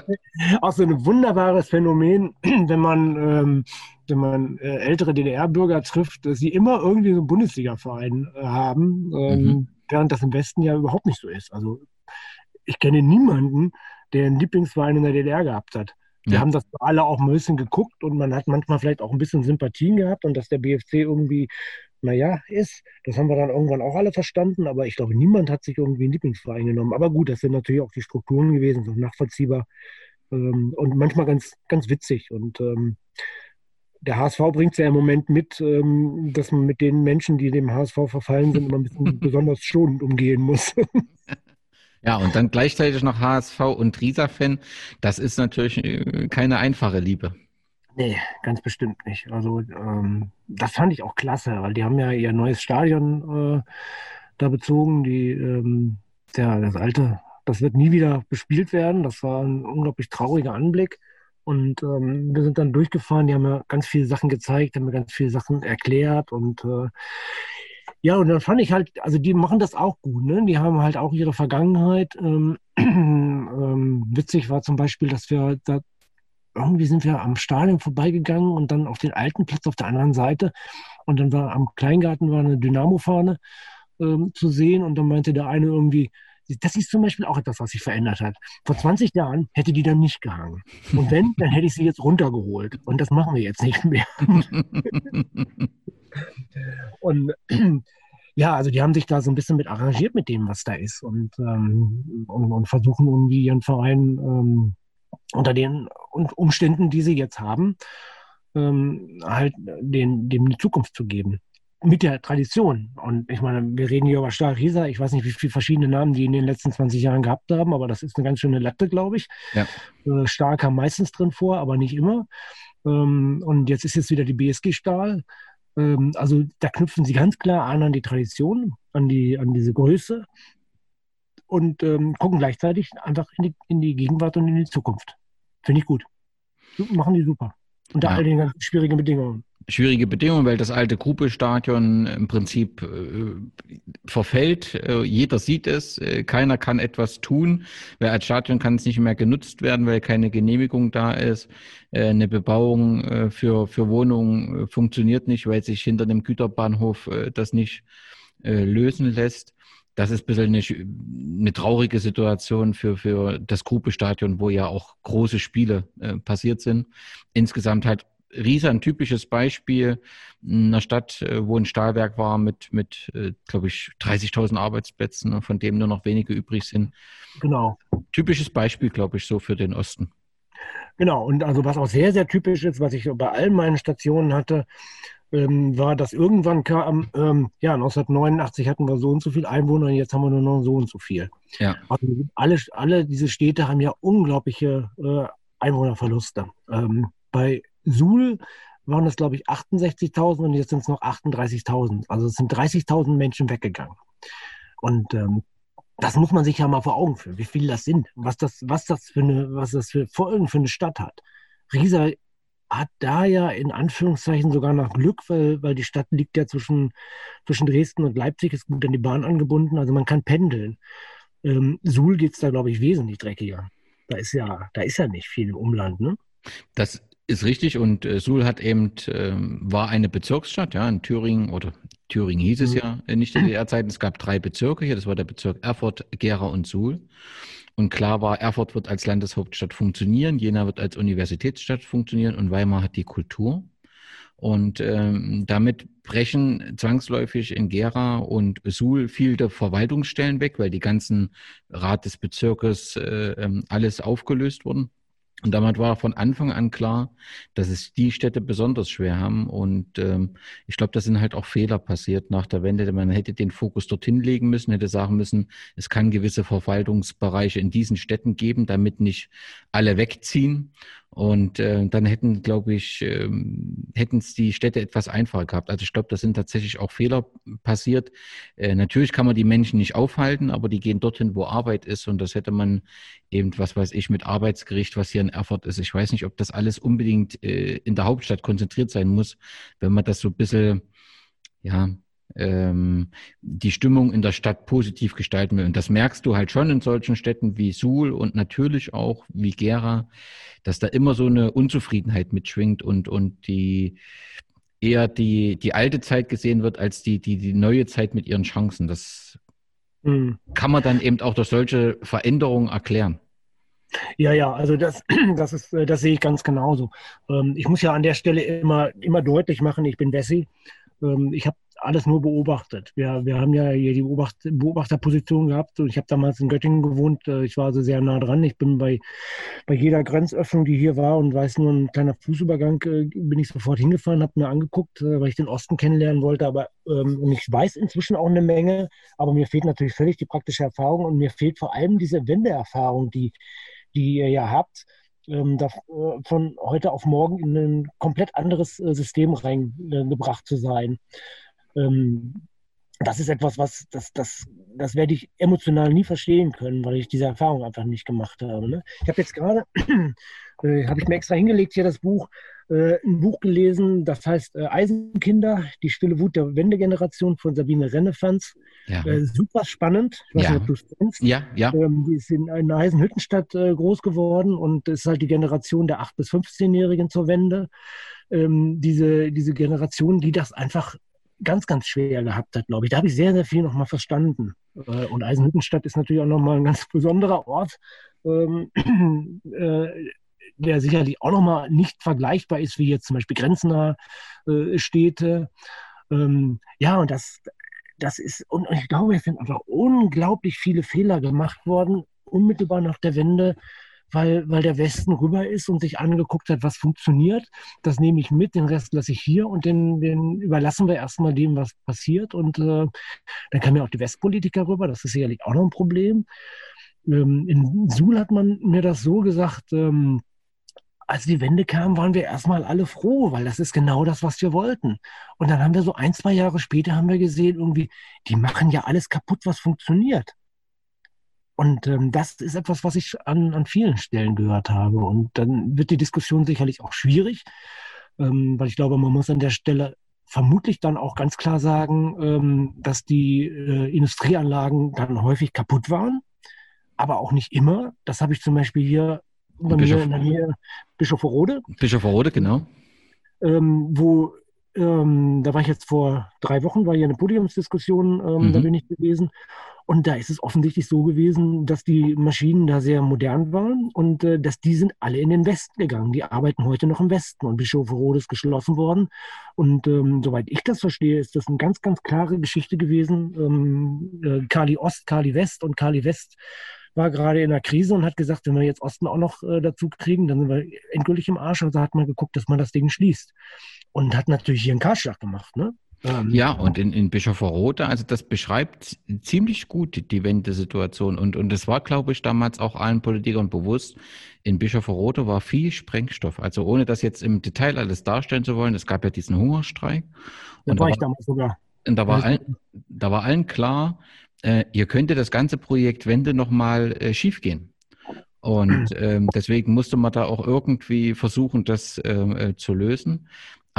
auch so ein wunderbares Phänomen, wenn man, ähm, wenn man äh, ältere DDR-Bürger trifft, dass sie immer irgendwie so einen Bundesliga-Verein äh, haben, ähm, mhm. während das im Westen ja überhaupt nicht so ist. Also ich kenne niemanden, der einen Lieblingsverein in der DDR gehabt hat. Wir ja. haben das alle auch ein bisschen geguckt und man hat manchmal vielleicht auch ein bisschen Sympathien gehabt und dass der BFC irgendwie naja, ist. Das haben wir dann irgendwann auch alle verstanden, aber ich glaube, niemand hat sich irgendwie einen Lieblingsverein genommen. Aber gut, das sind natürlich auch die Strukturen gewesen, so nachvollziehbar ähm, und manchmal ganz, ganz witzig. Und ähm, der HSV bringt es ja im Moment mit, ähm, dass man mit den Menschen, die dem HSV verfallen sind, immer ein bisschen besonders schonend umgehen muss. Ja, und dann gleichzeitig noch HSV und Risa-Fan. Das ist natürlich äh, keine einfache Liebe. Nee, ganz bestimmt nicht. Also ähm, das fand ich auch klasse, weil die haben ja ihr neues Stadion äh, da bezogen. Die, ähm, ja, das alte, das wird nie wieder bespielt werden. Das war ein unglaublich trauriger Anblick. Und ähm, wir sind dann durchgefahren, die haben ja ganz viele Sachen gezeigt, haben mir ganz viele Sachen erklärt und äh, ja, und dann fand ich halt, also die machen das auch gut, ne? Die haben halt auch ihre Vergangenheit. Ähm, ähm, witzig war zum Beispiel, dass wir da irgendwie sind wir am Stadion vorbeigegangen und dann auf den alten Platz auf der anderen Seite. Und dann war am Kleingarten war eine Dynamo-Fahne ähm, zu sehen. Und dann meinte der eine irgendwie, das ist zum Beispiel auch etwas, was sich verändert hat. Vor 20 Jahren hätte die dann nicht gehangen. Und wenn, dann hätte ich sie jetzt runtergeholt. Und das machen wir jetzt nicht mehr. und ja, also die haben sich da so ein bisschen mit arrangiert mit dem, was da ist und, ähm, und, und versuchen irgendwie ihren Verein ähm, unter den Umständen, die sie jetzt haben, ähm, halt den, dem eine Zukunft zu geben. Mit der Tradition. Und ich meine, wir reden hier über Stahl Riesa. Ich weiß nicht, wie viele verschiedene Namen die in den letzten 20 Jahren gehabt haben, aber das ist eine ganz schöne Latte, glaube ich. Ja. Äh, Stahl kam meistens drin vor, aber nicht immer. Ähm, und jetzt ist jetzt wieder die BSG Stahl. Ähm, also da knüpfen sie ganz klar an an die Tradition, an, die, an diese Größe und ähm, gucken gleichzeitig einfach in die, in die Gegenwart und in die Zukunft. Finde ich gut. Machen die super. Unter ja. all den ganzen schwierigen Bedingungen. Schwierige Bedingungen, weil das alte Gruppe-Stadion im Prinzip äh, verfällt. Äh, jeder sieht es, äh, keiner kann etwas tun, weil als Stadion kann es nicht mehr genutzt werden, weil keine Genehmigung da ist. Äh, eine Bebauung äh, für, für Wohnungen äh, funktioniert nicht, weil sich hinter dem Güterbahnhof das nicht lösen lässt das ist ein bisschen eine, eine traurige Situation für, für das Gruppe-Stadion, wo ja auch große Spiele äh, passiert sind. Insgesamt halt Riesa ein typisches Beispiel einer Stadt, äh, wo ein Stahlwerk war mit, mit äh, glaube ich, 30.000 Arbeitsplätzen, ne, von dem nur noch wenige übrig sind. Genau. Typisches Beispiel, glaube ich, so für den Osten. Genau, und also was auch sehr, sehr typisch ist, was ich bei allen meinen Stationen hatte, ähm, war, dass irgendwann kam, ähm, ja, 1989 hatten wir so und so viel Einwohner und jetzt haben wir nur noch so und so viel. Ja. Also alle, alle diese Städte haben ja unglaubliche äh, Einwohnerverluste. Ähm, bei Suhl waren es, glaube ich, 68.000 und jetzt sind es noch 38.000. Also es sind 30.000 Menschen weggegangen. Und ähm, das muss man sich ja mal vor Augen führen, wie viele das sind, was das, was das für eine, was das für Folgen für eine Stadt hat. Riesa hat da ja in Anführungszeichen sogar noch Glück, weil, weil die Stadt liegt ja zwischen, zwischen Dresden und Leipzig, ist gut an die Bahn angebunden, also man kann pendeln. Ähm, Suhl geht es da, glaube ich, wesentlich dreckiger. Da ist ja, da ist ja nicht viel im Umland, ne? Das ist richtig und äh, Suhl hat eben, äh, war eine Bezirksstadt, ja, in Thüringen oder Thüringen hieß es mhm. ja nicht in der Zeit. Es gab drei Bezirke hier, das war der Bezirk Erfurt, Gera und Suhl. Und klar war, Erfurt wird als Landeshauptstadt funktionieren, Jena wird als Universitätsstadt funktionieren und Weimar hat die Kultur. Und ähm, damit brechen zwangsläufig in Gera und Suhl viele Verwaltungsstellen weg, weil die ganzen Rat des Bezirkes äh, ähm, alles aufgelöst wurden. Und damit war von Anfang an klar, dass es die Städte besonders schwer haben. Und ähm, ich glaube, da sind halt auch Fehler passiert nach der Wende. Man hätte den Fokus dorthin legen müssen, hätte sagen müssen, es kann gewisse Verwaltungsbereiche in diesen Städten geben, damit nicht alle wegziehen. Und äh, dann hätten, glaube ich, ähm, hätten es die Städte etwas einfacher gehabt. Also ich glaube, da sind tatsächlich auch Fehler passiert. Äh, natürlich kann man die Menschen nicht aufhalten, aber die gehen dorthin, wo Arbeit ist. Und das hätte man eben, was weiß ich, mit Arbeitsgericht, was hier in Erfurt ist. Ich weiß nicht, ob das alles unbedingt äh, in der Hauptstadt konzentriert sein muss, wenn man das so ein bisschen, ja, ähm, die Stimmung in der Stadt positiv gestalten will. Und das merkst du halt schon in solchen Städten wie Suhl und natürlich auch wie Gera, dass da immer so eine Unzufriedenheit mitschwingt und, und die eher die, die alte Zeit gesehen wird als die, die, die neue Zeit mit ihren Chancen. Das mhm. kann man dann eben auch durch solche Veränderungen erklären. Ja, ja, also das, das ist, das sehe ich ganz genauso. Ähm, ich muss ja an der Stelle immer, immer deutlich machen, ich bin Wessi. Ähm, ich habe alles nur beobachtet. Wir, wir haben ja hier die Beobacht, Beobachterposition gehabt ich habe damals in Göttingen gewohnt. Äh, ich war also sehr nah dran. Ich bin bei, bei jeder Grenzöffnung, die hier war und weiß nur ein kleiner Fußübergang, äh, bin ich sofort hingefahren, habe mir angeguckt, äh, weil ich den Osten kennenlernen wollte. Aber ähm, und ich weiß inzwischen auch eine Menge, aber mir fehlt natürlich völlig die praktische Erfahrung und mir fehlt vor allem diese Wendeerfahrung, die, die ihr ja habt ähm, von heute auf morgen in ein komplett anderes System reingebracht zu sein ähm, das ist etwas, was das, das, das werde ich emotional nie verstehen können, weil ich diese Erfahrung einfach nicht gemacht habe. Ne? Ich habe jetzt gerade, äh, habe ich mir extra hingelegt hier das Buch, äh, ein Buch gelesen, das heißt äh, Eisenkinder, die stille Wut der Wendegeneration von Sabine Rennefanz. Ja. Äh, super spannend. Ich weiß ja. nicht, ob du es kennst. Ja, ja. Ähm, die ist in einer Eisenhüttenstadt äh, groß geworden und ist halt die Generation der 8- bis 15-Jährigen zur Wende. Ähm, diese, diese Generation, die das einfach ganz, ganz schwer gehabt hat, glaube ich. Da habe ich sehr, sehr viel nochmal verstanden. Äh, und Eisenhüttenstadt ist natürlich auch nochmal ein ganz besonderer Ort, ähm, äh, der sicherlich auch nochmal nicht vergleichbar ist wie jetzt zum Beispiel grenznahe äh, Städte. Ähm, ja, und das, das ist, und ich glaube, es sind einfach unglaublich viele Fehler gemacht worden, unmittelbar nach der Wende, weil, weil der Westen rüber ist und sich angeguckt hat, was funktioniert. Das nehme ich mit, den Rest lasse ich hier und den, den überlassen wir erstmal dem, was passiert. Und äh, dann kamen ja auch die Westpolitiker rüber, das ist sicherlich auch noch ein Problem. Ähm, in Suhl hat man mir das so gesagt, ähm, als die Wende kam, waren wir erstmal alle froh, weil das ist genau das, was wir wollten. Und dann haben wir so ein, zwei Jahre später haben wir gesehen, irgendwie, die machen ja alles kaputt, was funktioniert. Und ähm, das ist etwas, was ich an, an vielen Stellen gehört habe. Und dann wird die Diskussion sicherlich auch schwierig, ähm, weil ich glaube, man muss an der Stelle vermutlich dann auch ganz klar sagen, ähm, dass die äh, Industrieanlagen dann häufig kaputt waren, aber auch nicht immer. Das habe ich zum Beispiel hier bei Bischof, mir in der Nähe Bischofferode. Bischofferode, genau. Ähm, wo ähm, da war ich jetzt vor drei Wochen, war hier eine Podiumsdiskussion, ähm, mhm. da bin ich gewesen. Und da ist es offensichtlich so gewesen, dass die Maschinen da sehr modern waren und äh, dass die sind alle in den Westen gegangen. Die arbeiten heute noch im Westen und Bischofferode ist geschlossen worden. Und ähm, soweit ich das verstehe, ist das eine ganz, ganz klare Geschichte gewesen. Ähm, äh, Kali Ost, Kali West und Kali West war gerade in der Krise und hat gesagt, wenn wir jetzt Osten auch noch äh, dazu kriegen, dann sind wir endgültig im Arsch. Also hat man geguckt, dass man das Ding schließt. Und hat natürlich hier einen Kahlschlag gemacht. Ne? Ähm, ja, und in, in Bischofferode, also das beschreibt ziemlich gut die Wendesituation. Und, und es war, glaube ich, damals auch allen Politikern bewusst, in Bischofferode war viel Sprengstoff. Also ohne das jetzt im Detail alles darstellen zu wollen, es gab ja diesen Hungerstreik. Da und war da ich damals sogar. Und da war, allen, da war allen klar, äh, hier könnte das ganze Projekt Wende nochmal äh, schiefgehen. Und ähm, deswegen musste man da auch irgendwie versuchen, das ähm, äh, zu lösen.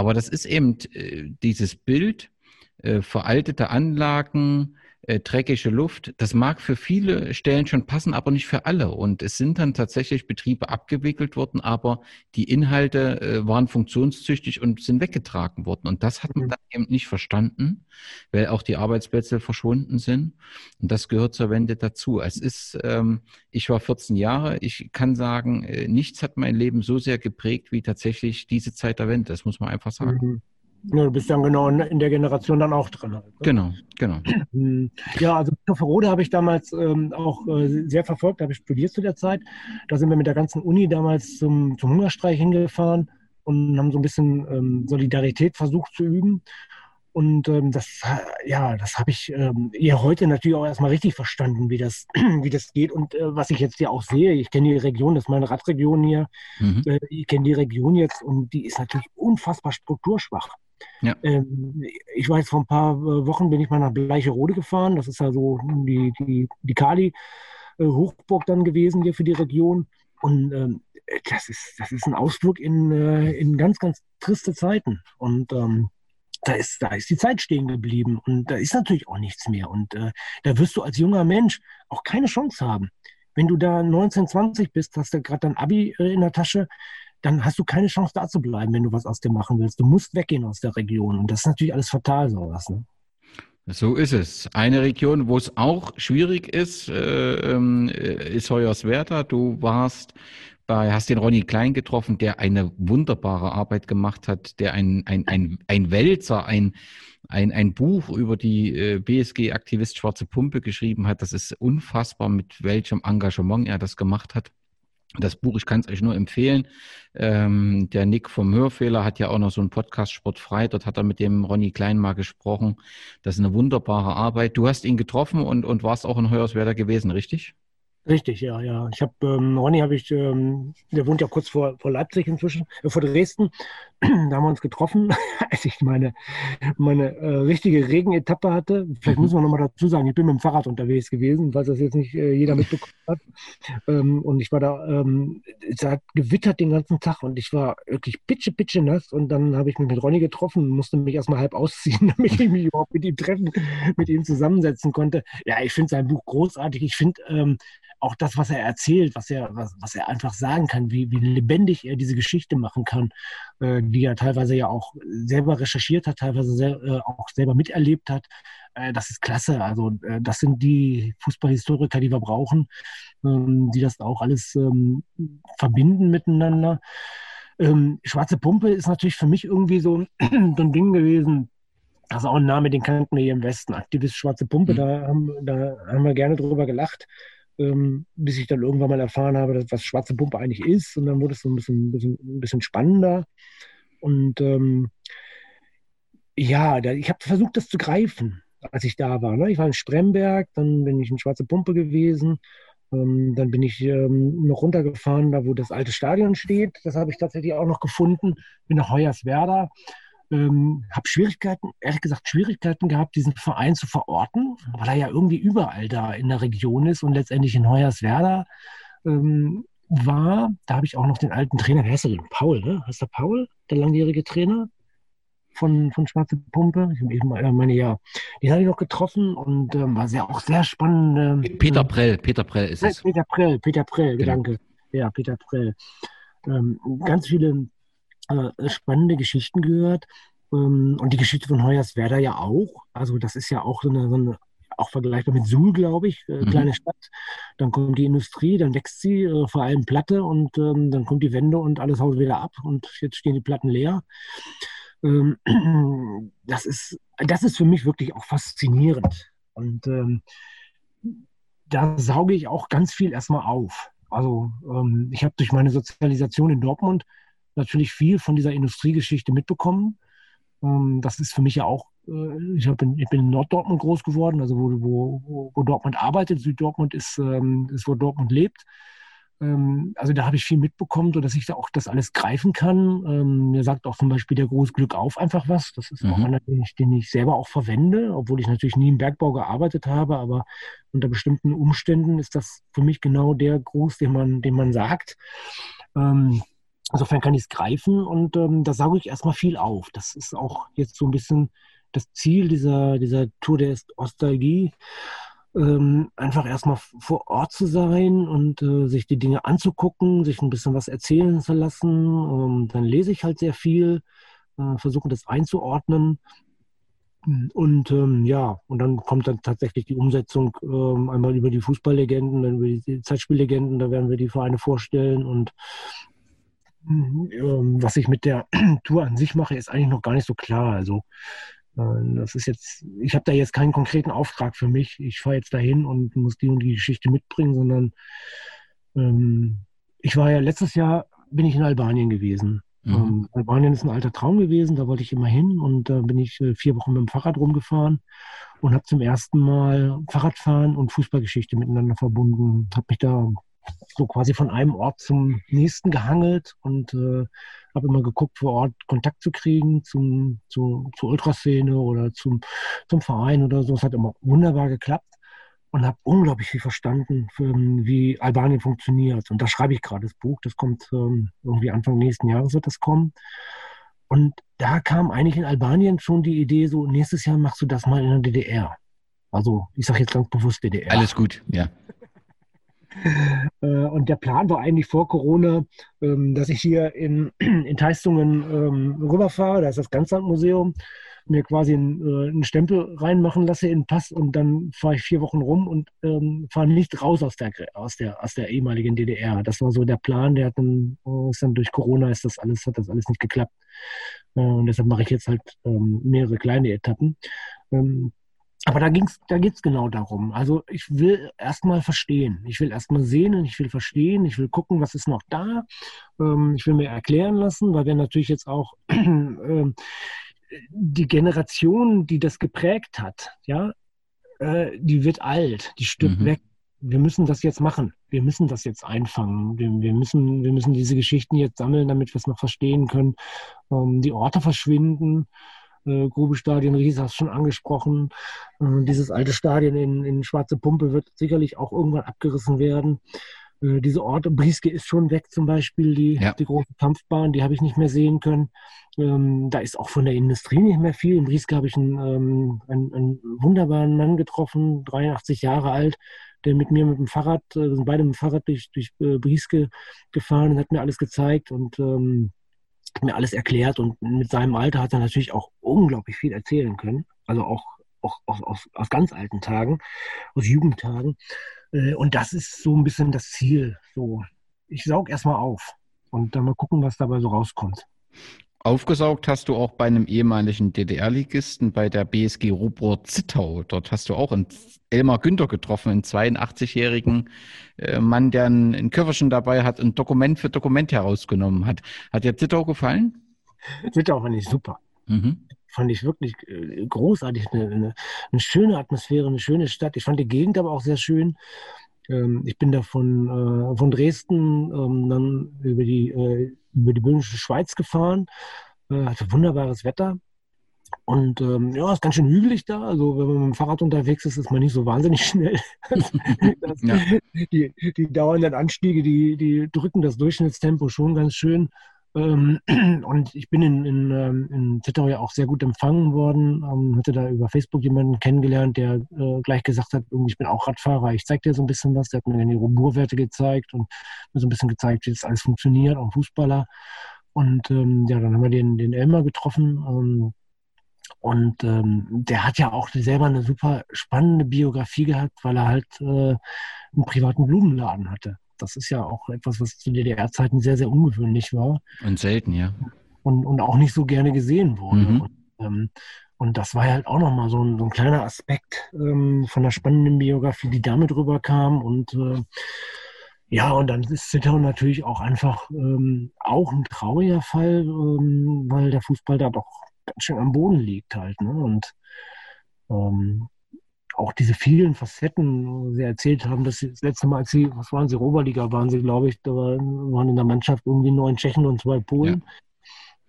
Aber das ist eben äh, dieses Bild, äh, veraltete Anlagen, äh, dreckige Luft. Das mag für viele Stellen schon passen, aber nicht für alle. Und es sind dann tatsächlich Betriebe abgewickelt worden, aber die Inhalte äh, waren funktionstüchtig und sind weggetragen worden. Und das hat man mhm. dann eben nicht verstanden, weil auch die Arbeitsplätze verschwunden sind. Und das gehört zur Wende dazu. Es ist, ähm, ich war 14 Jahre, ich kann sagen, äh, nichts hat mein Leben so sehr geprägt wie tatsächlich diese Zeit der Wende. Das muss man einfach sagen. Mhm. Ja, du bist dann genau in, der Generation dann auch drin. Halt, ne? Genau, genau. Hm. Ja, also Rode habe ich damals ähm, auch äh, sehr verfolgt, habe ich studiert zu der Zeit. Da sind wir mit der ganzen Uni damals zum, zum Hungerstreik hingefahren und haben so ein bisschen ähm, Solidarität versucht zu üben. Und ähm, das, ja, das habe ich ähm, eher heute natürlich auch erstmal richtig verstanden, wie das, wie das geht. Und äh, was ich jetzt hier auch sehe, ich kenne die Region, das ist meine Radregion hier, mhm. äh, ich kenne die Region jetzt und die ist natürlich unfassbar strukturschwach. Ja. Ähm, ich jetzt vor ein paar äh, Wochen, bin ich mal nach Bleicherode gefahren. Das ist ja so die, die, die Kali-Hochburg dann gewesen hier für die Region. Und ähm, das, ist, das ist ein Ausflug in, äh, in ganz, ganz triste Zeiten. Und ähm, da ist, da ist die Zeit stehen geblieben und da ist natürlich auch nichts mehr. Und äh, da wirst du als junger Mensch auch keine Chance haben. Wenn du da 19, 20 bist, hast du gerade dein Abi äh, in der Tasche, dann hast du keine Chance da zu bleiben, wenn du was aus dem machen willst. Du musst weggehen aus der Region. Und das ist natürlich alles fatal, sowas. Ne? So ist es. Eine Region, wo es auch schwierig ist, äh, ähm, äh, ist Hoyerswerda. Du warst bei, hast den Ronny Klein getroffen, der eine wunderbare Arbeit gemacht hat, der ein, ein, ein, ein Wälzer, ein, ein, ein Buch über die äh, BSG-Aktivist Schwarze Pumpe geschrieben hat. Das ist unfassbar, mit welchem Engagement er das gemacht hat. Das Buch, ich kann es euch nur empfehlen. Ähm, der Nick vom Hörfehler hat ja auch noch so einen Podcast Sportfrei. Dort hat er mit dem Ronny Klein mal gesprochen. Das ist eine wunderbare Arbeit. Du hast ihn getroffen und, und warst auch in Hoyerswerda gewesen, richtig? Richtig, ja, ja. Ich habe ähm, Ronny habe ich, ähm, der wohnt ja kurz vor, vor Leipzig inzwischen, äh, vor Dresden. da haben wir uns getroffen, als ich meine, meine äh, richtige Regenetappe hatte. Vielleicht mhm. muss man nochmal dazu sagen, ich bin mit dem Fahrrad unterwegs gewesen, falls das jetzt nicht äh, jeder mitbekommen hat. Ähm, und ich war da, ähm, es hat gewittert den ganzen Tag und ich war wirklich pitche, pitche nass. Und dann habe ich mich mit Ronny getroffen und musste mich erstmal halb ausziehen, damit ich mich überhaupt mit ihm treffen, mit ihm zusammensetzen konnte. Ja, ich finde sein Buch großartig. Ich finde, ähm, auch das, was er erzählt, was er, was, was er einfach sagen kann, wie, wie lebendig er diese Geschichte machen kann, äh, die er teilweise ja auch selber recherchiert hat, teilweise sehr, äh, auch selber miterlebt hat. Äh, das ist klasse. Also äh, das sind die Fußballhistoriker, die wir brauchen, ähm, die das auch alles ähm, verbinden miteinander. Ähm, Schwarze Pumpe ist natürlich für mich irgendwie so, so ein Ding gewesen. Das ist auch ein Name, den kannten wir hier im Westen. Aktivist Schwarze Pumpe, mhm. da, haben, da haben wir gerne drüber gelacht ähm, bis ich dann irgendwann mal erfahren habe, dass, was schwarze Pumpe eigentlich ist. Und dann wurde es so ein bisschen, bisschen, ein bisschen spannender. Und ähm, ja, da, ich habe versucht, das zu greifen, als ich da war. Ne? Ich war in Spremberg, dann bin ich in Schwarze Pumpe gewesen. Ähm, dann bin ich ähm, noch runtergefahren, da wo das alte Stadion steht. Das habe ich tatsächlich auch noch gefunden. Bin nach Hoyerswerda ähm, habe Schwierigkeiten, ehrlich gesagt, Schwierigkeiten gehabt, diesen Verein zu verorten, weil er ja irgendwie überall da in der Region ist und letztendlich in Hoyerswerda ähm, war. Da habe ich auch noch den alten Trainer, wer heißt der denn? Paul, ne? Heißt der Paul, der langjährige Trainer von, von Schwarze Pumpe? Ich äh, meine, ja, den habe ich noch getroffen und ähm, war sehr, auch sehr spannend. Ähm, Peter Prell, Peter Prell ist es. Peter Prell, Peter Prell, genau. danke. Ja, Peter Prell. Ähm, ganz viele äh, spannende Geschichten gehört. Ähm, und die Geschichte von Hoyerswerda ja auch. Also das ist ja auch so eine, so eine auch vergleichbar mit Suhl, glaube ich, äh, mhm. kleine Stadt. Dann kommt die Industrie, dann wächst sie, äh, vor allem Platte und ähm, dann kommt die Wende und alles haut wieder ab und jetzt stehen die Platten leer. Ähm, das, ist, das ist für mich wirklich auch faszinierend. Und ähm, da sauge ich auch ganz viel erstmal auf. Also ähm, ich habe durch meine Sozialisation in Dortmund natürlich viel von dieser Industriegeschichte mitbekommen. Ähm, das ist für mich ja auch, äh, ich, hab in, ich bin in Norddortmund groß geworden, also wo, wo, wo Dortmund arbeitet. Süddortmund ist, ähm, ist, wo Dortmund lebt. Ähm, also da habe ich viel mitbekommen, sodass ich da auch das alles greifen kann. Mir sagt auch zum Beispiel der Groß Glück auf einfach was. Das ist mhm. auch einer, den ich, den ich selber auch verwende, obwohl ich natürlich nie im Bergbau gearbeitet habe, aber unter bestimmten Umständen ist das für mich genau der Gruß, den man, den man sagt. Ähm, insofern kann ich es greifen und ähm, da sauge ich erstmal viel auf. Das ist auch jetzt so ein bisschen das Ziel dieser, dieser Tour der Ostalgie ähm, einfach erstmal vor Ort zu sein und äh, sich die Dinge anzugucken, sich ein bisschen was erzählen zu lassen. Ähm, dann lese ich halt sehr viel, äh, versuche das einzuordnen. Und ähm, ja, und dann kommt dann tatsächlich die Umsetzung ähm, einmal über die Fußballlegenden, dann über die Zeitspiellegenden, da werden wir die Vereine vorstellen und was ich mit der Tour an sich mache, ist eigentlich noch gar nicht so klar. Also äh, das ist jetzt, ich habe da jetzt keinen konkreten Auftrag für mich. Ich fahre jetzt dahin und muss die und die Geschichte mitbringen, sondern ähm, ich war ja letztes Jahr bin ich in Albanien gewesen. Mhm. Ähm, Albanien ist ein alter Traum gewesen, da wollte ich immer hin und da äh, bin ich äh, vier Wochen mit dem Fahrrad rumgefahren und habe zum ersten Mal Fahrradfahren und Fußballgeschichte miteinander verbunden. Habe mich da so quasi von einem Ort zum nächsten gehangelt und äh, habe immer geguckt, vor Ort Kontakt zu kriegen zum, zu, zur Ultraszene oder zum, zum Verein oder so. Es hat immer wunderbar geklappt und habe unglaublich viel verstanden, für, wie Albanien funktioniert. Und da schreibe ich gerade das Buch. Das kommt ähm, irgendwie Anfang nächsten Jahres wird das kommen. Und da kam eigentlich in Albanien schon die Idee, so nächstes Jahr machst du das mal in der DDR. Also ich sage jetzt ganz bewusst DDR. Alles gut, ja. Äh, und der Plan war eigentlich vor Corona, ähm, dass ich hier in, in Teistungen ähm, rüberfahre, da ist das Ganzlandmuseum, mir quasi einen, äh, einen, Stempel reinmachen lasse in den Pass und dann fahre ich vier Wochen rum und ähm, fahre nicht raus aus der, aus, der, aus der ehemaligen DDR. Das war so der Plan, der hat dann, äh, ist dann durch Corona ist das alles, hat das alles nicht geklappt. und deshalb mache ich jetzt halt mehrere kleine Etappen. Aber da ging's, da geht's genau darum. Also ich will erstmal verstehen. Ich will erstmal sehen und ich will verstehen. Ich will gucken, was ist noch da. Ähm, ich will mir erklären lassen, weil wir natürlich jetzt auch äh, die Generation, die das geprägt hat, ja, äh, die wird alt, die stirbt mhm. weg. Wir müssen das jetzt machen. Wir müssen das jetzt einfangen. Wir, wir, müssen, wir müssen diese Geschichten jetzt sammeln, damit wir es noch verstehen können. Ähm, die Orte verschwinden äh, Grubestadion Ries hast schon angesprochen. Äh, dieses alte Stadion in, in Schwarze Pumpe wird sicherlich auch irgendwann abgerissen werden. Äh, diese Orte, Brieske ist schon weg zum Beispiel, die, ja. die große Kampfbahn, die habe ich nicht mehr sehen können. Ähm, da ist auch von der Industrie nicht mehr viel. In Brieske habe ich einen, ähm, einen, einen, wunderbaren Mann getroffen, 83 Jahre alt, der mit mir mit dem Fahrrad, äh, wir sind beide mit dem Fahrrad durch, durch äh, Brieske gefahren und hat mir alles gezeigt und ähm, mir alles erklärt und mit seinem Alter hat er natürlich auch unglaublich viel erzählen können. Also auch, auch, auch aus, aus ganz alten Tagen, aus Jugendtagen. Äh, und das ist so ein bisschen das Ziel. So, ich saug erstmal auf und dann mal gucken, was dabei so rauskommt. Aufgesaugt hast du auch bei einem ehemaligen DDR-Ligisten bei der BSG Rubor Zittau. Dort hast du auch einen Elmar Günther getroffen, einen 82-jährigen äh, Mann, der ein, Köfferchen dabei hat und Dokument für Dokument herausgenommen hat. Hat dir Zittau gefallen? Zittau fand ich super. Mhm. Fand ich wirklich äh, großartig. Eine, eine, eine, schöne Atmosphäre, eine schöne Stadt. Ich fand die Gegend aber auch sehr schön. Ähm, ich bin da von, äh, von Dresden ähm, dann über die über die Böhmische Schweiz gefahren. Äh, hatte wunderbares Wetter. Und ähm, ja, ist ganz schön hügelig da. Also wenn man mit dem Fahrrad unterwegs ist, ist man nicht so wahnsinnig schnell. das, ja. die, die dauernden Anstiege, die, die drücken das Durchschnittstempo schon ganz schön. Ähm, und ich bin in, in, ähm, in Zittau ja auch sehr gut empfangen worden. Ähm, hatte da über Facebook jemanden kennengelernt, der äh, gleich gesagt hat, ich bin auch Radfahrer, ich zeige dir so ein bisschen was. Der hat mir dann die Ruhrwerte gezeigt und mir so ein bisschen gezeigt, wie das alles funktioniert, auch Fußballer. Und ja, dann haben wir den, den Elmer getroffen. Und der hat ja auch selber eine super spannende Biografie gehabt, weil er halt äh, einen privaten Blumenladen hatte. Das ist ja auch etwas, was zu DDR-Zeiten sehr, sehr ungewöhnlich war. Und selten, ja. Und, und auch nicht so gerne gesehen wurde. Mhm. Und, ähm, Und das war halt auch nochmal so ein, so ein kleiner Aspekt ähm, von der spannenden Biografie, die damit rüberkam. Und äh, ja, und dann ist Zittau natürlich auch einfach ähm, auch ein trauriger Fall, ähm, weil der Fußball da doch ganz schön am Boden liegt halt. Ne? Und ähm, auch diese vielen Facetten, sie erzählt haben, dass sie das letzte Mal, als sie, was waren sie, Oberliga waren sie, glaube ich, da waren in der Mannschaft irgendwie neun Tschechen und zwei Polen.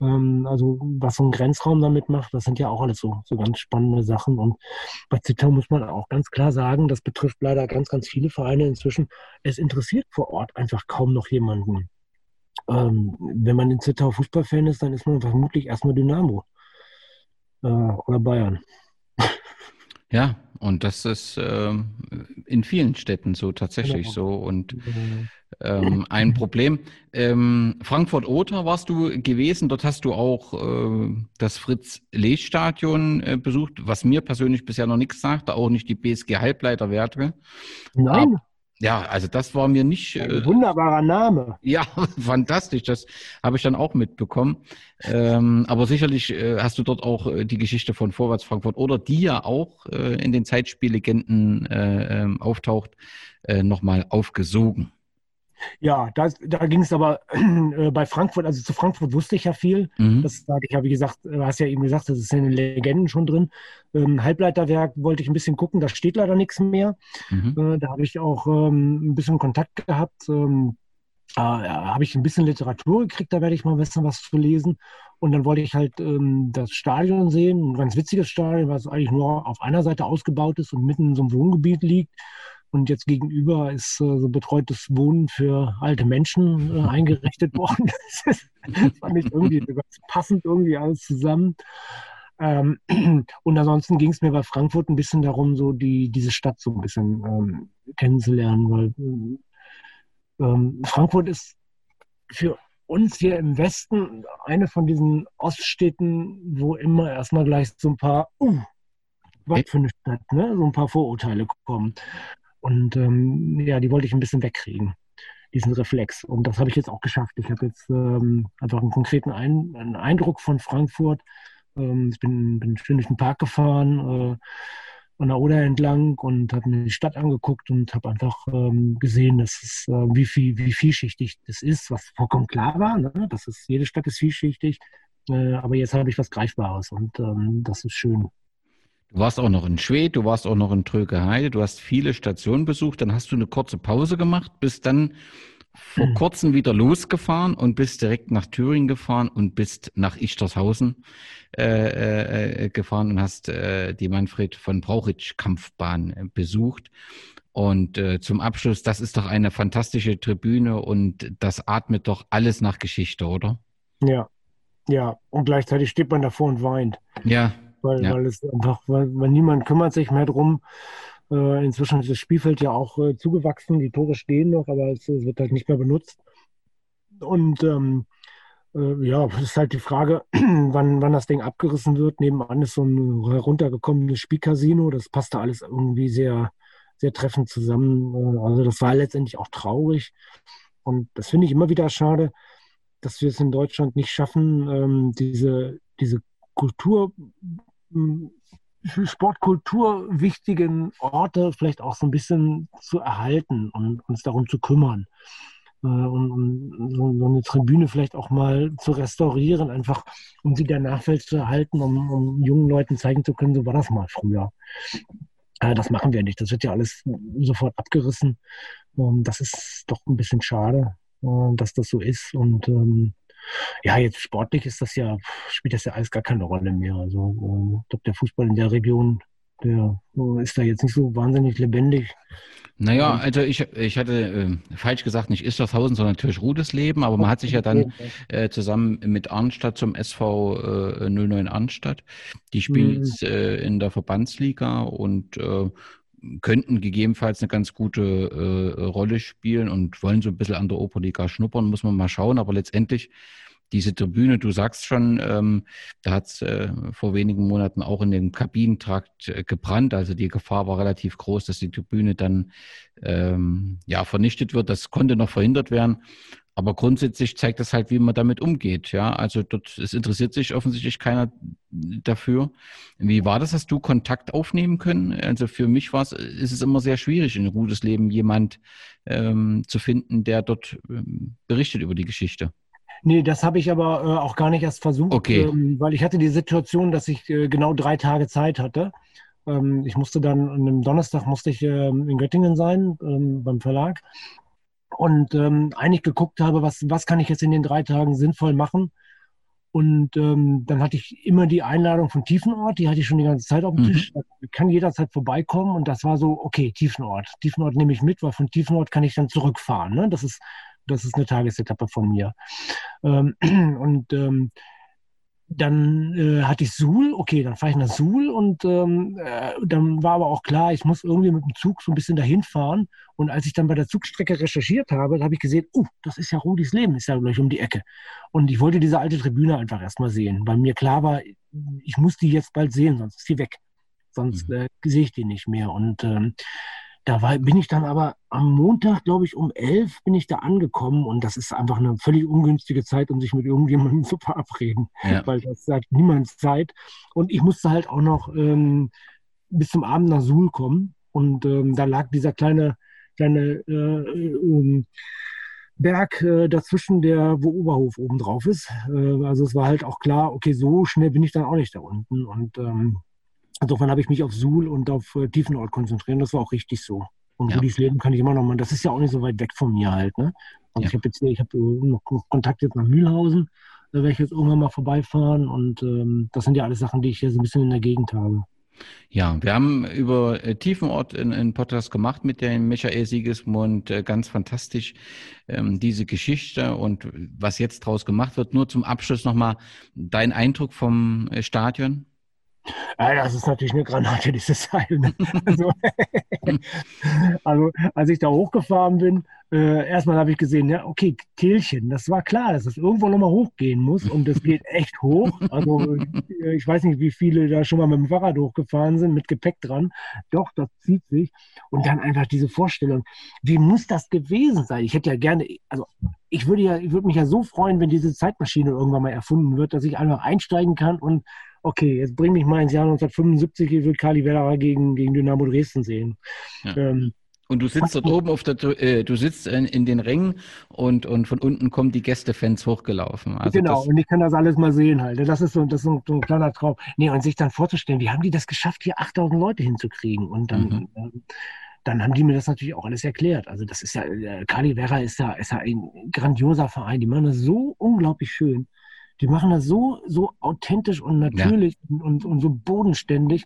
Ja. Ähm, also was so ein Grenzraum damit macht, das sind ja auch alles so, so ganz spannende Sachen. Und bei Zittau muss man auch ganz klar sagen, das betrifft leider ganz, ganz viele Vereine inzwischen. Es interessiert vor Ort einfach kaum noch jemanden. Ähm, wenn man in Zittau Fußballfan ist, dann ist man vermutlich erstmal Dynamo äh, oder Bayern. Ja, und das ist äh, in vielen Städten so tatsächlich genau. so. Und ähm, ein Problem. Ähm, Frankfurt-Oder warst du gewesen. Dort hast du auch äh, das Fritz-Lee-Stadion äh, besucht, was mir persönlich bisher noch nichts sagte, auch nicht die BSG-Halbleiterwerte. Nein. Ab, ja, also das war mir nicht. Ein äh, wunderbarer Name. Ja, fantastisch. Das habe ich dann auch mitbekommen. Ähm, aber sicherlich äh, hast du dort auch äh, die Geschichte von Vorwärts Frankfurt oder die ja auch äh, in den Zeitspiellegenden äh, ähm, auftaucht, äh, nochmal aufgesogen. Ja, das, da ging es aber äh, bei Frankfurt, also zu Frankfurt wusste ich ja viel. Mhm. Das sage ich ja, wie gesagt, du äh, hast ja eben gesagt, das ist in den Legenden schon drin. Ähm, Halbleiterwerk wollte ich ein bisschen gucken, da steht leider nichts mehr. Mhm. Äh, da habe ich auch ähm, ein bisschen Kontakt gehabt. Ähm, äh, habe ich ein bisschen Literatur gekriegt, da werde ich mal wissen, was zu lesen. Und dann wollte ich halt ähm, das Stadion sehen, ein ganz witziges Stadion, was eigentlich nur auf einer Seite ausgebaut ist und mitten in so einem Wohngebiet liegt. Und jetzt gegenüber ist äh, so betreutes Wohnen für alte Menschen äh, eingerichtet worden. das, fand ich irgendwie ganz passend irgendwie alles zusammen. Ähm, und ansonsten ging es mir bei Frankfurt ein bisschen darum, so die, diese Stadt so ein bisschen ähm, kennenzulernen, weil ähm, Frankfurt ist für uns hier im Westen eine von diesen Oststädten, wo immer erstmal gleich so ein paar, uh, was für eine Stadt, ne? so ein paar Vorurteile kommen. Und ähm, ja, die wollte ich ein bisschen wegkriegen, diesen Reflex. Und das habe ich jetzt auch geschafft. Ich habe jetzt ähm, einfach einen konkreten ein einen Eindruck von Frankfurt. Ähm, ich bin, bin schön durch den Park gefahren, äh, an der Oder entlang und habe mir die Stadt angeguckt und habe einfach ähm, gesehen, dass es, äh, wie, viel, wie vielschichtig das ist, was vollkommen klar war. Ne? Das ist, jede Stadt ist vielschichtig. Äh, aber jetzt habe ich was Greifbares und ähm, das ist schön. Du warst auch noch in Schwedt, du warst auch noch in Trögeheide, du hast viele Stationen besucht, dann hast du eine kurze Pause gemacht, bist dann vor hm. kurzem wieder losgefahren und bist direkt nach Thüringen gefahren und bist nach Ichtershausen äh, äh, gefahren und hast äh, die Manfred von Brauchitsch Kampfbahn äh, besucht. Und äh, zum Abschluss, das ist doch eine fantastische Tribüne und das atmet doch alles nach Geschichte, oder? Ja, ja. Und gleichzeitig steht man davor und weint. Ja weil, ja. weil es einfach, weil, weil, niemand kümmert sich mehr drum. Äh, inzwischen ist das Spielfeld ja auch äh, zugewachsen, die Tore stehen noch, aber es, es wird halt nicht mehr benutzt. Und ähm, äh, ja, es ist halt die Frage, wann, wann das Ding abgerissen wird. Nebenan ist so ein heruntergekommenes Spielcasino, das passte alles irgendwie sehr, sehr treffend zusammen. Äh, also das war letztendlich auch traurig. Und das finde ich immer wieder schade, dass wir es in Deutschland nicht schaffen, ähm, diese, diese Kultur, Sportkultur wichtigen Orte vielleicht auch so ein bisschen zu erhalten und uns darum zu kümmern. Äh, und, und so, eine Tribüne vielleicht auch mal zu restaurieren, einfach um sie der Nachwelt zu erhalten, um, um jungen Leuten zeigen zu können, so war das mal früher. Äh, das machen wir nicht. Das wird ja alles sofort abgerissen. Ähm, das ist doch ein bisschen schade, äh, dass das so ist. Und ähm, ja, jetzt sportlich ist das ja, spielt das ja alles gar keine Rolle mehr. Also ähm, ich glaube, der Fußball in der Region, der äh, ist da jetzt nicht so wahnsinnig lebendig. Naja, also ich, ich hatte äh, falsch gesagt, nicht Istershausen, sondern natürlich Rudesleben, aber man hat sich ja dann äh, zusammen mit Arnstadt zum SV äh, 09 Arnstadt. Die spielen mhm. jetzt äh, in der Verbandsliga und äh, könnten gegebenenfalls eine ganz gute äh, Rolle spielen und wollen so ein bisschen an der Operliga schnuppern, muss man mal schauen. Aber letztendlich diese Tribüne, du sagst schon, ähm, da hat es äh, vor wenigen Monaten auch in dem Kabinentrakt äh, gebrannt. Also die Gefahr war relativ groß, dass die Tribüne dann ähm, ja vernichtet wird. Das konnte noch verhindert werden. Aber grundsätzlich zeigt das halt, wie man damit umgeht. Ja, also dort, es interessiert sich offensichtlich keiner dafür. Wie war das? Hast du Kontakt aufnehmen können? Also für mich war es, ist es immer sehr schwierig, in ein gutes Leben jemand ähm, zu finden, der dort ähm, berichtet über die Geschichte. Nee, das habe ich aber äh, auch gar nicht erst versucht, okay. ähm, weil ich hatte die Situation, dass ich äh, genau drei Tage Zeit hatte. Ähm, ich musste dann, an einem Donnerstag musste ich ähm, in Göttingen sein, ähm, beim Verlag und ähm, eigentlich geguckt habe, was, was kann ich jetzt in den drei Tagen sinnvoll machen. Und ähm, dann hatte ich immer die Einladung von Tiefenort, die hatte ich schon die ganze Zeit auf dem mhm. Tisch. Ich kann jederzeit vorbeikommen und das war so, okay, Tiefenort. Tiefenort nehme ich mit, weil von Tiefenort kann ich dann zurückfahren. Ne? Das, ist, das ist eine Tagesetappe von mir. Ähm, und ähm, dann äh, hatte ich Suhl, okay, dann fahre ich nach Suhl und ähm, äh, dann war aber auch klar, ich muss irgendwie mit dem Zug so ein bisschen dahin fahren. Und als ich dann bei der Zugstrecke recherchiert habe, habe ich gesehen, uh, das ist ja Rudis Leben, ist ja gleich um die Ecke. Und ich wollte diese alte Tribüne einfach erstmal sehen, weil mir klar war, ich muss die jetzt bald sehen, sonst ist sie weg. Sonst mhm. äh, sehe ich die nicht mehr. Und ähm, da war, bin ich dann aber am Montag, glaube ich, um elf bin ich da angekommen und das ist einfach eine völlig ungünstige Zeit, um sich mit irgendjemandem zu verabreden, ja. weil das hat niemand Zeit. Und ich musste halt auch noch ähm, bis zum Abend nach Suhl kommen und ähm, da lag dieser kleine, kleine äh, äh, Berg äh, dazwischen, der wo Oberhof oben drauf ist. Äh, also es war halt auch klar, okay, so schnell bin ich dann auch nicht da unten und ähm, Insofern habe ich mich auf Suhl und auf äh, Tiefenort konzentriert. Das war auch richtig so. Und ja. Leben kann ich immer noch mal. Das ist ja auch nicht so weit weg von mir halt. Ne? Also ja. ich habe jetzt ich habe äh, noch Kontakt jetzt nach Mühlhausen. Da werde ich jetzt irgendwann mal vorbeifahren. Und ähm, das sind ja alles Sachen, die ich hier so ein bisschen in der Gegend habe. Ja, wir haben über äh, Tiefenort einen Podcast gemacht mit dem Michael Siegesmund. Äh, ganz fantastisch, ähm, diese Geschichte und was jetzt draus gemacht wird. Nur zum Abschluss nochmal dein Eindruck vom äh, Stadion. Ja, das ist natürlich eine Granate, dieses Teil. Ne? Also, also, als ich da hochgefahren bin, äh, erstmal habe ich gesehen, ja, okay, Telchen, das war klar, dass es irgendwo nochmal hochgehen muss und es geht echt hoch. Also äh, ich weiß nicht, wie viele da schon mal mit dem Fahrrad hochgefahren sind, mit Gepäck dran. Doch, das zieht sich. Und dann einfach diese Vorstellung, wie muss das gewesen sein? Ich hätte ja gerne, also ich würde ja, ich würde mich ja so freuen, wenn diese Zeitmaschine irgendwann mal erfunden wird, dass ich einfach einsteigen kann und okay, jetzt bring mich mal ins Jahr 1975, ich will Kali Werderer gegen, gegen Dynamo Dresden sehen. Ja. Ähm, und du sitzt dort oben auf der, äh, du sitzt in, in, den Rängen und, und von unten kommen die Gästefans hochgelaufen. Also genau, und ich kann das alles mal sehen halt. Das ist so, das ist so, so ein kleiner Traum. Nee, und sich dann vorzustellen, wie haben die das geschafft, hier 8000 Leute hinzukriegen? Und dann, mhm. ähm, dann haben die mir das natürlich auch alles erklärt. Also das ist ja, äh, Kali Werra ist ja, ist ja ein grandioser Verein. Die machen das so unglaublich schön die machen das so, so authentisch und natürlich ja. und, und, so bodenständig.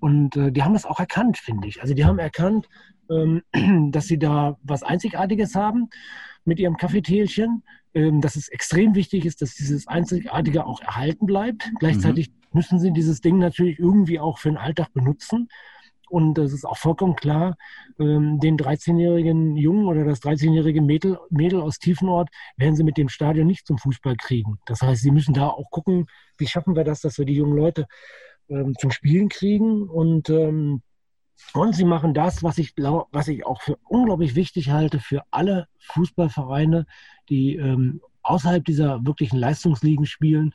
Und äh, die haben das auch erkannt, finde ich. Also die haben erkannt, ähm, dass sie da was Einzigartiges haben mit ihrem Kaffeetälchen, ähm, dass es extrem wichtig ist, dass dieses Einzigartige auch erhalten bleibt. Gleichzeitig mhm. müssen sie dieses Ding natürlich irgendwie auch für den Alltag benutzen. Und es ist auch vollkommen klar, ähm, den 13-jährigen Jungen oder das 13-jährige Mädel, Mädel aus Tiefenort werden sie mit dem Stadion nicht zum Fußball kriegen. Das heißt, sie müssen da auch gucken, wie schaffen wir das, dass wir die jungen Leute ähm, zum Spielen kriegen. Und, ähm, und sie machen das, was ich, was ich auch für unglaublich wichtig halte für alle Fußballvereine, die ähm, außerhalb dieser wirklichen Leistungsligen spielen.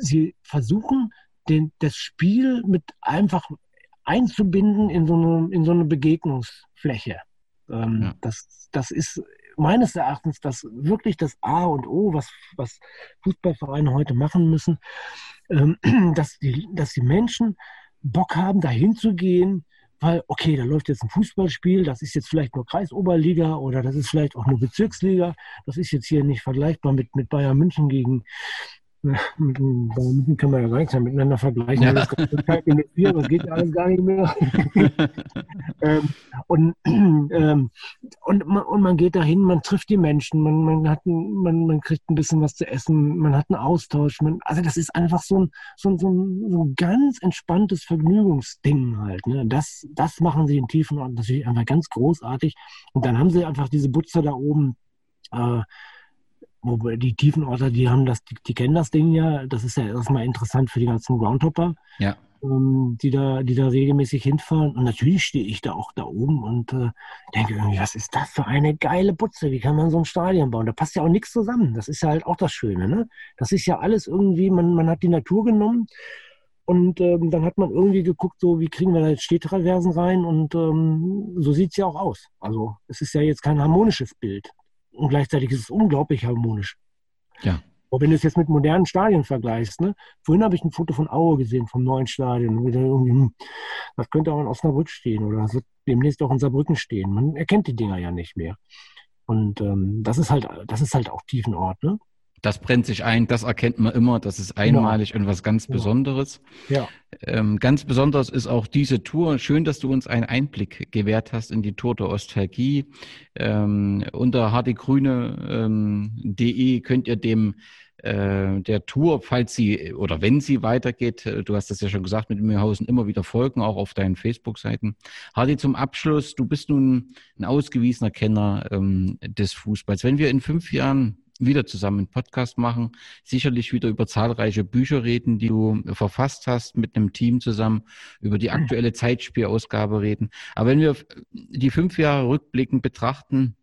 Sie versuchen, den, das Spiel mit einfach einzubinden in so eine, in so eine Begegnungsfläche. Ähm, ja. das, das ist meines Erachtens das wirklich das A und O, was, was Fußballvereine heute machen müssen, ähm, dass, die, dass die Menschen Bock haben, dahin zu gehen, weil, okay, da läuft jetzt ein Fußballspiel, das ist jetzt vielleicht nur Kreisoberliga oder das ist vielleicht auch nur Bezirksliga, das ist jetzt hier nicht vergleichbar mit, mit Bayern München gegen, damit kann man ja gar nichts mehr miteinander vergleichen. Ja. Das, geht ja alles gar nicht mehr. ähm, und, ähm, und, man, und man geht dahin, man trifft die Menschen, man, man, hat, man, man kriegt ein bisschen was zu essen, man hat einen Austausch. Man, also das ist einfach so ein, so ein, so ein, so ein ganz entspanntes Vergnügungsding halt. Ne? Das, das machen sie in Tiefen und natürlich einfach ganz großartig. Und dann haben sie einfach diese Butzer da oben. Äh, Wobei die Tiefenorter, die haben das, die, die, kennen das Ding ja. Das ist ja erstmal interessant für die ganzen Groundhopper. Ja. ähm, die, da, die da regelmäßig hinfahren. Und natürlich stehe ich da auch da oben und äh, denke irgendwie, was ist das für eine geile Butze? Wie kann man so ein Stadion bauen? Da passt ja auch nichts zusammen. Das ist ja halt auch das Schöne. Ne? Das ist ja alles irgendwie, man, man hat die Natur genommen. Und ähm, dann hat man irgendwie geguckt, so wie kriegen wir da jetzt Stehtraversen rein und ähm, so sieht es ja auch aus. Also es ist ja jetzt kein harmonisches Bild. Und gleichzeitig ist es unglaublich harmonisch. Ja. Aber wenn du es jetzt mit modernen Stadien vergleichst, ne? vorhin habe ich ein Foto von Aue gesehen, vom neuen Stadion. Hm, das könnte auch in Osnabrück stehen oder das wird demnächst auch in Saarbrücken stehen. Man erkennt die Dinger ja nicht mehr. Und ähm, das ist halt, das ist halt auch Tiefenort, ne? Das brennt sich ein, das erkennt man immer, das ist einmalig genau. und was ganz Besonderes. Ja. Ähm, ganz besonders ist auch diese Tour. Schön, dass du uns einen Einblick gewährt hast in die Tour der Ostalgie. Ähm, unter hdgrüne.de ähm, könnt ihr dem äh, der Tour, falls sie oder wenn sie weitergeht, äh, du hast das ja schon gesagt, mit Mühlhausen immer wieder folgen, auch auf deinen Facebook-Seiten. Hardy, zum Abschluss, du bist nun ein ausgewiesener Kenner ähm, des Fußballs. Wenn wir in fünf Jahren wieder zusammen einen Podcast machen, sicherlich wieder über zahlreiche Bücher reden, die du verfasst hast, mit einem Team zusammen, über die aktuelle Zeitspielausgabe reden. Aber wenn wir die fünf Jahre rückblickend betrachten,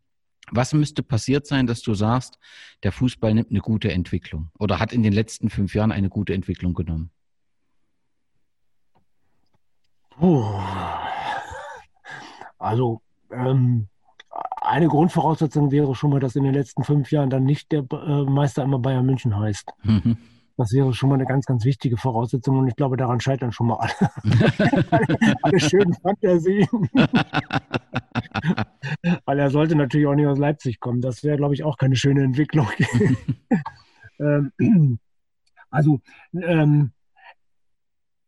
was müsste passiert sein, dass du sagst, der Fußball nimmt eine gute Entwicklung oder hat in den letzten fünf Jahren eine gute Entwicklung genommen? Also ähm, eine Grundvoraussetzung wäre schon mal, dass in den letzten fünf Jahren dann nicht der äh, Meister immer Bayern München heißt. Mhm. Das wäre schon mal eine ganz, ganz wichtige Voraussetzung und ich glaube, daran scheitern schon mal alle, alle, alle schönen Fantasien. Weil er sollte natürlich auch nicht aus Leipzig kommen. Das wäre, glaube ich, auch keine schöne Entwicklung. ähm, also, ähm,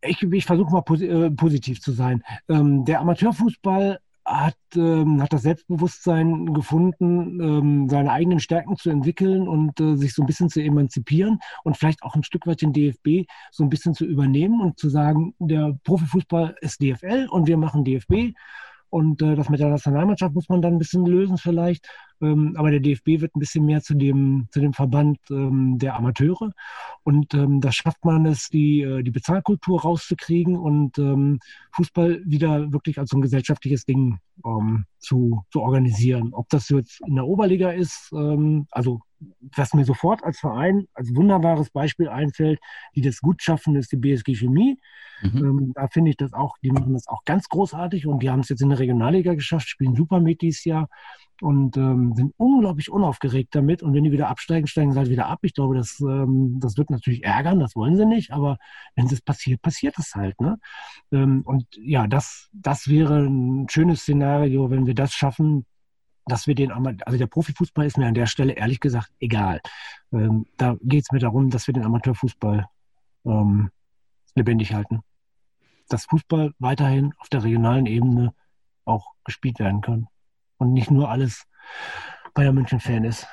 ich, ich versuche mal posi äh, positiv zu sein. Ähm, der Amateurfußball hat, ähm, hat das Selbstbewusstsein gefunden, ähm, seine eigenen Stärken zu entwickeln und äh, sich so ein bisschen zu emanzipieren und vielleicht auch ein Stück weit den DFB so ein bisschen zu übernehmen und zu sagen, der Profifußball ist DFL und wir machen DFB und äh, das mit der Nationalmannschaft muss man dann ein bisschen lösen vielleicht. Ähm, aber der DFB wird ein bisschen mehr zu dem, zu dem Verband ähm, der Amateure. Und ähm, da schafft man es, die, äh, die Bezahlkultur rauszukriegen und Fußball wieder wirklich als so ein gesellschaftliches Ding zu, zu organisieren. Ob das jetzt in der Oberliga ist, also was mir sofort als Verein, als wunderbares Beispiel einfällt, die das gut schaffen, ist die BSG Chemie. Mhm. Ähm, da finde ich das auch, die machen das auch ganz großartig und die haben es jetzt in der Regionalliga geschafft, spielen super mit dieses Jahr und ähm, sind unglaublich unaufgeregt damit. Und wenn die wieder absteigen, steigen sie halt wieder ab. Ich glaube, das, ähm, das wird natürlich ärgern, das wollen sie nicht, aber wenn es passiert, passiert es halt. Ne? Ähm, und ja, das, das wäre ein schönes Szenario, wenn wir das schaffen, dass wir den, also der Profifußball ist mir an der Stelle ehrlich gesagt egal. Ähm, da geht es mir darum, dass wir den Amateurfußball ähm, lebendig halten. Dass Fußball weiterhin auf der regionalen Ebene auch gespielt werden kann und nicht nur alles Bayern München-Fan ist.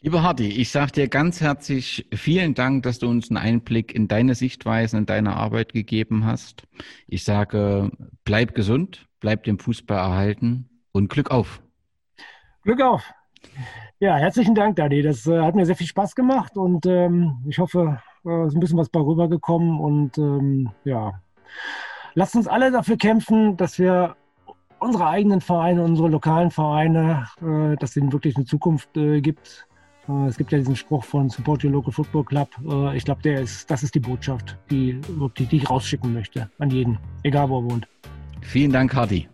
Lieber Hardy, ich sage dir ganz herzlich vielen Dank, dass du uns einen Einblick in deine Sichtweisen, in deine Arbeit gegeben hast. Ich sage, bleib gesund, bleib dem Fußball erhalten und Glück auf. Glück auf. Ja, herzlichen Dank, Dani. Das äh, hat mir sehr viel Spaß gemacht und ähm, ich hoffe, es äh, ist ein bisschen was bei rübergekommen und ähm, ja, lasst uns alle dafür kämpfen, dass wir unsere eigenen Vereine, unsere lokalen Vereine, äh, dass denen wirklich eine Zukunft äh, gibt. Äh, es gibt ja diesen Spruch von Support Your Local Football Club. Äh, ich glaube, ist, das ist die Botschaft, die, die, die ich rausschicken möchte an jeden, egal wo er wohnt. Vielen Dank, Hardy.